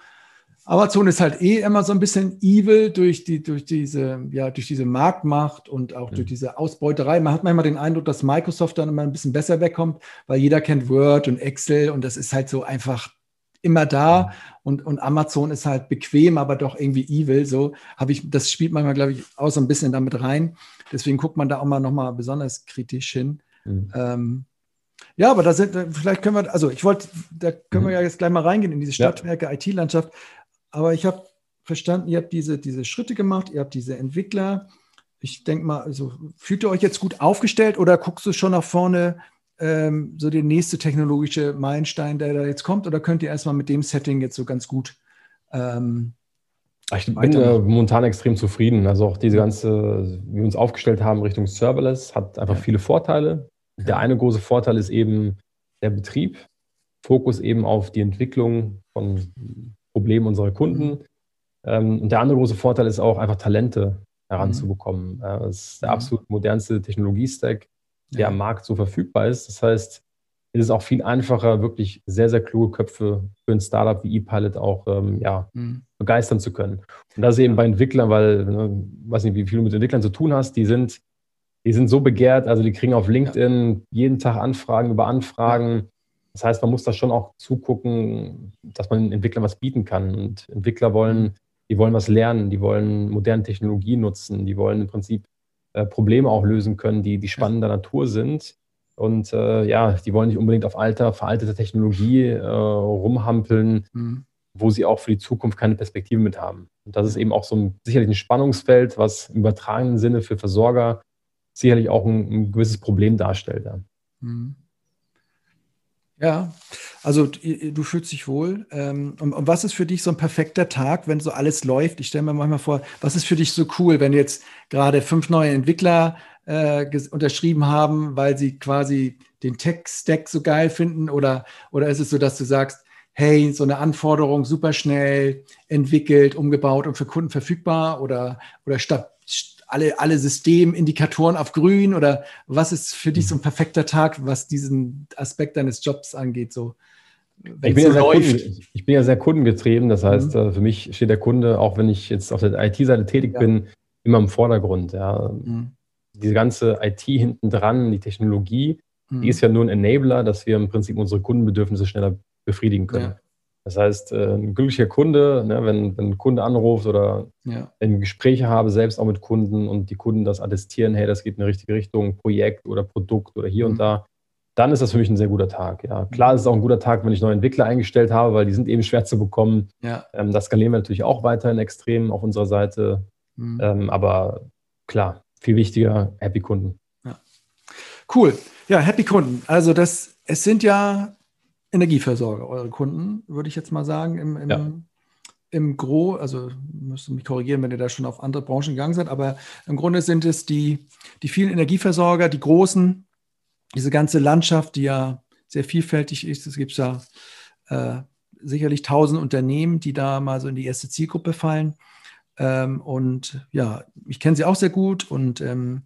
Amazon ist halt eh immer so ein bisschen evil durch, die, durch, diese, ja, durch diese Marktmacht und auch mhm. durch diese Ausbeuterei. Man hat manchmal den Eindruck, dass Microsoft dann immer ein bisschen besser wegkommt, weil jeder kennt Word und Excel und das ist halt so einfach immer da und, und Amazon ist halt bequem, aber doch irgendwie evil. So habe ich, das spielt manchmal, glaube ich, auch so ein bisschen damit rein. Deswegen guckt man da auch mal nochmal besonders kritisch hin. Mhm. Ähm, ja, aber da sind, vielleicht können wir, also ich wollte, da können wir mhm. ja jetzt gleich mal reingehen in diese Stadtwerke, ja. IT-Landschaft. Aber ich habe verstanden, ihr habt diese, diese Schritte gemacht, ihr habt diese Entwickler. Ich denke mal, also fühlt ihr euch jetzt gut aufgestellt oder guckst du schon nach vorne, ähm, so der nächste technologische Meilenstein, der da jetzt kommt? Oder könnt ihr erstmal mit dem Setting jetzt so ganz gut ähm, ich bin äh, momentan extrem zufrieden. Also auch diese ganze, wie wir uns aufgestellt haben Richtung Serverless, hat einfach ja. viele Vorteile. Ja. Der eine große Vorteil ist eben der Betrieb. Fokus eben auf die Entwicklung von Problemen unserer Kunden. Mhm. Ähm, und der andere große Vorteil ist auch einfach Talente heranzubekommen. Mhm. das ist der mhm. absolut modernste Technologie-Stack der ja. am Markt so verfügbar ist. Das heißt, es ist auch viel einfacher, wirklich sehr, sehr kluge Köpfe für ein Startup wie ePilot auch ähm, ja, mhm. begeistern zu können. Und das eben bei Entwicklern, weil, ne, weiß nicht, wie viel du mit Entwicklern zu tun hast, die sind, die sind so begehrt, also die kriegen auf LinkedIn jeden Tag Anfragen über Anfragen. Das heißt, man muss da schon auch zugucken, dass man Entwicklern was bieten kann. Und Entwickler wollen, mhm. die wollen was lernen, die wollen moderne Technologie nutzen, die wollen im Prinzip äh, Probleme auch lösen können, die, die spannender Natur sind. Und äh, ja, die wollen nicht unbedingt auf alter, veraltete Technologie äh, rumhampeln, mhm. wo sie auch für die Zukunft keine Perspektive mit haben. Und das ist eben auch so ein, sicherlich ein Spannungsfeld, was im übertragenen Sinne für Versorger sicherlich auch ein, ein gewisses Problem darstellt. Ja. Mhm. Ja, also du fühlst dich wohl. Ähm, und, was ist für dich so ein perfekter Tag, wenn so alles läuft? Ich stelle mir manchmal vor, was ist für dich so cool, wenn jetzt gerade fünf neue Entwickler äh, unterschrieben haben, weil sie quasi den Tech-Stack so geil finden? Oder, oder ist es so, dass du sagst, hey, so eine Anforderung super schnell entwickelt, umgebaut und für Kunden verfügbar? Oder, oder statt alle, alle Systemindikatoren auf grün oder was ist für dich so ein perfekter Tag, was diesen Aspekt deines Jobs angeht? So, ich bin, so ja Kunden, ich bin, ja sehr kundengetrieben. Das heißt, mhm. Äh, für mich steht der Kunde, auch wenn ich jetzt auf der IT-Seite tätig ja. bin, immer im Vordergrund. Ja. Mhm. Diese ganze IT hinten dran, die Technologie, mhm. die ist ja nur ein Enabler, dass wir im Prinzip unsere Kundenbedürfnisse schneller befriedigen können. Ja. Das heißt, äh, ein glücklicher Kunde, ne, wenn, wenn ein Kunde anruft oder ja. Gespräche habe, selbst auch mit Kunden und die Kunden das attestieren, hey, das geht in die richtige Richtung, Projekt oder Produkt oder hier mhm. und da, dann ist das für mich ein sehr guter Tag. Ja. Klar ist es auch ein guter Tag, wenn ich neue Entwickler eingestellt habe, weil die sind eben schwer zu bekommen. Ja. Ähm, das skalieren wir natürlich auch weiterhin extrem auf unserer Seite. Mhm. Ähm, aber klar, viel wichtiger, Happy Kunden. Ja. Cool. Ja, Happy Kunden. Also das, es sind ja Energieversorger, eure Kunden, würde ich jetzt mal sagen, im, im, ja. im Gro, also müsst ihr mich korrigieren, wenn ihr da schon auf andere Branchen gegangen seid, aber im Grunde sind es die, die vielen Energieversorger, die großen, diese ganze Landschaft, die ja sehr vielfältig ist. Es gibt ja äh, sicherlich tausend Unternehmen, die da mal so in die erste Zielgruppe fallen. Ähm, und ja, ich kenne sie auch sehr gut und ähm,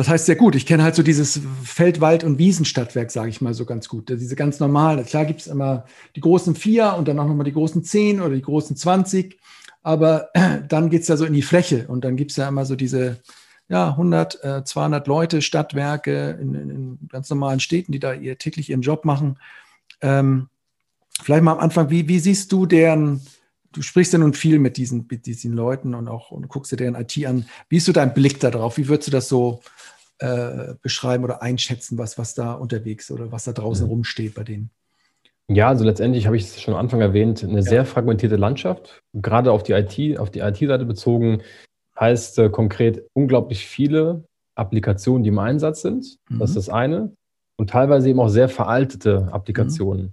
was heißt sehr gut? Ich kenne halt so dieses Feld-, Wald- und Wiesenstadtwerk, sage ich mal so ganz gut. Diese ganz normale. Klar gibt es immer die großen vier und dann auch nochmal die großen zehn oder die großen zwanzig. aber dann geht es ja so in die Fläche und dann gibt es ja immer so diese ja, 100, äh, 200 Leute, Stadtwerke in, in, ganz normalen Städten, die da ihr täglich ihren Job machen. Ähm, vielleicht mal am Anfang, wie, wie siehst du deren, du sprichst ja nun viel mit diesen, mit diesen Leuten und auch und guckst dir deren IT an. Wie ist so dein Blick darauf? Wie würdest du das so äh, beschreiben oder einschätzen, was, was da unterwegs oder was da draußen mhm. rumsteht bei denen? Ja, also letztendlich habe ich es schon am Anfang erwähnt, eine ja. sehr fragmentierte Landschaft, gerade auf die IT, auf die IT-Seite bezogen, heißt äh, konkret unglaublich viele Applikationen, die im Einsatz sind. Mhm. Das ist das eine. Und teilweise eben auch sehr veraltete Applikationen. Mhm.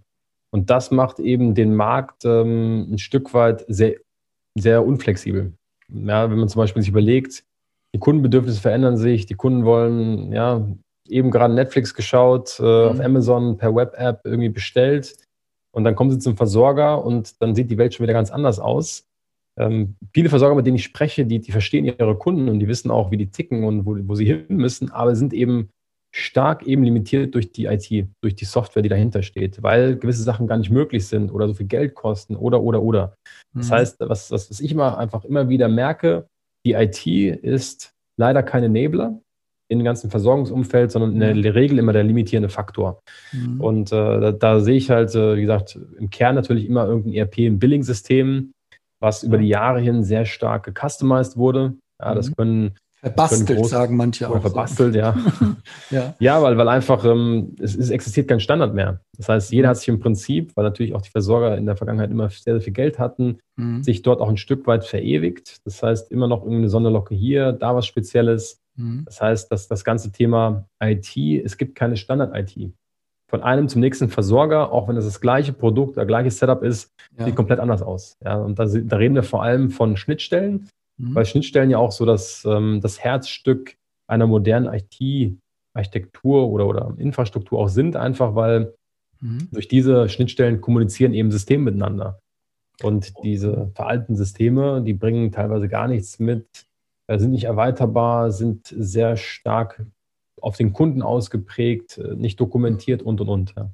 Und das macht eben den Markt ähm, ein Stück weit sehr, sehr unflexibel. Ja, wenn man zum Beispiel sich überlegt, die Kundenbedürfnisse verändern sich, die Kunden wollen, ja, eben gerade Netflix geschaut, äh, mhm. auf Amazon per Web-App irgendwie bestellt und dann kommen sie zum Versorger und dann sieht die Welt schon wieder ganz anders aus. Ähm, viele Versorger, mit denen ich spreche, die, die verstehen ihre Kunden und die wissen auch, wie die ticken und wo, wo sie hin müssen, aber sind eben stark eben limitiert durch die IT, durch die Software, die dahinter steht, weil gewisse Sachen gar nicht möglich sind oder so viel Geld kosten oder, oder, oder. Das mhm. heißt, was, was, was ich immer einfach immer wieder merke, die IT ist leider kein Enabler in dem ganzen Versorgungsumfeld, sondern in der Regel immer der limitierende Faktor. Mhm. Und äh, da, da, sehe ich halt, äh, wie gesagt, im Kern natürlich immer irgendein ERP, ein Billing-System, was über die Jahre hin sehr stark gecustomized wurde. Ja, das mhm. können Verbastelt, groß, sagen manche auch. Verbastelt, ja. ja. Ja, weil, weil einfach ähm, es, es, existiert kein Standard mehr. Das heißt, jeder hat sich im Prinzip, weil natürlich auch die Versorger in der Vergangenheit immer sehr, sehr viel Geld hatten, mhm. sich dort auch ein Stück weit verewigt. Das heißt, immer noch irgendeine Sonderlocke hier, da was Spezielles. Mhm. Das heißt, dass das ganze Thema IT, es gibt keine Standard-IT. Von einem zum nächsten Versorger, auch wenn es das gleiche Produkt, der gleiche Setup ist, ja. sieht komplett anders aus. Ja, und da, da reden wir vor allem von Schnittstellen Mhm. Weil Schnittstellen ja auch so das, ähm, das Herzstück einer modernen IT-Architektur oder, oder Infrastruktur auch sind, einfach weil mhm. durch diese Schnittstellen kommunizieren eben Systeme miteinander. Und diese veralteten Systeme, die bringen teilweise gar nichts mit, äh, sind nicht erweiterbar, sind sehr stark auf den Kunden ausgeprägt, äh, nicht dokumentiert und und und. Ja.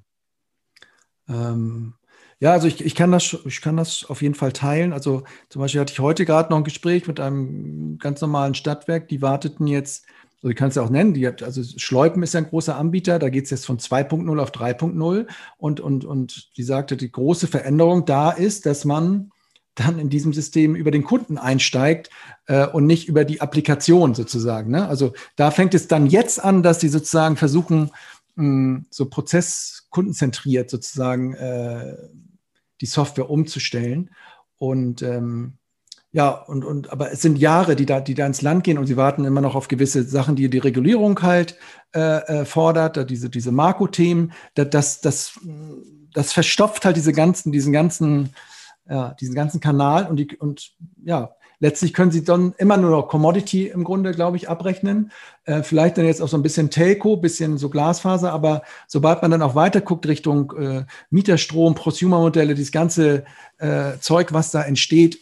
Ähm, ja, also ich, ich, kann das, ich kann das auf jeden Fall teilen. Also zum Beispiel hatte ich heute gerade noch ein Gespräch mit einem ganz normalen Stadtwerk, die warteten jetzt, also ich kann es ja auch nennen, die also Schleupen ist ja ein großer Anbieter, da geht es jetzt von 2.0 auf 3.0 und, und, und die sagte, die große Veränderung da ist, dass man dann in diesem System über den Kunden einsteigt äh, und nicht über die Applikation sozusagen. Ne? Also da fängt es dann jetzt an, dass sie sozusagen versuchen, mh, so prozesskundenzentriert sozusagen äh, die Software umzustellen. Und ähm, ja, und, und aber es sind Jahre, die da, die da ins Land gehen und sie warten immer noch auf gewisse Sachen, die die Regulierung halt äh, äh fordert, diese, diese Marco-Themen, das, das, das verstopft halt diese ganzen, diesen ganzen, ja, diesen ganzen Kanal und die, und ja, letztlich können sie dann immer nur noch Commodity im Grunde, glaube ich, abrechnen. Äh, vielleicht dann jetzt auch so ein bisschen Telco, bisschen so Glasfaser, aber sobald man dann auch weiter guckt Richtung äh, Mieterstrom, Prosumer-Modelle, dieses ganze äh, Zeug, was da entsteht,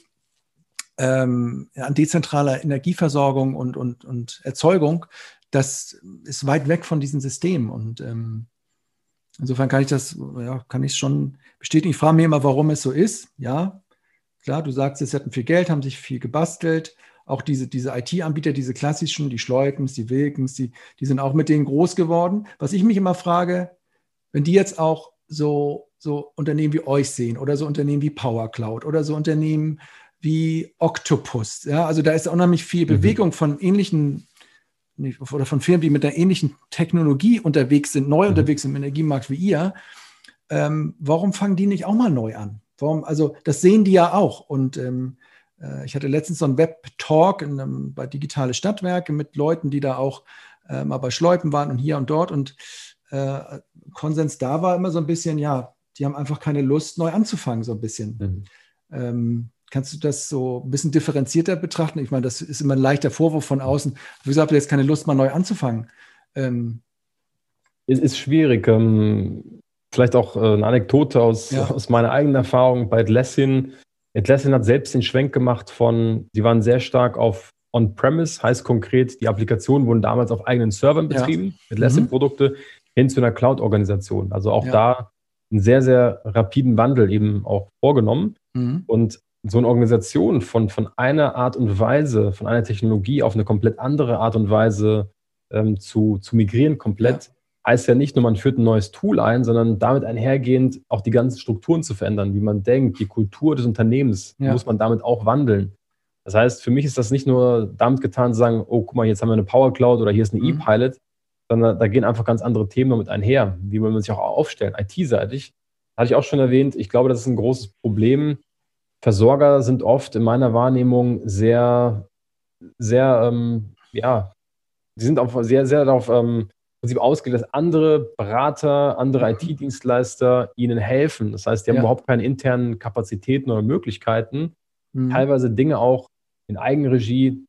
ähm, an dezentraler Energieversorgung und, und, und Erzeugung, das ist weit weg von diesen Systemen. Und ähm, insofern kann ich das, ja, kann ich schon bestätigen. Ich frage mich immer, warum es so ist. Ja, Klar, du sagst, sie hatten viel Geld, haben sich viel gebastelt. Auch diese, diese IT-Anbieter, diese klassischen, die Schleukens, die Wilkens, die, die sind auch mit denen groß geworden. Was ich mich immer frage, wenn die jetzt auch so, so Unternehmen wie euch sehen oder so Unternehmen wie PowerCloud oder so Unternehmen wie Octopus, ja, also da ist unheimlich viel mhm. Bewegung von ähnlichen oder von Firmen, die mit einer ähnlichen Technologie unterwegs sind, neu mhm. unterwegs sind im Energiemarkt wie ihr. Ähm, warum fangen die nicht auch mal neu an? Warum, also das sehen die ja auch. Und ähm, äh, ich hatte letztens so einen Web-Talk bei Digitale Stadtwerke mit Leuten, die da auch äh, mal bei Schleupen waren und hier und dort. Und äh, Konsens da war immer so ein bisschen, ja, die haben einfach keine Lust, neu anzufangen, so ein bisschen. Mhm. Ähm, kannst du das so ein bisschen differenzierter betrachten? Ich meine, das ist immer ein leichter Vorwurf von außen. Wieso habt ihr jetzt keine Lust, mal neu anzufangen? Ähm, es ist schwierig. Ähm, Vielleicht auch äh, eine Anekdote aus, ja. aus meiner eigenen Erfahrung bei Atlassian. Atlassian hat selbst den Schwenk gemacht von, sie waren sehr stark auf On-Premise, heißt konkret, die Applikationen wurden damals auf eigenen Servern betrieben, ja. Atlassian-Produkte, mhm. hin zu einer Cloud-Organisation. Also auch ja. da einen sehr, sehr rapiden Wandel eben auch vorgenommen. Mhm. Und so eine Organisation von, von einer Art und Weise, von einer Technologie auf eine komplett andere Art und Weise ähm, zu, zu migrieren, komplett, ja. Heißt ja nicht nur, man führt ein neues Tool ein, sondern damit einhergehend auch die ganzen Strukturen zu verändern, wie man denkt, die Kultur des Unternehmens ja. muss man damit auch wandeln. Das heißt, für mich ist das nicht nur damit getan, zu sagen, oh, guck mal, jetzt haben wir eine Power Cloud oder hier ist eine mhm. E-Pilot, sondern da gehen einfach ganz andere Themen damit einher, wie will man sich auch aufstellen, IT-seitig. Hatte ich auch schon erwähnt, ich glaube, das ist ein großes Problem, Versorger sind oft in meiner Wahrnehmung sehr, sehr, ähm, ja, sie sind auch sehr, sehr darauf ähm, ausgelegt, dass andere Berater, andere mhm. IT-Dienstleister ihnen helfen. Das heißt, die haben ja. überhaupt keine internen Kapazitäten oder Möglichkeiten, mhm. teilweise Dinge auch in Eigenregie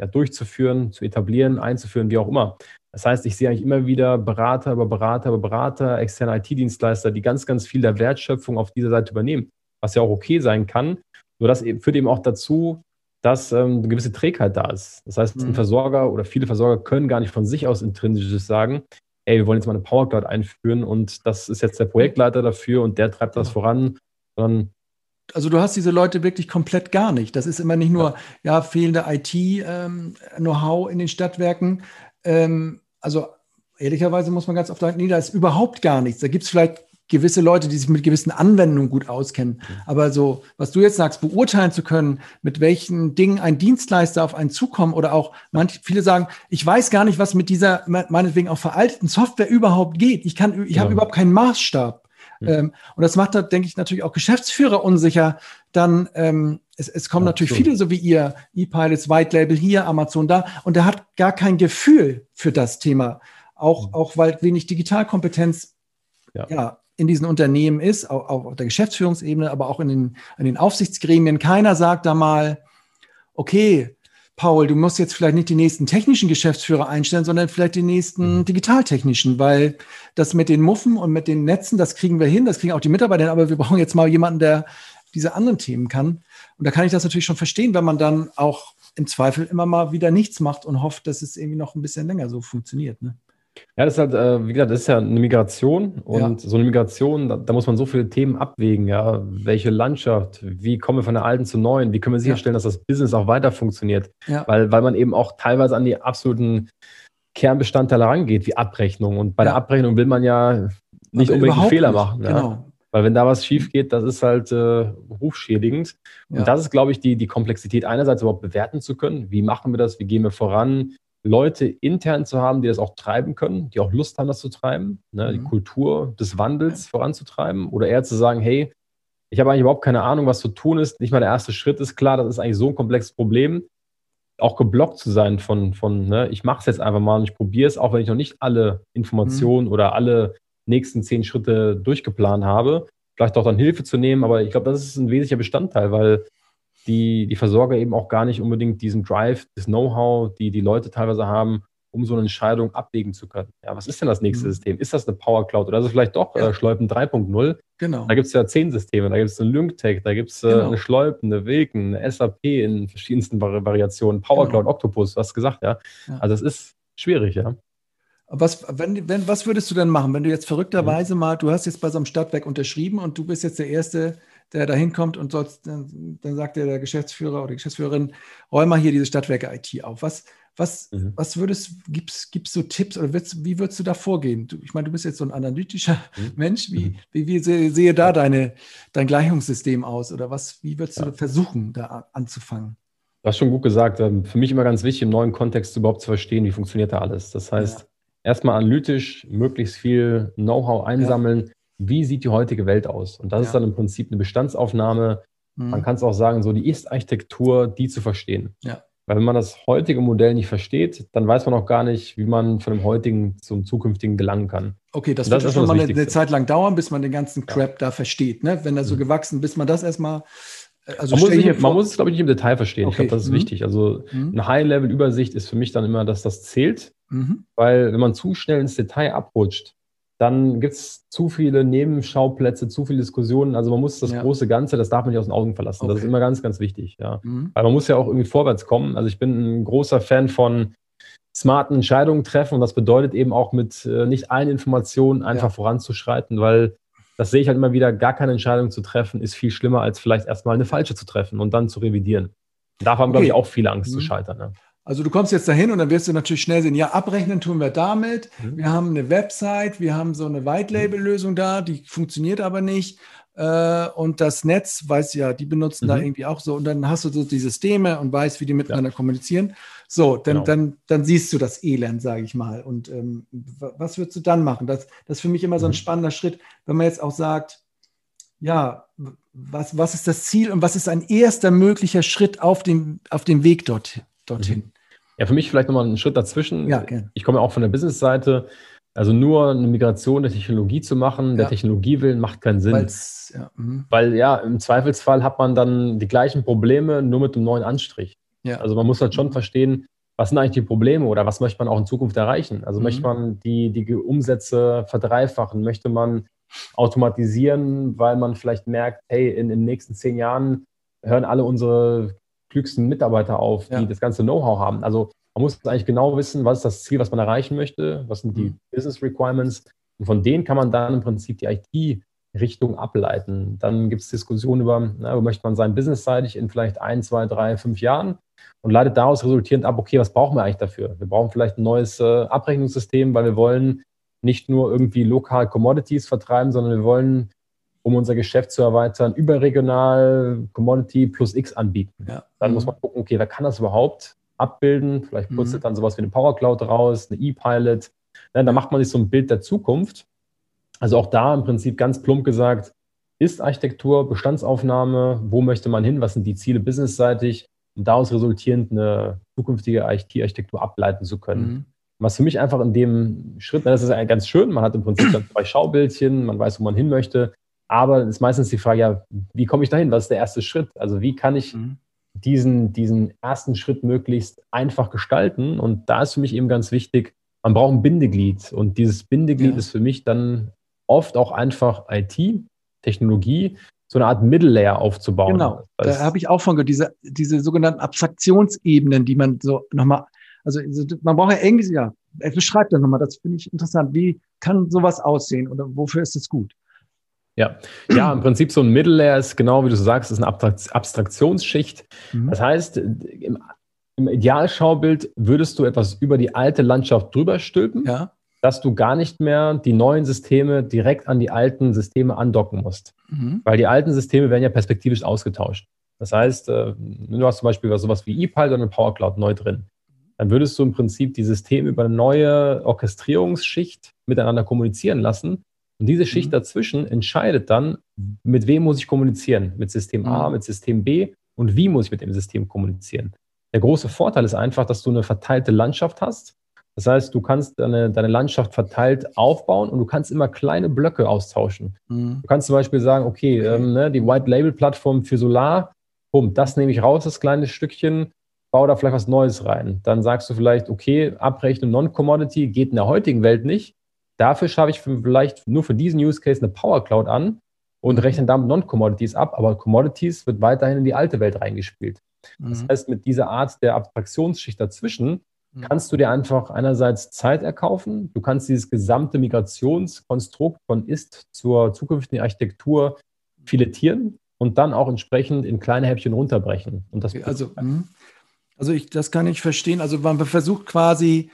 ja, durchzuführen, zu etablieren, einzuführen, wie auch immer. Das heißt, ich sehe eigentlich immer wieder Berater über Berater über Berater, externe IT-Dienstleister, die ganz, ganz viel der Wertschöpfung auf dieser Seite übernehmen was ja auch okay sein kann. Nur das führt eben auch dazu, dass ähm, eine gewisse Trägheit da ist. Das heißt, mhm. ein Versorger oder viele Versorger können gar nicht von sich aus intrinsisches sagen, ey, wir wollen jetzt mal eine Power Cloud einführen und das ist jetzt der Projektleiter dafür und der treibt das voran, sondern also du hast diese Leute wirklich komplett gar nicht. Das ist immer nicht nur ja, ja fehlende IT-Know-how ähm, in den Stadtwerken. Ähm, also ehrlicherweise muss man ganz oft sagen, nee, da ist überhaupt gar nichts. Da gibt es vielleicht gewisse Leute, die sich mit gewissen Anwendungen gut auskennen. Aber so, was du jetzt sagst, beurteilen zu können, mit welchen Dingen ein Dienstleister auf einen zukommt oder auch manche, viele sagen, ich weiß gar nicht, was mit dieser meinetwegen auch veralteten Software überhaupt geht. Ich kann, ich ja. habe überhaupt keinen Maßstab. Ja. Ähm, und das macht da, denke ich, natürlich auch Geschäftsführer unsicher. Dann, ähm, es, es kommen ja, natürlich so. viele, so wie ihr, E-Pilots, White Label hier, Amazon da, und der hat gar kein Gefühl für das Thema. Auch, mhm. auch weil wenig Digitalkompetenz ja. ja in diesen Unternehmen ist, auch, auch auf der Geschäftsführungsebene, aber auch in den, in den Aufsichtsgremien. Keiner sagt da mal, okay, Paul, du musst jetzt vielleicht nicht die nächsten technischen Geschäftsführer einstellen, sondern vielleicht die nächsten mhm. digitaltechnischen, weil das mit den Muffen und mit den Netzen, das kriegen wir hin, das kriegen auch die Mitarbeiter hin, aber wir brauchen jetzt mal jemanden, der diese anderen Themen kann. Und da kann ich das natürlich schon verstehen, wenn man dann auch im Zweifel immer mal wieder nichts macht und hofft, dass es irgendwie noch ein bisschen länger so funktioniert. Ne? Ja, das ist halt, äh, wie gesagt, das ist ja eine Migration und ja. so eine Migration, da, da, muss man so viele Themen abwägen, ja. Welche Landschaft, wie kommen wir von der alten zur neuen, wie können wir sicherstellen, ja. dass das Business auch weiter funktioniert? Ja. Weil, weil man eben auch teilweise an die absoluten Kernbestandteile rangeht, wie Abrechnung. Und bei der Abrechnung will man ja nicht Aber unbedingt einen Fehler nicht. machen. Genau. Weil wenn da was schief geht, das ist halt äh, rufschädigend. Und das ist, glaube ich, die, die Komplexität einerseits überhaupt bewerten zu können. Wie machen wir das? Wie gehen wir voran? Leute intern zu haben, die das auch treiben können, die auch Lust haben, das zu treiben, ne, mhm. die Kultur des Wandels voranzutreiben oder eher zu sagen, hey, ich habe eigentlich überhaupt keine Ahnung, was zu tun ist. Nicht mal der erste Schritt ist klar, das ist eigentlich so ein komplexes Problem. Auch geblockt zu sein von, von ne, ich mache es jetzt einfach mal und ich probiere es, auch wenn ich noch nicht alle Informationen mhm. oder alle nächsten zehn Schritte durchgeplant habe. Vielleicht auch dann Hilfe zu nehmen, aber ich glaube, das ist ein wesentlicher Bestandteil, weil die, die Versorger eben auch gar nicht unbedingt diesen Drive, das Know-how, die die Leute teilweise haben, um so eine Entscheidung abwägen zu können. Ja, was ist denn das nächste mhm. System? Ist das eine Power Cloud oder ist es vielleicht doch ja. äh, Schleupen 3.0? Genau. Da gibt es ja zehn Systeme, da gibt es eine LyncTech, da gibt es äh, genau. eine Schleupen, eine Wilken, eine SAP in verschiedensten Vari Variationen, Power genau. Cloud, Octopus, du hast gesagt, ja. ja. Also es ist schwierig, ja. Was, wenn, wenn, was würdest du denn machen, wenn du jetzt verrückterweise mhm. mal, du hast jetzt bei so einem Stadtwerk unterschrieben und du bist jetzt der Erste, der da hinkommt und sonst, dann, dann sagt der Geschäftsführer oder die Geschäftsführerin, räum mal hier diese Stadtwerke IT auf. Was, was, mhm. was würdest, gibst, gibst du Tipps oder würdest, wie würdest du da vorgehen? Du, ich meine, du bist jetzt so ein analytischer mhm. Mensch. Wie, mhm. wie, wie sehe, sehe da deine, dein Gleichungssystem aus? Oder was, wie würdest ja. du versuchen, da anzufangen? Du hast schon gut gesagt. Ähm, für mich immer ganz wichtig, im neuen Kontext überhaupt zu verstehen, wie funktioniert da alles. Das heißt, ja. erstmal analytisch möglichst viel Know-how einsammeln. Ja wie sieht die heutige Welt aus? Und das ja. ist dann im Prinzip eine Bestandsaufnahme. Mhm. Man kann es auch sagen, so die Ist-Architektur, die zu verstehen. Ja. Weil wenn man das heutige Modell nicht versteht, dann weiß man auch gar nicht, wie man von dem heutigen zum zukünftigen gelangen kann. Okay, das, das wird schon mal eine, eine, Zeit lang dauern, bis man den ganzen Crap ja. da versteht. Ne? Wenn er so mhm. gewachsen, bis man das erstmal äh, also man, muss nicht, man, muss es, glaube ich, nicht im Detail verstehen. Okay. Ich glaube, das ist mhm. wichtig. Also mhm. eine High-Level-Übersicht ist für mich dann immer, dass das zählt. Mhm. Weil wenn man zu schnell ins Detail abrutscht, dann gibt es zu viele Nebenschauplätze, zu viele Diskussionen. Also man muss das ja. große Ganze, das darf man nicht aus den Augen verlassen. Okay. Das ist immer ganz, ganz wichtig. Ja. Mhm. Weil man muss ja auch irgendwie vorwärts kommen. Also ich bin ein großer Fan von smarten Entscheidungen treffen und das bedeutet eben auch mit äh, nicht allen Informationen einfach ja. voranzuschreiten, weil das sehe ich halt immer wieder, gar keine Entscheidung zu treffen, ist viel schlimmer, als vielleicht erstmal eine falsche zu treffen und dann zu revidieren. Da haben, okay. glaube ich, auch viele Angst mhm. zu scheitern. Ne? Also du kommst jetzt dahin und dann wirst du natürlich schnell sehen, ja, abrechnen tun wir damit. Mhm. Wir haben eine Website, wir haben so eine White-Label-Lösung da, die funktioniert aber nicht. Äh, und das Netz, weiß ja, die benutzen mhm. da irgendwie auch so. Und dann hast du so die Systeme und weißt, wie die miteinander ja. kommunizieren. So, dann, genau. dann, dann siehst du das Elend, sage ich mal. Und ähm, was würdest du dann machen? Das, das ist für mich immer so ein mhm. spannender Schritt, wenn man jetzt auch sagt, ja, was, was ist das Ziel und was ist ein erster möglicher Schritt auf dem, auf dem Weg dort, dorthin? Mhm. Ja, für mich vielleicht nochmal einen Schritt dazwischen. Ja, gerne. Ich komme auch von der Business-Seite. Also nur eine Migration der Technologie zu machen, der Technologie willen, macht keinen Sinn. Ja, mhm. Weil ja, im Zweifelsfall hat man dann die gleichen Probleme, nur mit einem neuen Anstrich. Ja. Also man muss halt schon mhm. verstehen, was sind eigentlich die Probleme oder was möchte man auch in Zukunft erreichen? Also mhm. möchte man die, die Umsätze verdreifachen? Möchte man automatisieren, weil man vielleicht merkt, hey, in, in den nächsten zehn Jahren hören alle unsere klügsten Mitarbeiter auf, die ja. das ganze Know-how haben. Also man muss eigentlich genau wissen, was ist das Ziel, was man erreichen möchte, was sind die mhm. Business Requirements. Und von denen kann man dann im Prinzip die IT-Richtung ableiten. Dann gibt es Diskussionen über, na, wo möchte man sein businessseitig in vielleicht ein, zwei, drei, fünf Jahren und leitet daraus resultierend ab, okay, was brauchen wir eigentlich dafür? Wir brauchen vielleicht ein neues äh, Abrechnungssystem, weil wir wollen nicht nur irgendwie lokal Commodities vertreiben, sondern wir wollen um unser Geschäft zu erweitern, überregional Commodity plus X anbieten. Ja. Dann mhm. muss man gucken, okay, wer kann das überhaupt abbilden? Vielleicht putzelt mhm. dann sowas wie eine Power Cloud raus, eine E-Pilot. Ja, da macht man sich so ein Bild der Zukunft. Also auch da im Prinzip ganz plump gesagt, ist Architektur, Bestandsaufnahme, wo möchte man hin, was sind die Ziele businessseitig, um daraus resultierend eine zukünftige IT-Architektur ableiten zu können. Mhm. Was für mich einfach in dem Schritt, das ist ganz schön, man hat im Prinzip zwei Schaubildchen, man weiß, wo man hin möchte, aber es ist meistens die Frage, ja, wie komme ich dahin? Was ist der erste Schritt? Also wie kann ich mhm. diesen, diesen ersten Schritt möglichst einfach gestalten? Und da ist für mich eben ganz wichtig, man braucht ein Bindeglied. Und dieses Bindeglied ja. ist für mich dann oft auch einfach IT, Technologie, so eine Art Middle Layer aufzubauen. Genau, da habe ich auch von gehört, diese, diese sogenannten Abstraktionsebenen, die man so nochmal, also man braucht ja irgendwie, ja, beschreibt das nochmal, das finde ich interessant. Wie kann sowas aussehen oder wofür ist es gut? Ja. ja, im Prinzip so ein Middle Layer ist genau wie du sagst, ist eine Abstraktionsschicht. Mhm. Das heißt, im, im Idealschaubild würdest du etwas über die alte Landschaft drüber stülpen, ja. dass du gar nicht mehr die neuen Systeme direkt an die alten Systeme andocken musst. Mhm. Weil die alten Systeme werden ja perspektivisch ausgetauscht. Das heißt, äh, du hast zum Beispiel sowas wie oder eine Power Cloud neu drin. Dann würdest du im Prinzip die Systeme über eine neue Orchestrierungsschicht miteinander kommunizieren lassen und diese Schicht mhm. dazwischen entscheidet dann, mit wem muss ich kommunizieren? Mit System A, mhm. mit System B und wie muss ich mit dem System kommunizieren? Der große Vorteil ist einfach, dass du eine verteilte Landschaft hast. Das heißt, du kannst deine, deine Landschaft verteilt aufbauen und du kannst immer kleine Blöcke austauschen. Mhm. Du kannst zum Beispiel sagen, okay, ähm, ne, die White Label Plattform für Solar, bumm, das nehme ich raus, das kleine Stückchen, baue da vielleicht was Neues rein. Dann sagst du vielleicht, okay, Abrechnung Non-Commodity geht in der heutigen Welt nicht. Dafür schaffe ich vielleicht nur für diesen Use Case eine Power Cloud an und rechne damit Non-Commodities ab, aber Commodities wird weiterhin in die alte Welt reingespielt. Mhm. Das heißt, mit dieser Art der Abstraktionsschicht dazwischen mhm. kannst du dir einfach einerseits Zeit erkaufen, du kannst dieses gesamte Migrationskonstrukt von Ist zur zukünftigen Architektur filettieren und dann auch entsprechend in kleine Häppchen runterbrechen. Und das also, mhm. also ich, das kann ich verstehen. Also man versucht quasi,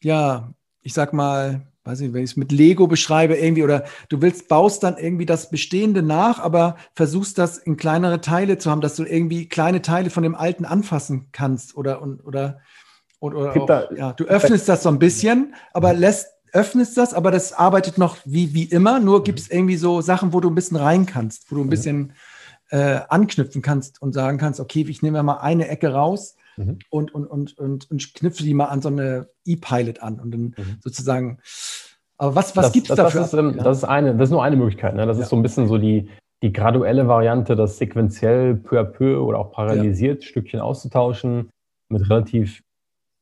ja, ich sag mal, weiß nicht, wenn ich es mit Lego beschreibe, irgendwie, oder du willst, baust dann irgendwie das Bestehende nach, aber versuchst das in kleinere Teile zu haben, dass du irgendwie kleine Teile von dem Alten anfassen kannst oder, oder, oder, auch, da, ja, du öffnest das so ein bisschen, aber lässt, öffnest das, aber das arbeitet noch wie, wie immer, nur gibt es irgendwie so Sachen, wo du ein bisschen rein kannst, wo du ein bisschen äh, anknüpfen kannst und sagen kannst, okay, ich nehme mal eine Ecke raus mhm. und, und, und, und, und knüpfe die mal an so eine E-Pilot an und dann mhm. sozusagen. Aber was, was gibt es dafür? Das ist, ähm, das, ist eine, das ist nur eine Möglichkeit. Ne? Das ja. ist so ein bisschen so die, die graduelle Variante, das sequenziell peu à peu oder auch paralysiert ja. Stückchen auszutauschen mit relativ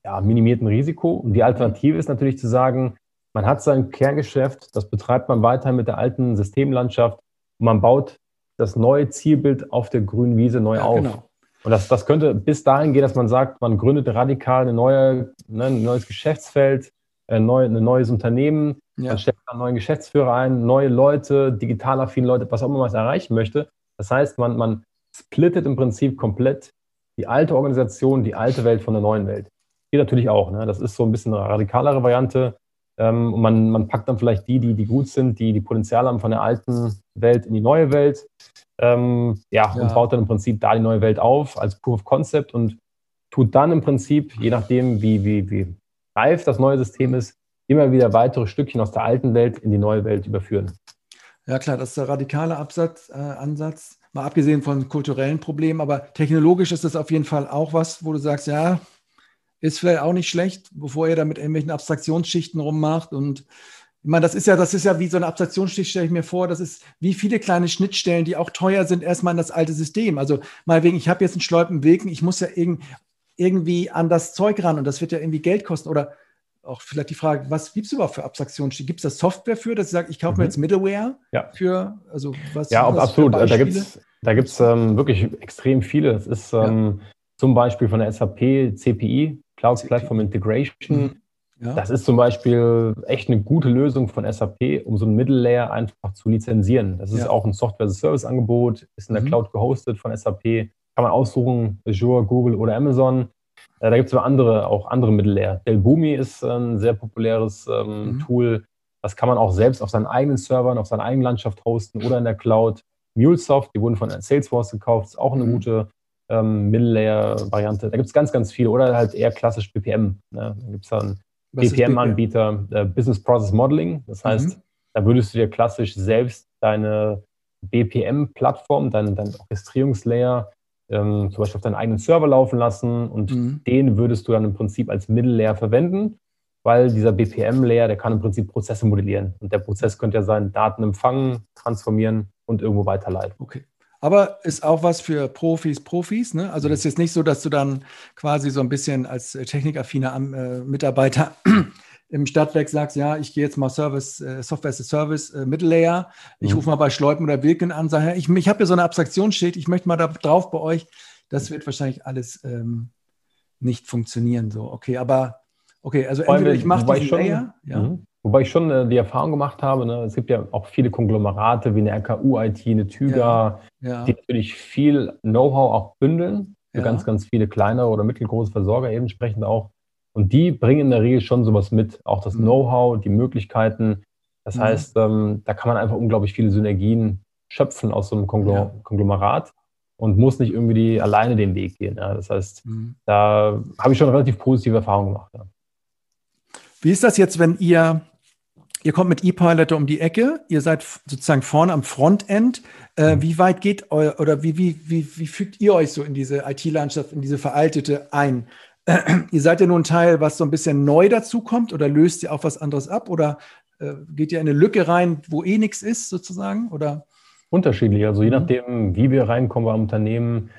ja, minimiertem Risiko. Und die Alternative ist natürlich zu sagen, man hat sein Kerngeschäft, das betreibt man weiter mit der alten Systemlandschaft und man baut das neue Zielbild auf der grünen Wiese neu ja, auf. Genau. Und das, das könnte bis dahin gehen, dass man sagt, man gründet radikal eine neue, ne, ein neues Geschäftsfeld, ein, neu, ein neues Unternehmen, Ja. Man stellt einen neuen Geschäftsführer ein, neue Leute, digital affine Leute, was auch immer man erreichen möchte. Das heißt, man, man splittet im Prinzip komplett die alte Organisation, die alte Welt von der neuen Welt. Geht natürlich auch. Ne? Das ist so ein bisschen eine radikalere Variante. Ähm, man, man packt dann vielleicht die, die, die gut sind, die die Potenzial haben von der alten Welt in die neue Welt. Ähm, ja, ja, und baut dann im Prinzip da die neue Welt auf als Proof of Concept und tut dann im Prinzip, je nachdem, wie, wie, wie reif das neue System ist, immer wieder weitere Stückchen aus der alten Welt in die neue Welt überführen. Ja, klar, das ist der radikale Absatz, äh, Ansatz, mal abgesehen von kulturellen Problemen, aber technologisch ist das auf jeden Fall auch was, wo du sagst, ja, ist vielleicht auch nicht schlecht, bevor ihr da mit irgendwelchen Abstraktionsschichten rummacht und ich meine, das ist ja, das ist ja wie so eine Abstraktionsschicht, stelle ich mir vor. Das ist wie viele kleine Schnittstellen, die auch teuer sind, erstmal in das alte System. Also mal wegen, ich habe jetzt einen Schleupenweg, ich muss ja irg irgendwie an das Zeug ran und das wird ja irgendwie Geld kosten. Oder auch vielleicht die Frage, was gibt es überhaupt für Abstraktionsschichten? Gibt es da Software für, dass ich sage, ich kaufe mir mhm. jetzt Middleware ja. für, also was? Ja, absolut. Da gibt es da gibt's, ähm, wirklich extrem viele. Das ist ähm, ja. zum Beispiel von der SAP CPI, Cloud CPI. Platform Integration. Mhm ja. Das ist zum Beispiel echt eine gute Lösung von SAP, um so ein Middle Layer einfach zu lizenzieren. Das ist auch ein Software-as-Service-Angebot, ist in der mhm. Cloud gehostet von SAP. Kann man aussuchen, Azure, Google oder Amazon. Äh, da gibt es aber andere, auch andere Middle Layer. Delbumi ist ein sehr populäres ähm, mhm. Tool. Das kann man auch selbst auf seinen eigenen Servern, auf seiner eigenen Landschaft hosten oder in der Cloud. MuleSoft, die wurden von Salesforce gekauft, ist auch eine mhm. gute ähm, Middle-Layer-Variante. Da gibt es ganz, ganz viele. Oder halt eher klassisch BPM. Ne? Da gibt es dann BPM-Anbieter, äh, Business Process Modeling. Das heißt, mhm. da würdest du dir klassisch selbst deine BPM-Plattform, deinen dein Orchestrierungslayer ähm, zum Beispiel auf deinen eigenen Server laufen lassen und mhm. den würdest du dann im Prinzip als Mittellayer verwenden, weil dieser BPM-Layer, der kann im Prinzip Prozesse modellieren. Und der Prozess könnte ja sein, Daten empfangen, transformieren und irgendwo weiterleiten. Okay. Aber ist auch was für Profis, Profis. Ne? Also das ist jetzt nicht so, dass du dann quasi so ein bisschen als technikaffiner äh, Mitarbeiter im Stadtwerk sagst, ja, ich gehe jetzt mal Service, äh, Software as a Service, äh, Mittellayer. Ich mhm. rufe mal bei Schleupen oder Wilken an, sage, ich, ich habe hier so eine Abstraktionsschicht, ich möchte mal da drauf bei euch. Das wird wahrscheinlich alles ähm, nicht funktionieren. So, okay, aber okay, also entweder ich mache diesen Layer, ja. Mhm. Wobei ich schon äh, die Erfahrung gemacht habe, ne, es gibt ja auch viele Konglomerate wie eine RKU-IT, eine Tüga, ja, ja. die natürlich viel Know-how auch bündeln für ja. ganz, ganz viele kleinere oder mittelgroße Versorger eben entsprechend auch. Und die bringen in der Regel schon sowas mit, auch das mhm. Know-how, die Möglichkeiten. Das mhm. heißt, ähm, da kann man einfach unglaublich viele Synergien schöpfen aus so einem Konglomerat und muss nicht irgendwie die, alleine den Weg gehen. Das heißt, mhm. da habe ich schon relativ positive Erfahrungen gemacht. Wie ist das jetzt, wenn ihr Ihr kommt mit ePiloter um die Ecke, ihr seid sozusagen vorne am Frontend. Äh, mhm. wie weit geht euer oder wie, wie, wie, wie fügt ihr euch so in diese IT-Landschaft, in diese veraltete ein? Ihr seid ja nur ein Teil, was so ein bisschen neu dazukommt oder löst ihr auch was anderes ab oder äh, geht ihr in eine Lücke rein, wo eh nichts ist sozusagen? Oder? Unterschiedlich, also je mhm. nachdem, wie wir reinkommen beim Unternehmen.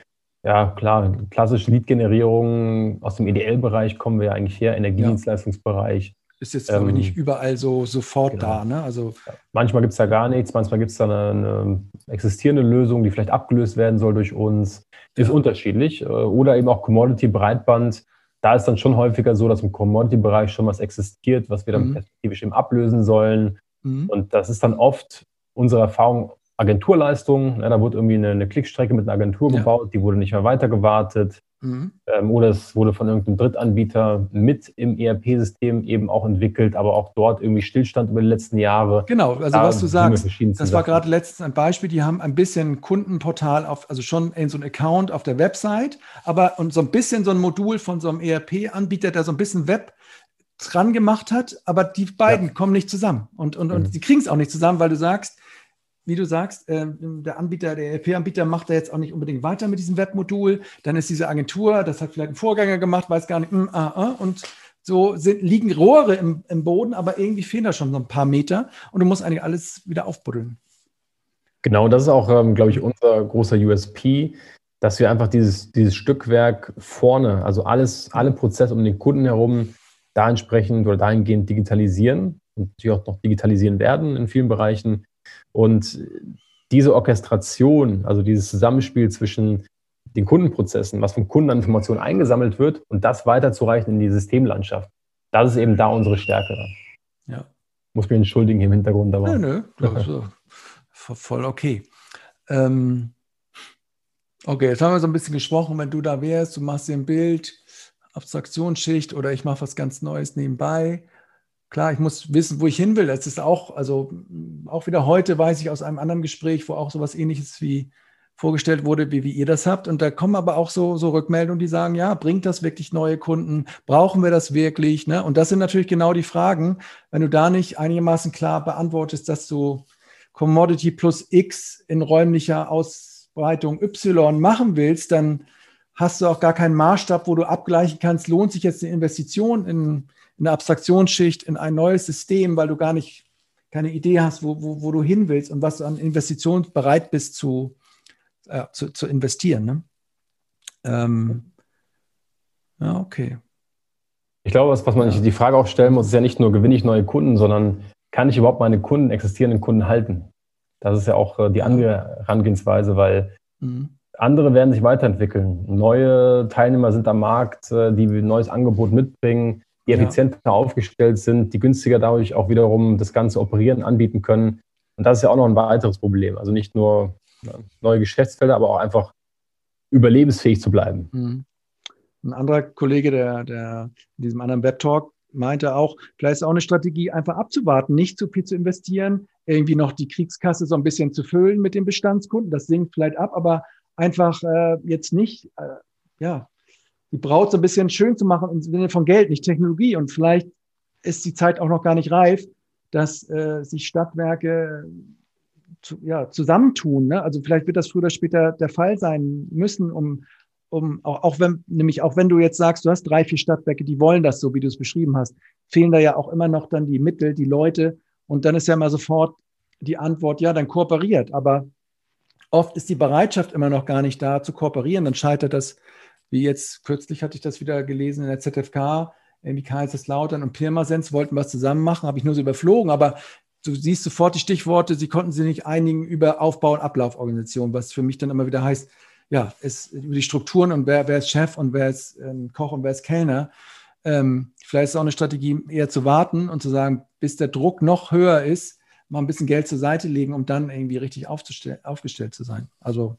Ja, klar, klassische Lead-Generierung aus dem EDL-Bereich kommen wir ja eigentlich her, Energiedienstleistungsbereich. Ist jetzt, glaube ich, nicht ähm, überall so sofort genau. da. Ne? Also, manchmal gibt es da gar nichts, manchmal gibt es da eine, eine, existierende Lösung, die vielleicht abgelöst werden soll durch uns. Ist ja. unterschiedlich. Äh, oder eben auch Commodity Breitband. Da ist dann schon häufiger so, dass im Commodity-Bereich schon was existiert, was wir dann mhm. perspektivisch eben ablösen sollen. Mhm. Und das ist dann oft unsere Erfahrung Agenturleistung. Ja, da wurde irgendwie eine, eine, Klickstrecke mit einer Agentur ja. gebaut, die wurde nicht mehr weitergewartet. Mhm. Ähm, oder es wurde von irgendeinem Drittanbieter mit im ERP-System eben auch entwickelt, aber auch dort irgendwie Stillstand über die letzten Jahre. Genau, also da was du sagst, das war gerade letztens ein Beispiel, die haben ein bisschen Kundenportal auf, also schon in so ein Account auf der Website, aber und so ein bisschen so ein Modul von so einem ERP-Anbieter, der so ein bisschen Web dran gemacht hat, aber die beiden ja. kommen nicht zusammen und, und, und mhm. sie kriegen es auch nicht zusammen, weil du sagst, wie du sagst, äh, der Anbieter, der ERP-Anbieter macht da jetzt auch nicht unbedingt weiter mit diesem Webmodul. Dann ist diese Agentur, das hat vielleicht ein Vorgänger gemacht, weiß gar nicht, mm, ah, ah, und so sind, liegen Rohre im, im Boden, aber irgendwie fehlen da schon so ein paar Meter und du musst eigentlich alles wieder aufbuddeln. Genau, das ist auch, ähm, glaube ich, unser großer USP, dass wir einfach dieses, dieses Stückwerk vorne, also alles, alle Prozesse um den Kunden herum, da entsprechend oder dahingehend digitalisieren und natürlich auch noch digitalisieren werden in vielen Bereichen und diese Orchestration, also dieses Zusammenspiel zwischen den Kundenprozessen, was von Kunden an Informationen eingesammelt wird und das weiterzureichen in die Systemlandschaft, das ist eben da unsere Stärke. Ja. muss mich entschuldigen im Hintergrund. Aber. Nö, nö, das ist voll okay. Ähm, okay, jetzt haben wir so ein bisschen gesprochen, wenn du da wärst, du machst dir ein Bild, Abstraktionsschicht oder ich mache was ganz Neues nebenbei. Klar, ich muss wissen, wo ich hin will. Das ist auch, also auch wieder heute weiß ich aus einem anderen Gespräch, wo auch sowas ähnliches wie vorgestellt wurde, wie, wie ihr das habt. Und da kommen aber auch so, so Rückmeldungen, die sagen, ja, bringt das wirklich neue Kunden? Brauchen wir das wirklich? Ne? Und das sind natürlich genau die Fragen. Wenn du da nicht einigermaßen klar beantwortest, dass du Commodity plus X in räumlicher Ausbreitung Y machen willst, dann hast du auch gar keinen Maßstab, wo du abgleichen kannst, lohnt sich jetzt eine Investition in eine Abstraktionsschicht, in ein neues System, weil du gar nicht keine Idee hast, wo, wo, wo du hin willst und was du an Investitionen bereit bist zu, äh, zu, zu, investieren. Ne? Ähm, ja, okay. Ich glaube, was, was man sich die Frage auch stellen muss, ist ja nicht nur, gewinne ich neue Kunden, sondern kann ich überhaupt meine Kunden, existierenden Kunden halten? Das ist ja auch äh, die andere Herangehensweise, weil mhm. Andere werden sich weiterentwickeln. Neue Teilnehmer sind am Markt, äh, die ein neues Angebot mitbringen die effizienter ja. aufgestellt sind, die günstiger dadurch auch wiederum das ganze Operieren anbieten können. Und das ist ja auch noch ein weiteres Problem. Also nicht nur neue Geschäftsfelder, aber auch einfach überlebensfähig zu bleiben. Mhm. Ein anderer Kollege, der, der in diesem anderen Web-Talk meinte auch, vielleicht ist auch eine Strategie, einfach abzuwarten, nicht zu viel zu investieren, irgendwie noch die Kriegskasse so ein bisschen zu füllen mit den Bestandskunden. Das sinkt vielleicht ab, aber einfach äh, jetzt nicht, äh, ja, die Braut so ein bisschen schön zu machen im Sinne von Geld, nicht Technologie. Und vielleicht ist die Zeit auch noch gar nicht reif, dass äh, sich Stadtwerke zu, ja, zusammentun. Ne? Also vielleicht wird das früher oder später der Fall sein müssen, um, um auch, auch wenn, nämlich auch wenn du jetzt sagst, du hast drei, vier Stadtwerke, die wollen das so, wie du es beschrieben hast, fehlen da ja auch immer noch dann die Mittel, die Leute. Und dann ist ja mal sofort die Antwort, ja, dann kooperiert. Aber oft ist die Bereitschaft immer noch gar nicht da zu kooperieren. Dann scheitert das wie jetzt kürzlich hatte ich das wieder gelesen in der ZFK, irgendwie Kaiserslautern und Pirmasens wollten was zusammen machen, habe ich nur so überflogen, aber du siehst sofort die Stichworte, sie konnten sich nicht einigen über Aufbau- und Ablauforganisation, was für mich dann immer wieder heißt, ja, ist über die Strukturen und wer, wer ist Chef und wer ist ähm, Koch und wer ist Kellner. Ähm, vielleicht ist es auch eine Strategie, eher zu warten und zu sagen, bis der Druck noch höher ist, mal ein bisschen Geld zur Seite legen, um dann irgendwie richtig aufgestellt zu sein. Also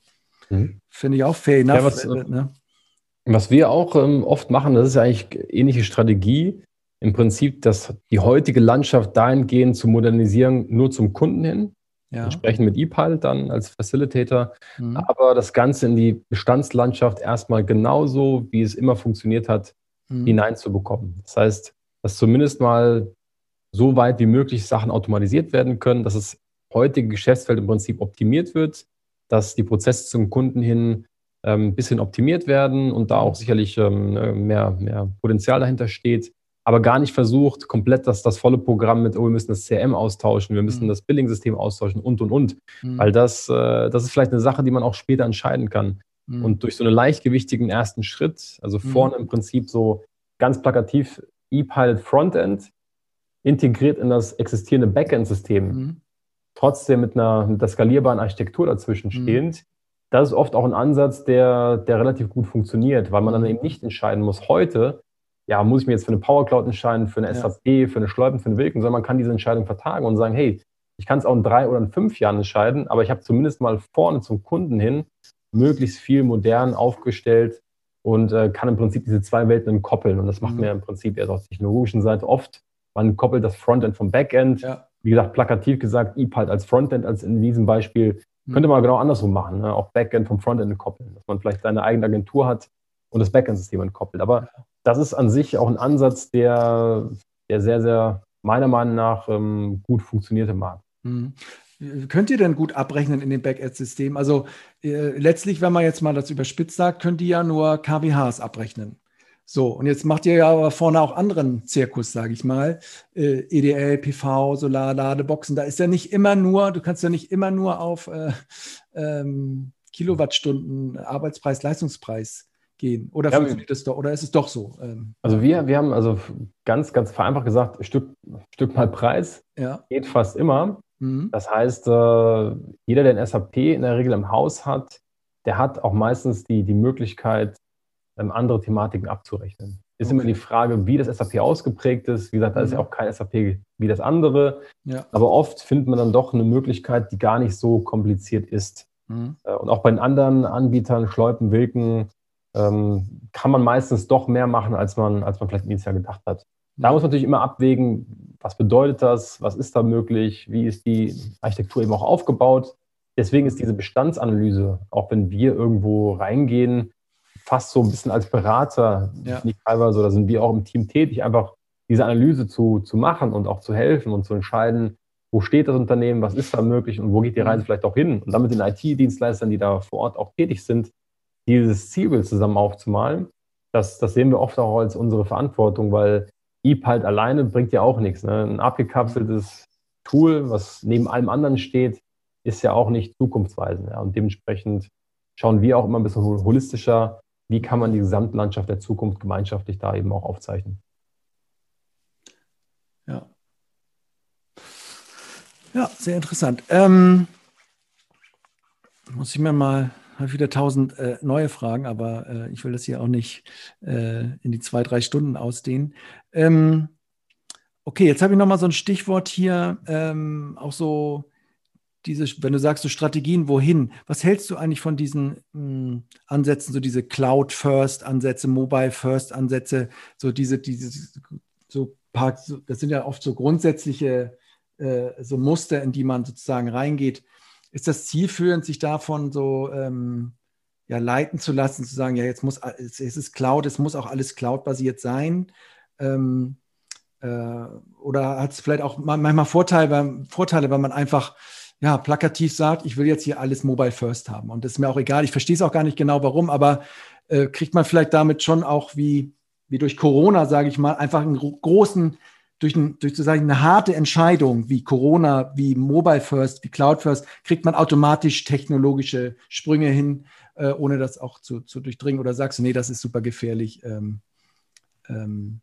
mhm. finde ich auch fair enough. Ja, was, äh, ne? Was wir auch ähm, oft machen, das ist ja eigentlich ähnliche Strategie, im Prinzip dass die heutige Landschaft dahingehend zu modernisieren, nur zum Kunden hin. Ja. Wir sprechen mit ePilot dann als Facilitator, mhm. aber das Ganze in die Bestandslandschaft erstmal genauso, wie es immer funktioniert hat, mhm. hineinzubekommen. Das heißt, dass zumindest mal so weit wie möglich Sachen automatisiert werden können, dass das heutige Geschäftsfeld im Prinzip optimiert wird, dass die Prozesse zum Kunden hin ein ähm, bisschen optimiert werden und da auch sicherlich ähm, mehr, mehr Potenzial dahinter steht, aber gar nicht versucht, komplett das, das volle Programm mit, oh, wir müssen das CRM austauschen, wir müssen mhm. das Billing-System austauschen und, und, und. Mhm. Weil das, äh, das ist vielleicht eine Sache, die man auch später entscheiden kann. Mhm. Und durch so einen leichtgewichtigen ersten Schritt, also mhm. vorne im Prinzip so ganz plakativ ePilot Frontend, integriert in das existierende Backend-System, mhm. trotzdem mit einer, mit einer skalierbaren Architektur dazwischen mhm. stehend, das ist oft auch ein Ansatz, der, der relativ gut funktioniert, weil man dann eben nicht entscheiden muss, heute, ja, muss ich mir jetzt für eine Power Cloud entscheiden, für eine ja. SAP, für eine Schleupen, für eine Wilken, sondern man kann diese Entscheidung vertagen und sagen, hey, ich kann es auch in drei oder in fünf Jahren entscheiden, aber ich habe zumindest mal vorne zum Kunden hin möglichst viel modern aufgestellt und äh, kann im Prinzip diese zwei Welten koppeln. Und das macht mhm. mir im Prinzip erst auf der technologischen Seite oft. Man koppelt das Frontend vom Backend. Ja. Wie gesagt, plakativ gesagt, EPALT als Frontend, als in diesem Beispiel könnte man genau andersrum machen, ne? auch Backend vom Frontend entkoppeln, dass man vielleicht seine eigene Agentur hat und das Backend-System entkoppelt. Aber das ist an sich auch ein Ansatz, der, der sehr, sehr meiner Meinung nach ähm, gut funktioniert im Markt. Mhm. Könnt ihr denn gut abrechnen in dem Backend-System? Also äh, letztlich, wenn man jetzt mal das überspitzt sagt, könnt ihr ja nur KWHs abrechnen. So, und jetzt macht ihr ja aber vorne auch anderen Zirkus, sage ich mal. Äh, EDL, PV, Solar, Ladeboxen. Da ist ja nicht immer nur, du kannst ja nicht immer nur auf äh, ähm, Kilowattstunden Arbeitspreis, Leistungspreis gehen. Oder ja, funktioniert das doch, oder ist es doch so? Ähm, also wir, wir haben also ganz, ganz vereinfacht gesagt, Stück, Stück mal Preis ja. geht fast immer. Mhm. Das heißt, äh, jeder, der ein SAP in der Regel im Haus hat, der hat auch meistens die, die Möglichkeit, andere Thematiken abzurechnen. Ist okay. immer die Frage, wie das SAP ausgeprägt ist. Wie gesagt, da ist ja mhm. auch kein SAP wie das andere. Ja. Aber oft findet man dann doch eine Möglichkeit, die gar nicht so kompliziert ist. Mhm. Äh, und auch bei den anderen Anbietern, Schleupen, Wilken, ähm, kann man meistens doch mehr machen, als man, als man vielleicht initial gedacht hat. Da muss man natürlich immer abwägen, was bedeutet das, was ist da möglich, wie ist die Architektur eben auch aufgebaut. Deswegen ist diese Bestandsanalyse, auch wenn wir irgendwo reingehen, fast so ein bisschen als Berater, ja. nicht teilweise, da sind wir auch im Team tätig, einfach diese Analyse zu, zu machen und auch zu helfen und zu entscheiden, wo steht das Unternehmen, was ist da möglich und wo geht die Reise mhm. vielleicht auch hin. Und dann mit den IT-Dienstleistern, die da vor Ort auch tätig sind, dieses Zielbild zusammen aufzumalen, das, das sehen wir oft auch als unsere Verantwortung, weil EAP halt alleine bringt ja auch nichts. Ne? Ein abgekapseltes Tool, was neben allem anderen steht, ist ja auch nicht zukunftsweisend. Ja? Und dementsprechend schauen wir auch immer ein bisschen holistischer, wie kann man die Gesamtlandschaft der Zukunft gemeinschaftlich da eben auch aufzeichnen. Ja. Ja, sehr interessant. Ähm, muss ich mir mal habe wieder tausend äh, neue Fragen, aber äh, ich will das hier auch nicht äh, in die zwei, drei Stunden ausdehnen. Ähm, okay, jetzt habe ich nochmal so ein Stichwort hier, ähm, auch so diese, wenn du sagst, so Strategien, wohin? Was hältst du eigentlich von diesen mh, hm, Ansätzen, so diese Cloud-First-Ansätze, Mobile-First-Ansätze, so diese, diese, so paar, das sind ja oft so grundsätzliche äh, so Muster, in die man sozusagen reingeht ist das zielführend, sich davon so ähm, ja, leiten zu lassen, zu sagen, ja, jetzt muss es ist Cloud, es muss auch alles Cloud-basiert sein? Ähm, äh, oder hat es vielleicht auch manchmal Vorteile, Vorteile, weil man einfach ja, plakativ sagt, ich will jetzt hier alles Mobile First haben. Und das ist mir auch egal, ich verstehe es auch gar nicht genau, warum, aber äh, kriegt man vielleicht damit schon auch wie, wie durch Corona, sage ich mal, einfach einen großen durch, ein, durch sozusagen eine harte Entscheidung wie Corona, wie Mobile First, wie Cloud First, kriegt man automatisch technologische Sprünge hin, äh, ohne das auch zu, zu durchdringen? Oder sagst du, nee, das ist super gefährlich? Ähm, ähm,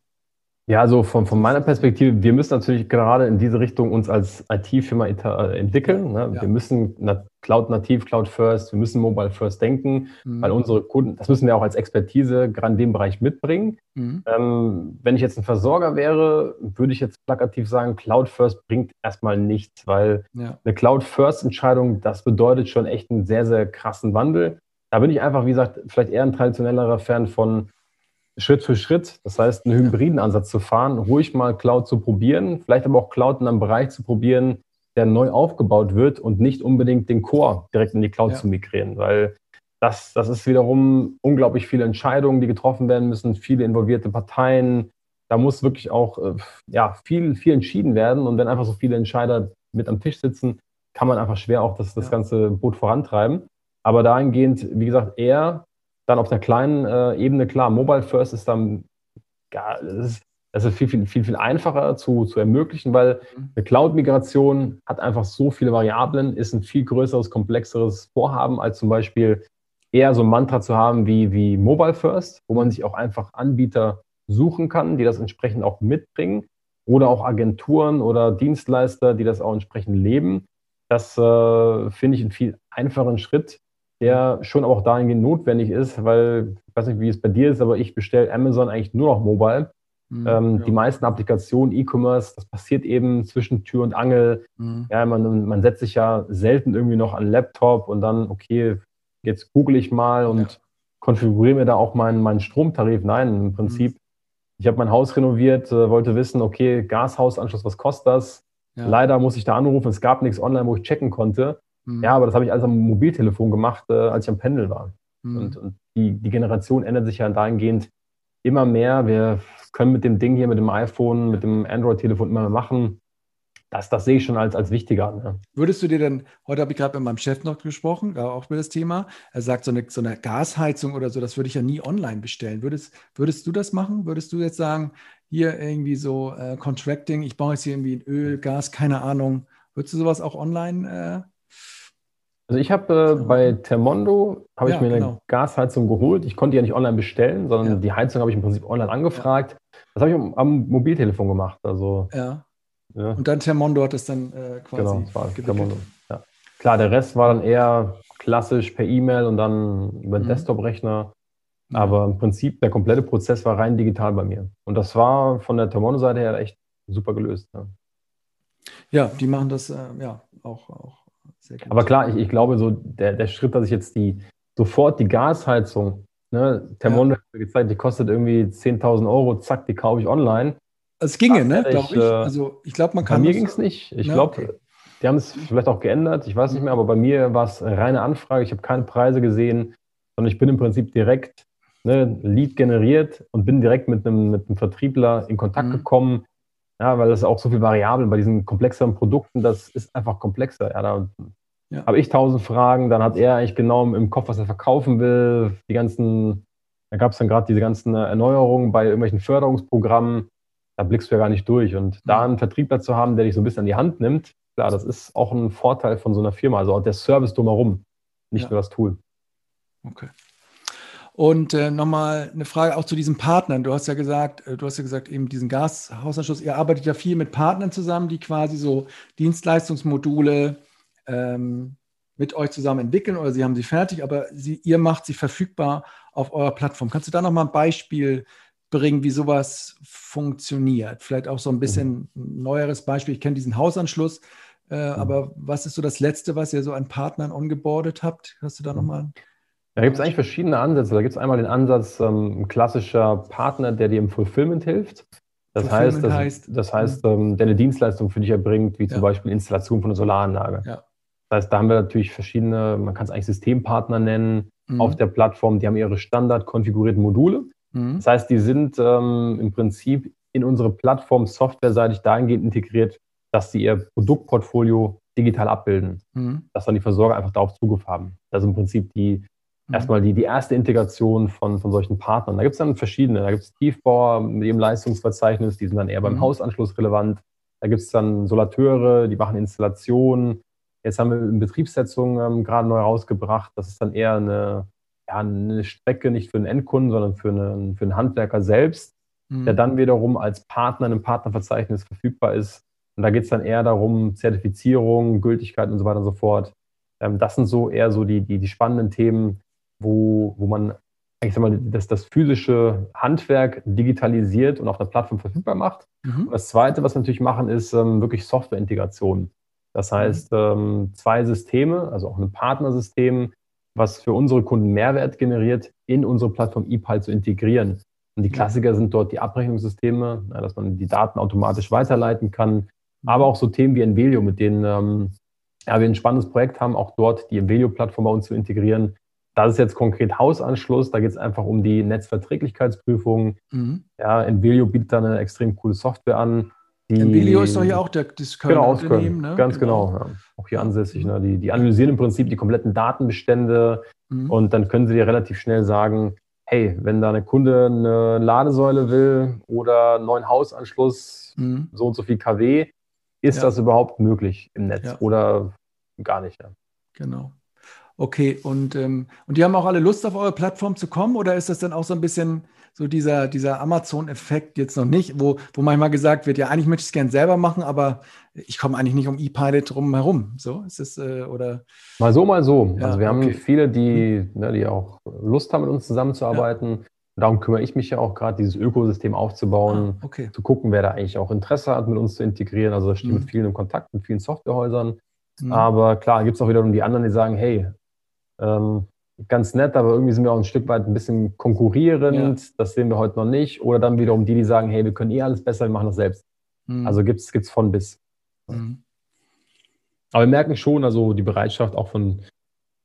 ja, also von, von meiner Perspektive, wir müssen natürlich gerade in diese Richtung uns als IT-Firma äh, entwickeln. Ne? Ja. Wir müssen Cloud nativ, Cloud First, wir müssen Mobile First denken, mhm. weil unsere Kunden, das müssen wir auch als Expertise gerade in dem Bereich mitbringen. Mhm. Ähm, wenn ich jetzt ein Versorger wäre, würde ich jetzt plakativ sagen, Cloud First bringt erstmal nichts, weil ja. eine Cloud First Entscheidung, das bedeutet schon echt einen sehr, sehr krassen Wandel. Da bin ich einfach, wie gesagt, vielleicht eher ein traditionellerer Fan von Schritt für Schritt, das heißt, einen hybriden Ansatz zu fahren, ruhig mal Cloud zu probieren, vielleicht aber auch Cloud in einem Bereich zu probieren, der neu aufgebaut wird und nicht unbedingt den Core direkt in die Cloud ja. zu migrieren, weil das, das ist wiederum unglaublich viele Entscheidungen, die getroffen werden müssen, viele involvierte Parteien. Da muss wirklich auch äh, ja, viel, viel entschieden werden. Und wenn einfach so viele Entscheider mit am Tisch sitzen, kann man einfach schwer auch das, das ja. ganze Boot vorantreiben. Aber dahingehend, wie gesagt, eher dann auf der kleinen äh, Ebene, klar, Mobile First ist dann, ja, das ist, das ist viel, viel, viel, viel einfacher zu, zu ermöglichen, weil mhm. eine Cloud-Migration hat einfach so viele Variablen, ist ein viel größeres, komplexeres Vorhaben, als zum Beispiel eher so ein Mantra zu haben wie, wie Mobile First, wo man sich auch einfach Anbieter suchen kann, die das entsprechend auch mitbringen oder auch Agenturen oder Dienstleister, die das auch entsprechend leben. Das äh, finde ich einen viel einfachen Schritt, der schon auch dahingehend notwendig ist, weil ich weiß nicht, wie es bei dir ist, aber ich bestelle Amazon eigentlich nur noch mobile. Mhm, ähm, ja. Die meisten Applikationen, E-Commerce, das passiert eben zwischen Tür und Angel. Mhm. Ja, man, man setzt sich ja selten irgendwie noch an Laptop und dann, okay, jetzt google ich mal und ja. konfiguriere mir da auch meinen, meinen Stromtarif. Nein, im Prinzip, mhm. ich habe mein Haus renoviert, äh, wollte wissen, okay, Gashausanschluss, was kostet das? Ja. Leider muss ich da anrufen, es gab nichts online, wo ich checken konnte. Mhm. Ja, aber das habe ich alles am Mobiltelefon gemacht, äh, als ich am Pendel war. Mhm. Und, und die, die Generation ändert sich ja dahingehend immer mehr. Wir können mit dem Ding hier, mit dem iPhone, mit dem Android-Telefon immer mehr machen. Das, das sehe ich schon als, als wichtiger. Ne? Würdest du dir denn, heute habe ich gerade mit meinem Chef noch gesprochen, auch über das Thema. Er sagt, so eine, so eine Gasheizung oder so, das würde ich ja nie online bestellen. Würdest, würdest du das machen? Würdest du jetzt sagen, hier irgendwie so äh, Contracting, ich baue jetzt hier irgendwie Öl, Gas, keine Ahnung. Würdest du sowas auch online äh, also ich habe äh, bei Termondo habe ja, ich mir genau. eine Gasheizung geholt. Ich konnte die ja nicht online bestellen, sondern ja. die Heizung habe ich im Prinzip online angefragt. Das habe ich am, Mobiltelefon gemacht. Also, ja. Und dann Termondo hat es dann äh, quasi. Genau, das war Termondo. Ja. Klar, der Rest war dann eher klassisch per E-Mail und dann über den mhm. Desktop-Rechner. Aber im Prinzip, der komplette Prozess war rein digital bei mir. Und das war von der Termono-Seite her echt super gelöst. Ja, die machen das äh, ja auch, auch. Aber klar, ich, ich glaube, so der, der Schritt, dass ich jetzt die sofort die Gasheizung, ne, Thermondo ja. hat gezeigt, die kostet irgendwie 10.000 Euro, zack, die kaufe ich online. Es ginge, ne, glaube ich. Äh, also ich glaube, man kann. Bei mir ging es nicht. Ich glaube, okay. die haben es vielleicht auch geändert, ich weiß nicht mehr, aber bei mir war es reine Anfrage. Ich habe keine Preise gesehen, sondern ich bin im Prinzip direkt ne, Lead generiert und bin direkt mit einem, mit einem Vertriebler in Kontakt mhm. gekommen. Ja, weil das auch so viel Variablen bei diesen komplexeren Produkten, das ist einfach komplexer. Ja, da ja. habe ich tausend Fragen, dann hat er eigentlich genau im Kopf, was er verkaufen will. Die ganzen, da gab es dann gerade diese ganzen Erneuerungen bei irgendwelchen Förderungsprogrammen. Da blickst du ja gar nicht durch. Und da einen Vertriebler zu haben, der dich so ein bisschen an die Hand nimmt, klar, das ist auch ein Vorteil von so einer Firma. Also auch der Service drumherum, nicht ja. nur das Tool. Okay. Und äh, nochmal eine Frage auch zu diesen Partnern. Du hast ja gesagt, äh, du hast ja gesagt, eben diesen Gashausanschluss, ihr arbeitet ja viel mit Partnern zusammen, die quasi so Dienstleistungsmodule ähm, mit euch zusammen entwickeln oder sie haben sie fertig, aber sie, ihr macht sie verfügbar auf eurer Plattform. Kannst du da nochmal ein Beispiel bringen, wie sowas funktioniert? Vielleicht auch so ein bisschen ein mhm. neueres Beispiel. Ich kenne diesen Hausanschluss, äh, mhm. aber was ist so das Letzte, was ihr so an Partnern ongeboardet habt? Hast du da nochmal? Mhm. Da gibt es eigentlich verschiedene Ansätze. Da gibt es einmal den Ansatz, ähm, ein klassischer Partner, der dir im Fulfillment hilft. Das Fulfillment heißt, das, heißt, das heißt ähm, der eine Dienstleistung für dich erbringt, wie zum ja. Beispiel Installation von einer Solaranlage. Ja. Das heißt, da haben wir natürlich verschiedene, man kann es eigentlich Systempartner nennen, mhm. auf der Plattform. Die haben ihre standard konfigurierten Module. Mhm. Das heißt, die sind ähm, im Prinzip in unsere Plattform softwareseitig dahingehend integriert, dass sie ihr Produktportfolio digital abbilden, mhm. dass dann die Versorger einfach darauf Zugriff haben. Das ist im Prinzip die. Erstmal die, die erste Integration von, von solchen Partnern. Da gibt es dann verschiedene. Da gibt es Tiefbauer mit ihrem Leistungsverzeichnis, die sind dann eher beim mhm. Hausanschluss relevant. Da gibt es dann Solateure, die machen Installationen. Jetzt haben wir eine Betriebssetzung ähm, gerade neu rausgebracht. Das ist dann eher eine, ja, eine Strecke nicht für einen Endkunden, sondern für einen, für einen Handwerker selbst, mhm. der dann wiederum als Partner in einem Partnerverzeichnis verfügbar ist. Und da geht es dann eher darum, Zertifizierung, Gültigkeit und so weiter und so fort. Ähm, das sind so eher so die, die, die spannenden Themen, wo, wo man eigentlich sag mal, das, das physische Handwerk digitalisiert und auf der Plattform verfügbar macht. Mhm. das Zweite, was wir natürlich machen, ist ähm, wirklich Softwareintegration. Das mhm. heißt, ähm, zwei Systeme, also auch ein Partnersystem, was für unsere Kunden Mehrwert generiert, in unsere Plattform ePal zu integrieren. Und die Klassiker sind dort die Abrechnungssysteme, ja, dass man die Daten automatisch weiterleiten kann, mhm. aber auch so Themen wie Envelio, mit denen ähm, ja, wir ein spannendes Projekt haben, auch dort die Envelio-Plattform bei uns zu integrieren, das ist jetzt konkret Hausanschluss, da geht es einfach um die Netzverträglichkeitsprüfung. Mhm. Ja, Envelio bietet da eine extrem coole Software an. Die, Envelio ist doch hier auch der, das Kölner genau, aus Köln. Ne? Ganz genau. genau ja. Auch hier ansässig. Ne? Die, die, analysieren im Prinzip die kompletten Datenbestände mhm. und dann können sie dir relativ schnell sagen, hey, wenn da eine Kunde eine Ladesäule will oder einen neuen Hausanschluss, mhm. so und so viel kW, ist ja. das überhaupt möglich im Netz ja. oder gar nicht? Ja. Genau. Okay, und, ähm, und die haben auch alle Lust, auf eure Plattform zu kommen? Oder ist das dann auch so ein bisschen so dieser, dieser Amazon-Effekt jetzt noch nicht, wo, wo manchmal gesagt wird, ja, eigentlich möchte ich es gerne selber machen, aber ich komme eigentlich nicht um E-Pilot drum herum. So ist es, äh, oder? Mal so, mal so. Ja, also wir okay. haben viele, die, ne, die auch Lust haben, mit uns zusammenzuarbeiten. Ja. Darum kümmere ich mich ja auch gerade, dieses Ökosystem aufzubauen, ah, okay. zu gucken, wer da eigentlich auch Interesse hat, mit uns zu integrieren. Also da stehe mhm. mit vielen in Kontakt, mit vielen Softwarehäusern. Mhm. Aber klar, gibt es auch wiederum die anderen, die sagen, hey, ähm, ganz nett, aber irgendwie sind wir auch ein Stück weit ein bisschen konkurrierend. Ja. Das sehen wir heute noch nicht. Oder dann wiederum die, die sagen, hey, wir können eh alles besser, wir machen das selbst. Mhm. Also gibt es von bis. Mhm. Aber wir merken schon, also die Bereitschaft auch von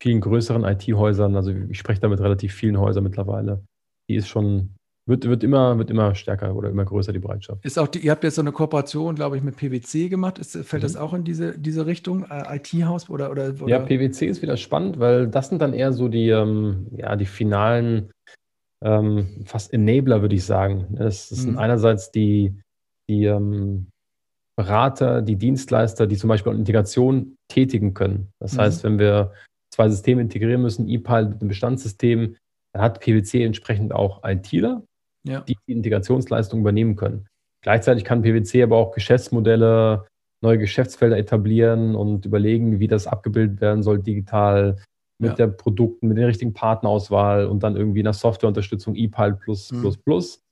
vielen größeren IT-Häusern, also ich spreche da mit relativ vielen Häusern mittlerweile, die ist schon wird, wird, immer, wird immer stärker oder immer größer die Bereitschaft. Ist auch die, ihr habt jetzt so eine Kooperation, glaube ich, mit PwC gemacht. Ist, fällt mhm. das auch in diese, diese Richtung? Äh, IT-Haus oder, oder, oder, Ja, PwC ist wieder spannend, weil das sind dann eher so die, ähm, ja, die finalen ähm, fast Enabler, würde ich sagen. Das, das mhm. sind einerseits die, die ähm, Berater, die Dienstleister, die zum Beispiel auch Integration tätigen können. Das mhm. heißt, wenn wir zwei Systeme integrieren müssen, ePile mit dem Bestandssystem, dann hat PwC entsprechend auch ITler, ja. die die Integrationsleistung übernehmen können. Gleichzeitig kann PwC aber auch Geschäftsmodelle, neue Geschäftsfelder etablieren und überlegen, wie das abgebildet werden soll digital. mit ja. der Produkten, mit der richtigen Partnerauswahl und dann irgendwie einer Softwareunterstützung, ePilot plus, mhm. plus, plus.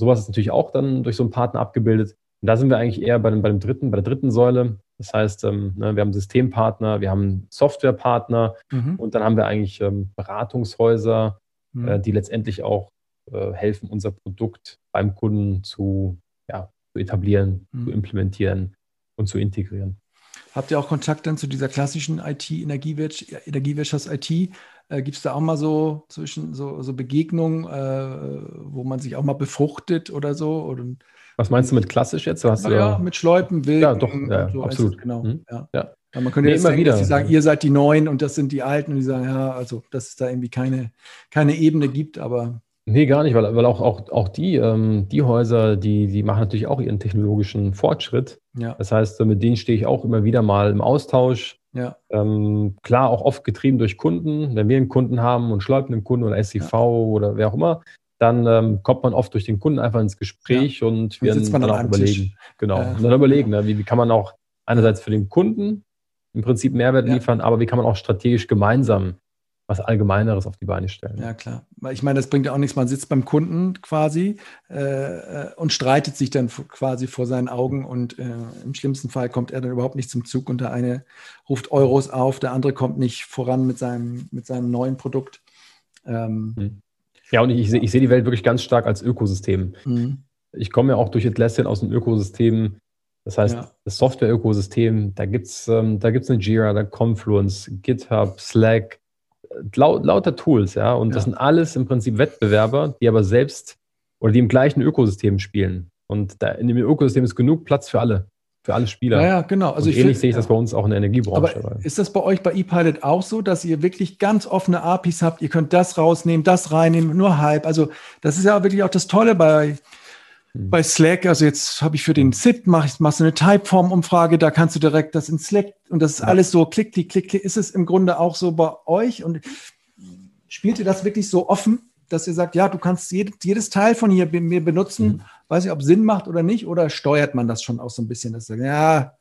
Sowas ist natürlich auch dann durch so einen Partner abgebildet. Und da sind wir eigentlich eher bei dem, bei dem dritten, bei der dritten Säule. Das heißt, ähm, ne, wir haben Systempartner, wir haben Softwarepartner mhm. und dann haben wir eigentlich ähm, Beratungshäuser, mhm. äh, die letztendlich auch äh, helfen, unser Produkt beim Kunden zu, ja, zu etablieren, mhm. zu implementieren und zu integrieren. Habt ihr auch Kontakt dann zu dieser klassischen IT, Energiewirtschafts-IT? Äh, Gibt es da auch mal so zwischen so, so Begegnungen, äh, wo man sich auch mal befruchtet oder so? Oder, Was meinst du mit klassisch jetzt? Hast ja, mit Schläupen, Wilken. Ja, doch, ja, so absolut. Genau. Mhm. Ja. ja. Man könnte nee, jetzt immer denken, wieder. dass sie sagen, ihr seid die Neuen und das sind die Alten und die sagen, ja, also dass es da irgendwie keine, keine Ebene gibt, aber Nee, gar nicht, weil, weil auch, auch, auch die, ähm, die Häuser, die, die machen natürlich auch ihren technologischen Fortschritt. Ja. Das heißt, mit denen stehe ich auch immer wieder mal im Austausch. Ja. Ähm, klar, auch oft getrieben durch Kunden. Wenn wir einen Kunden haben und schleifen einen Kunden oder SCV ja. oder wer auch immer, dann ähm, kommt man oft durch den Kunden einfach ins Gespräch ja. und wir dann, dann auch überlegen. Tisch. Genau. Und dann überlegen, ne, wie, wie kann man auch einerseits für den Kunden im Prinzip Mehrwert liefern, aber wie kann man auch strategisch gemeinsam was Allgemeineres auf die Beine stellen. Ja, klar. Ich meine, das bringt ja auch nichts. Man sitzt beim Kunden quasi äh, äh, und streitet sich dann quasi vor seinen Augen und äh, im schlimmsten Fall kommt er dann überhaupt nicht zum Zug und der eine ruft Euros auf, der andere kommt nicht voran mit seinem, mit seinem neuen Produkt. Ähm, hm. ja, und ich, ich sehe ich seh die Welt wirklich ganz stark als Ökosystem. Mhm. Ich komme ja auch durch Atlassian aus dem Ökosystem. Das heißt, ja. das Software-Ökosystem, da gibt es ähm, eine Jira, da Confluence, GitHub, Slack, laut, lauter Tools, ja. Und ja. das sind alles im Prinzip Wettbewerber, die aber selbst oder die im gleichen Ökosystem spielen. Und da in dem Ökosystem ist genug Platz für alle, für alle Spieler. Ja, ja genau. Also ich ähnlich sehe ich das bei uns auch in der Energiebranche. Aber ist das bei euch bei ePilot auch so, dass ihr wirklich ganz offene APIs habt? Ihr könnt das rausnehmen, das reinnehmen, nur halb. Also das ist ja wirklich auch das Tolle bei. Bei Slack, also jetzt habe ich für den SIP, mache ich machst du eine Typeform-Umfrage, da kannst du direkt das in Slack und das ist ja. alles so klick, klick, klick, klick. Ist es im Grunde auch so bei euch und spielt ihr das wirklich so offen, dass ihr sagt, ja, du kannst jedes, jedes Teil von hier mir benutzen, mhm. weiß ich, ob Sinn macht oder nicht, oder steuert man das schon auch so ein bisschen, dass sagt, ja,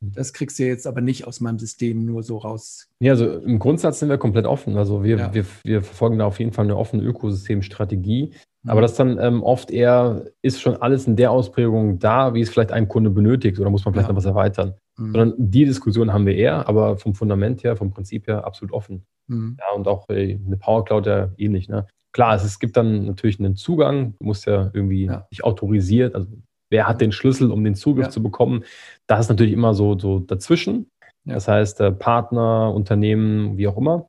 das kriegst du jetzt aber nicht aus meinem System nur so raus. Ja, also im Grundsatz sind wir komplett offen. Also wir, ja. wir, wir verfolgen da auf jeden Fall eine offene Ökosystemstrategie. Aber das dann ähm, oft eher ist schon alles in der Ausprägung da, wie es vielleicht ein Kunde benötigt oder muss man vielleicht ja. noch was erweitern. Mhm. Sondern die Diskussion haben wir eher, aber vom Fundament her, vom Prinzip her absolut offen. Mhm. Ja, und auch äh, eine Power Cloud ja ähnlich. Ne? Klar, es, es, gibt dann natürlich einen Zugang, du musst ja irgendwie ja. dich autorisiert, also wer hat den Schlüssel, um den Zugriff ja. zu bekommen. Das ist natürlich immer so, so dazwischen. Das heißt, äh, Partner, Unternehmen, wie auch immer.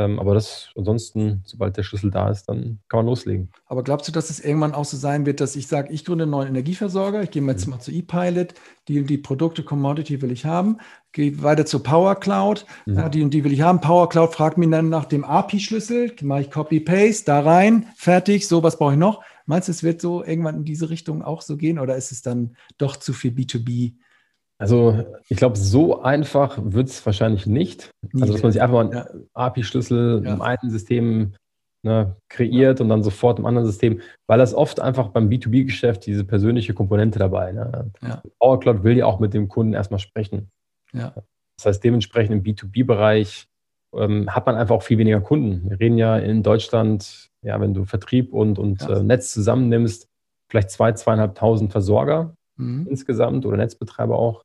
Ähm, aber das ansonsten, sobald der Schlüssel da ist, dann kann man loslegen. Aber glaubst du, dass es irgendwann auch so sein wird, dass ich sage, ich gründe einen neuen Energieversorger, ich gehe jetzt mhm. mal zu ePilot, die und die Produkte, Commodity will ich haben, gehe weiter zur Power Cloud, mhm. die und die will ich haben. Power Cloud fragt mich dann nach dem API-Schlüssel, mache ich Copy-Paste, da rein, fertig, so was brauche ich noch. Meinst du, es wird so irgendwann in diese Richtung auch so gehen oder ist es dann doch zu viel B2B? Also ich glaube, so einfach wird es wahrscheinlich nicht. Also dass man sich einfach mal einen. API-Schlüssel ja. im einen System ne, kreiert und dann sofort im anderen System, weil das oft einfach beim B2B-Geschäft diese persönliche Komponente dabei. Ne? Ja. Power Cloud will ja auch mit dem Kunden erstmal sprechen. Ja. Das heißt, dementsprechend im B2B-Bereich ähm, hat man einfach auch viel weniger Kunden. Wir reden ja in Deutschland, ja, wenn du Vertrieb und, und äh, Netz zusammennimmst, vielleicht zwei, zweieinhalbtausend Versorger mhm. insgesamt oder Netzbetreiber auch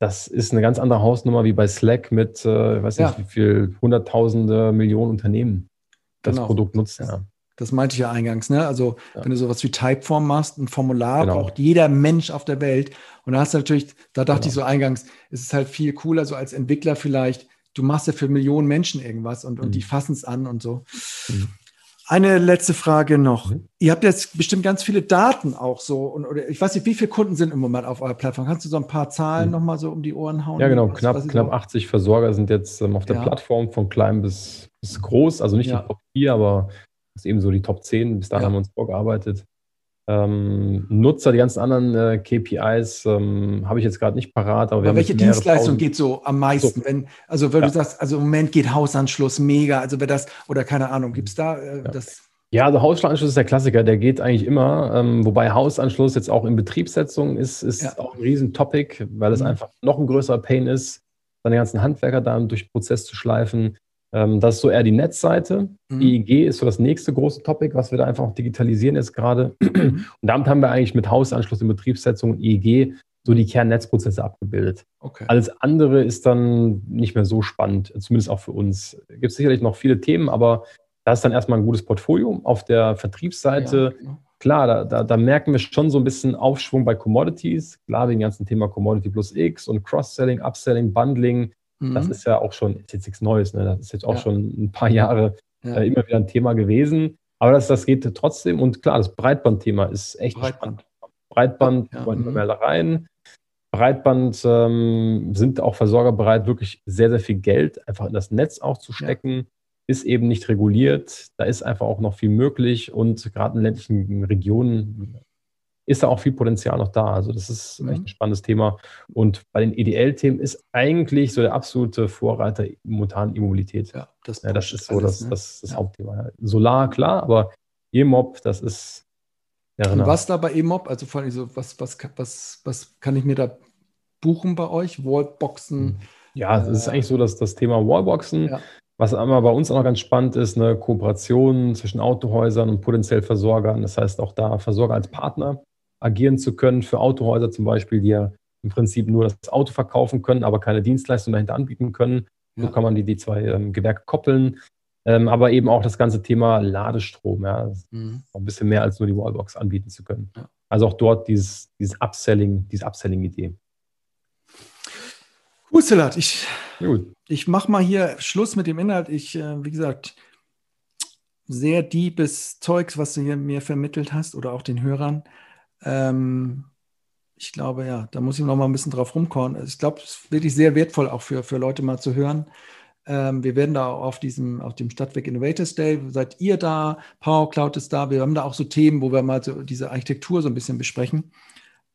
das ist eine ganz andere Hausnummer wie bei Slack mit, äh, ich weiß nicht, ja. wie viel, hunderttausende Millionen Unternehmen das genau. Produkt nutzen. Ja. Das meinte ich ja eingangs, ne? Also, ja. wenn du sowas wie Typeform machst, ein Formular genau. braucht jeder Mensch auf der Welt. Und da hast du natürlich, da dachte genau. ich so eingangs, es ist halt viel cooler, so als Entwickler vielleicht, du machst ja für Millionen Menschen irgendwas und, und mhm. die fassen es an und so. Mhm. Eine letzte Frage noch. Mhm. Ihr habt jetzt bestimmt ganz viele Daten auch so. Und, oder ich weiß nicht, wie viele Kunden sind im Moment auf eurer Plattform? Kannst du so ein paar Zahlen mhm. nochmal so um die Ohren hauen? Ja, genau. Was, knapp, was knapp 80 Versorger sind jetzt ähm, auf der ja. Plattform von klein bis, bis groß. Also nicht ja. die Top 4, aber das ist eben so die Top 10. Bis dahin ja. haben wir uns vorgearbeitet. Ähm, Nutzer, die ganzen anderen äh, KPIs ähm, habe ich jetzt gerade nicht parat. Aber, aber welche Dienstleistung geht so am meisten? So. Wenn, also wenn ja. du sagst, also im Moment geht Hausanschluss mega, also wer das, oder keine Ahnung, gibt es da äh, ja. das? Ja, also Hausanschluss ist der Klassiker, der geht eigentlich immer. Ähm, wobei Hausanschluss jetzt auch in Betriebssetzung ist, ist ja. auch ein Riesentopic, weil es mhm. einfach noch ein größerer Pain ist, seine ganzen Handwerker da durch den Prozess zu schleifen. Ähm, das ist so eher die Netzseite. Mhm. EEG ist so das nächste große Topic, was wir da einfach digitalisieren jetzt gerade. Mhm. Und damit haben wir eigentlich mit Hausanschluss in Betriebssetzung und EEG so die Kernnetzprozesse abgebildet. Okay. Alles andere ist dann nicht mehr so spannend, zumindest auch für uns. Es gibt sicherlich noch viele Themen, aber da ist dann erstmal ein gutes Portfolio. Auf der Vertriebsseite, ja, klar, da, da, da, merken wir schon so ein bisschen Aufschwung bei Commodities. Klar, wegen dem ganzen Thema Commodity plus X und Cross-Selling, Upselling, Bundling. Mhm. Das ist ja auch schon, ist jetzt nichts Neues, ne? das ist jetzt auch ja. schon ein paar Jahre äh, immer wieder ein Thema gewesen. Aber das, das geht trotzdem. Und klar, das Breitbandthema ist echt Breitband. spannend. Breitband, ja, wollen mhm. mehr rein. Breitband ähm, sind auch Versorger bereit, wirklich sehr, sehr viel Geld einfach in das Netz auch zu stecken. Ja. Ist eben nicht reguliert. Da ist einfach auch noch viel möglich. Und gerade in ländlichen Regionen ist da auch viel Potenzial noch da. Also das ist mhm. echt ein spannendes Thema. Und bei den EDL-Themen ist eigentlich so der absolute Vorreiter momentan E-Mobilität. Ja, das, ja, das ist so alles, das, ne? das, das ja. Hauptthema. Solar, klar, aber E-Mob, das ist ja, Und was da bei EMOB, also vor allem so, was, was, was, was kann ich mir da buchen bei euch? Wallboxen? Hm. Ja, es äh, ist eigentlich so, dass das Thema Wallboxen, ja. was einmal bei uns auch noch ganz spannend ist, eine Kooperation zwischen Autohäusern und potenziell Versorgern. Das heißt, auch da Versorger als Partner agieren zu können für Autohäuser zum Beispiel, die ja im Prinzip nur das Auto verkaufen können, aber keine Dienstleistung dahinter anbieten können. Ja. So kann man die, die zwei ähm, Gewerke koppeln. Ähm, aber eben auch das ganze Thema Ladestrom, ja, mhm. ein bisschen mehr als nur die Wallbox anbieten zu können. Ja. Also auch dort dieses, dieses Upselling, diese Upselling-Idee. Gut, Silat, ich, ich mache mal hier Schluss mit dem Inhalt. Ich, äh, wie gesagt, sehr deepes Zeugs, was du hier mir vermittelt hast oder auch den Hörern. Ähm, ich glaube, ja, da muss ich noch mal ein bisschen drauf rumkommen. Also ich glaube, es ist wirklich sehr wertvoll auch für, für Leute mal zu hören. Ähm, wir werden da auf diesem, auf dem Stadtwerk Innovators Day, seid ihr da, Power Cloud ist da, wir haben da auch so Themen, wo wir mal so diese Architektur so ein bisschen besprechen.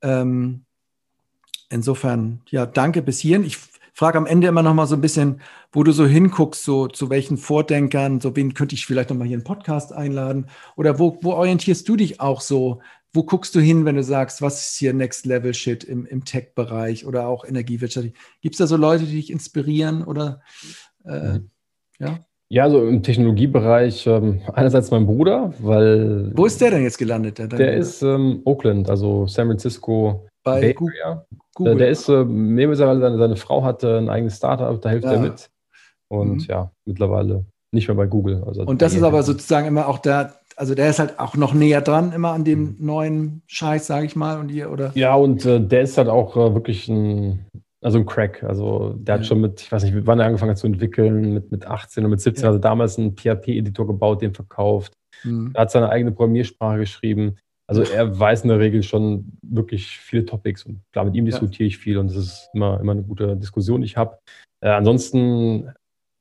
Ähm, insofern, ja, danke bis hierhin. Ich frage am Ende immer noch mal so ein bisschen, wo du so hinguckst, so zu welchen Vordenkern, so wen könnte ich vielleicht noch mal hier einen Podcast einladen oder wo, wo orientierst du dich auch so? Wo guckst du hin, wenn du sagst, was ist hier Next Level Shit im, im Tech-Bereich oder auch Energiewirtschaft? Gibt es da so Leute, die dich inspirieren oder äh, mhm. ja? Ja, also im Technologiebereich ähm, einerseits mein Bruder, weil. Wo ist der denn jetzt gelandet? Der, der ist ähm, Oakland, also San Francisco. Bei Bay Google. Google. Der, ist, äh, seine, seine Frau hatte ein eigenes Startup, da hilft ja. er mit. Und mhm. ja, mittlerweile nicht mehr bei Google. Also und das ist aber sozusagen immer auch der, also der ist halt auch noch näher dran, immer an dem mhm. neuen Scheiß, sage ich mal, und ihr, oder? Ja, und äh, der ist halt auch äh, wirklich ein also ein Crack. Also der ja. hat schon mit, ich weiß nicht, wann er angefangen hat zu entwickeln, mit, mit 18 oder mit 17, ja. also damals einen PHP-Editor gebaut, den verkauft. Mhm. Er hat seine eigene Programmiersprache geschrieben. Also er weiß in der Regel schon wirklich viele Topics und klar, mit ihm diskutiere ich viel und das ist immer, immer eine gute Diskussion, die ich habe. Äh, ansonsten,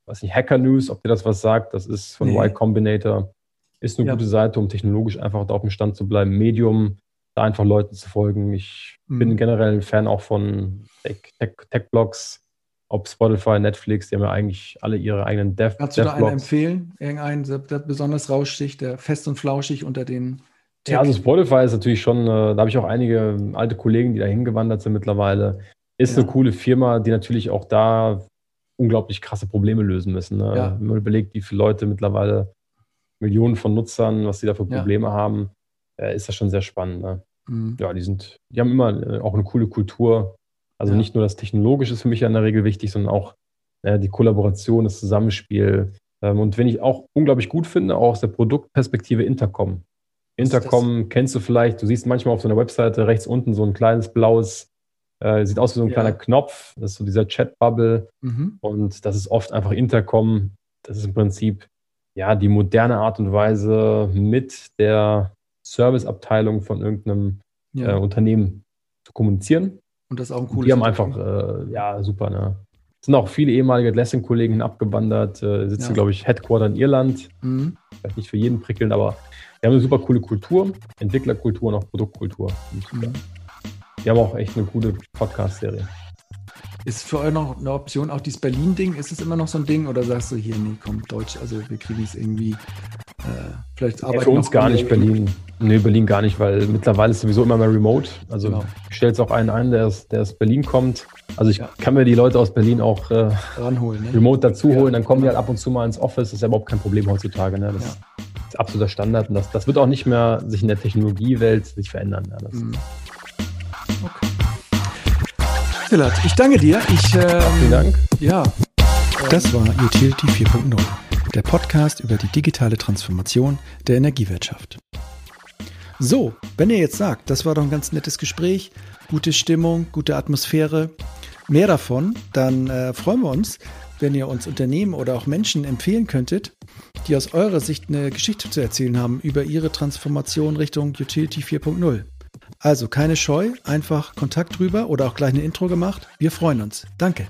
weiß nicht, Hacker News, ob dir das was sagt, das ist von nee. Y Combinator. Ist eine ja. gute Seite, um technologisch einfach da auf dem Stand zu bleiben. Medium, da einfach Leuten zu folgen. Ich mhm. bin generell ein Fan auch von Tech-Blogs, Tech ob Spotify, Netflix, die haben ja eigentlich alle ihre eigenen Dev. Kannst du da einen empfehlen? Irgendeinen, der besonders rauschig, der fest und flauschig unter den Tech Ja, also Spotify ist natürlich schon, äh, da habe ich auch einige alte Kollegen, die da hingewandert sind mittlerweile. Ist ja. eine coole Firma, die natürlich auch da unglaublich krasse Probleme lösen müssen. Ne? Ja. Wenn man überlegt, wie viele Leute mittlerweile, Millionen von Nutzern, was sie da für Probleme ja. haben, äh, ist das schon sehr spannend. Ne? Mhm. Ja, die sind, die haben immer äh, auch eine coole Kultur. Also ja. nicht nur das Technologische ist für mich in der Regel wichtig, sondern auch äh, die Kollaboration, das Zusammenspiel. Ähm, und wenn ich auch unglaublich gut finde, auch aus der Produktperspektive Intercom. Intercom kennst du vielleicht, du siehst manchmal auf so einer Webseite rechts unten so ein kleines blaues, äh, sieht aus wie so ein ja. kleiner Knopf, das ist so dieser Chat-Bubble mhm. und das ist oft einfach Intercom. Das ist im Prinzip ja die moderne Art und Weise mit der Serviceabteilung von irgendeinem ja. äh, Unternehmen zu kommunizieren. Und das ist auch ein cooles. Die haben einfach, äh, ja, super, ne? Es sind auch viele ehemalige Atlassian-Kollegen abgewandert, äh, sitzen, ja. glaube ich, Headquarter in Irland. Mhm. Vielleicht nicht für jeden prickelnd, aber die haben eine super coole Kultur, Entwicklerkultur und auch Produktkultur. Mhm. Die haben auch echt eine coole Podcast-Serie. Ist für euch noch eine Option, auch dieses Berlin-Ding, ist es immer noch so ein Ding oder sagst du hier, nee, komm, Deutsch, also wir kriegen es irgendwie, äh, vielleicht arbeiten ja, Für uns gar nicht Berlin. Nee, Berlin gar nicht, weil mittlerweile ist sowieso immer mehr remote. Also genau. ich stelle jetzt auch einen ein, der aus, der aus Berlin kommt. Also ich ja. kann mir die Leute aus Berlin auch äh, Ranholen, ne? remote dazu holen. Ja, dann kommen genau. die halt ab und zu mal ins Office. Das ist ja überhaupt kein Problem heutzutage. Ne? Das ist absoluter Standard und das, das wird auch nicht mehr sich in der Technologiewelt sich verändern. Ja, mhm. Silat, ich danke dir. Ich, ähm, Vielen Dank. Ja. Das war Utility 4.0, der Podcast über die digitale Transformation der Energiewirtschaft. So, wenn ihr jetzt sagt, das war doch ein ganz nettes Gespräch, gute Stimmung, gute Atmosphäre, mehr davon, dann äh, freuen wir uns, wenn ihr uns Unternehmen oder auch Menschen empfehlen könntet, die aus eurer Sicht eine Geschichte zu erzählen haben über ihre Transformation Richtung Utility 4.0. Also keine Scheu, einfach Kontakt drüber oder auch gleich ein Intro gemacht. Wir freuen uns. Danke.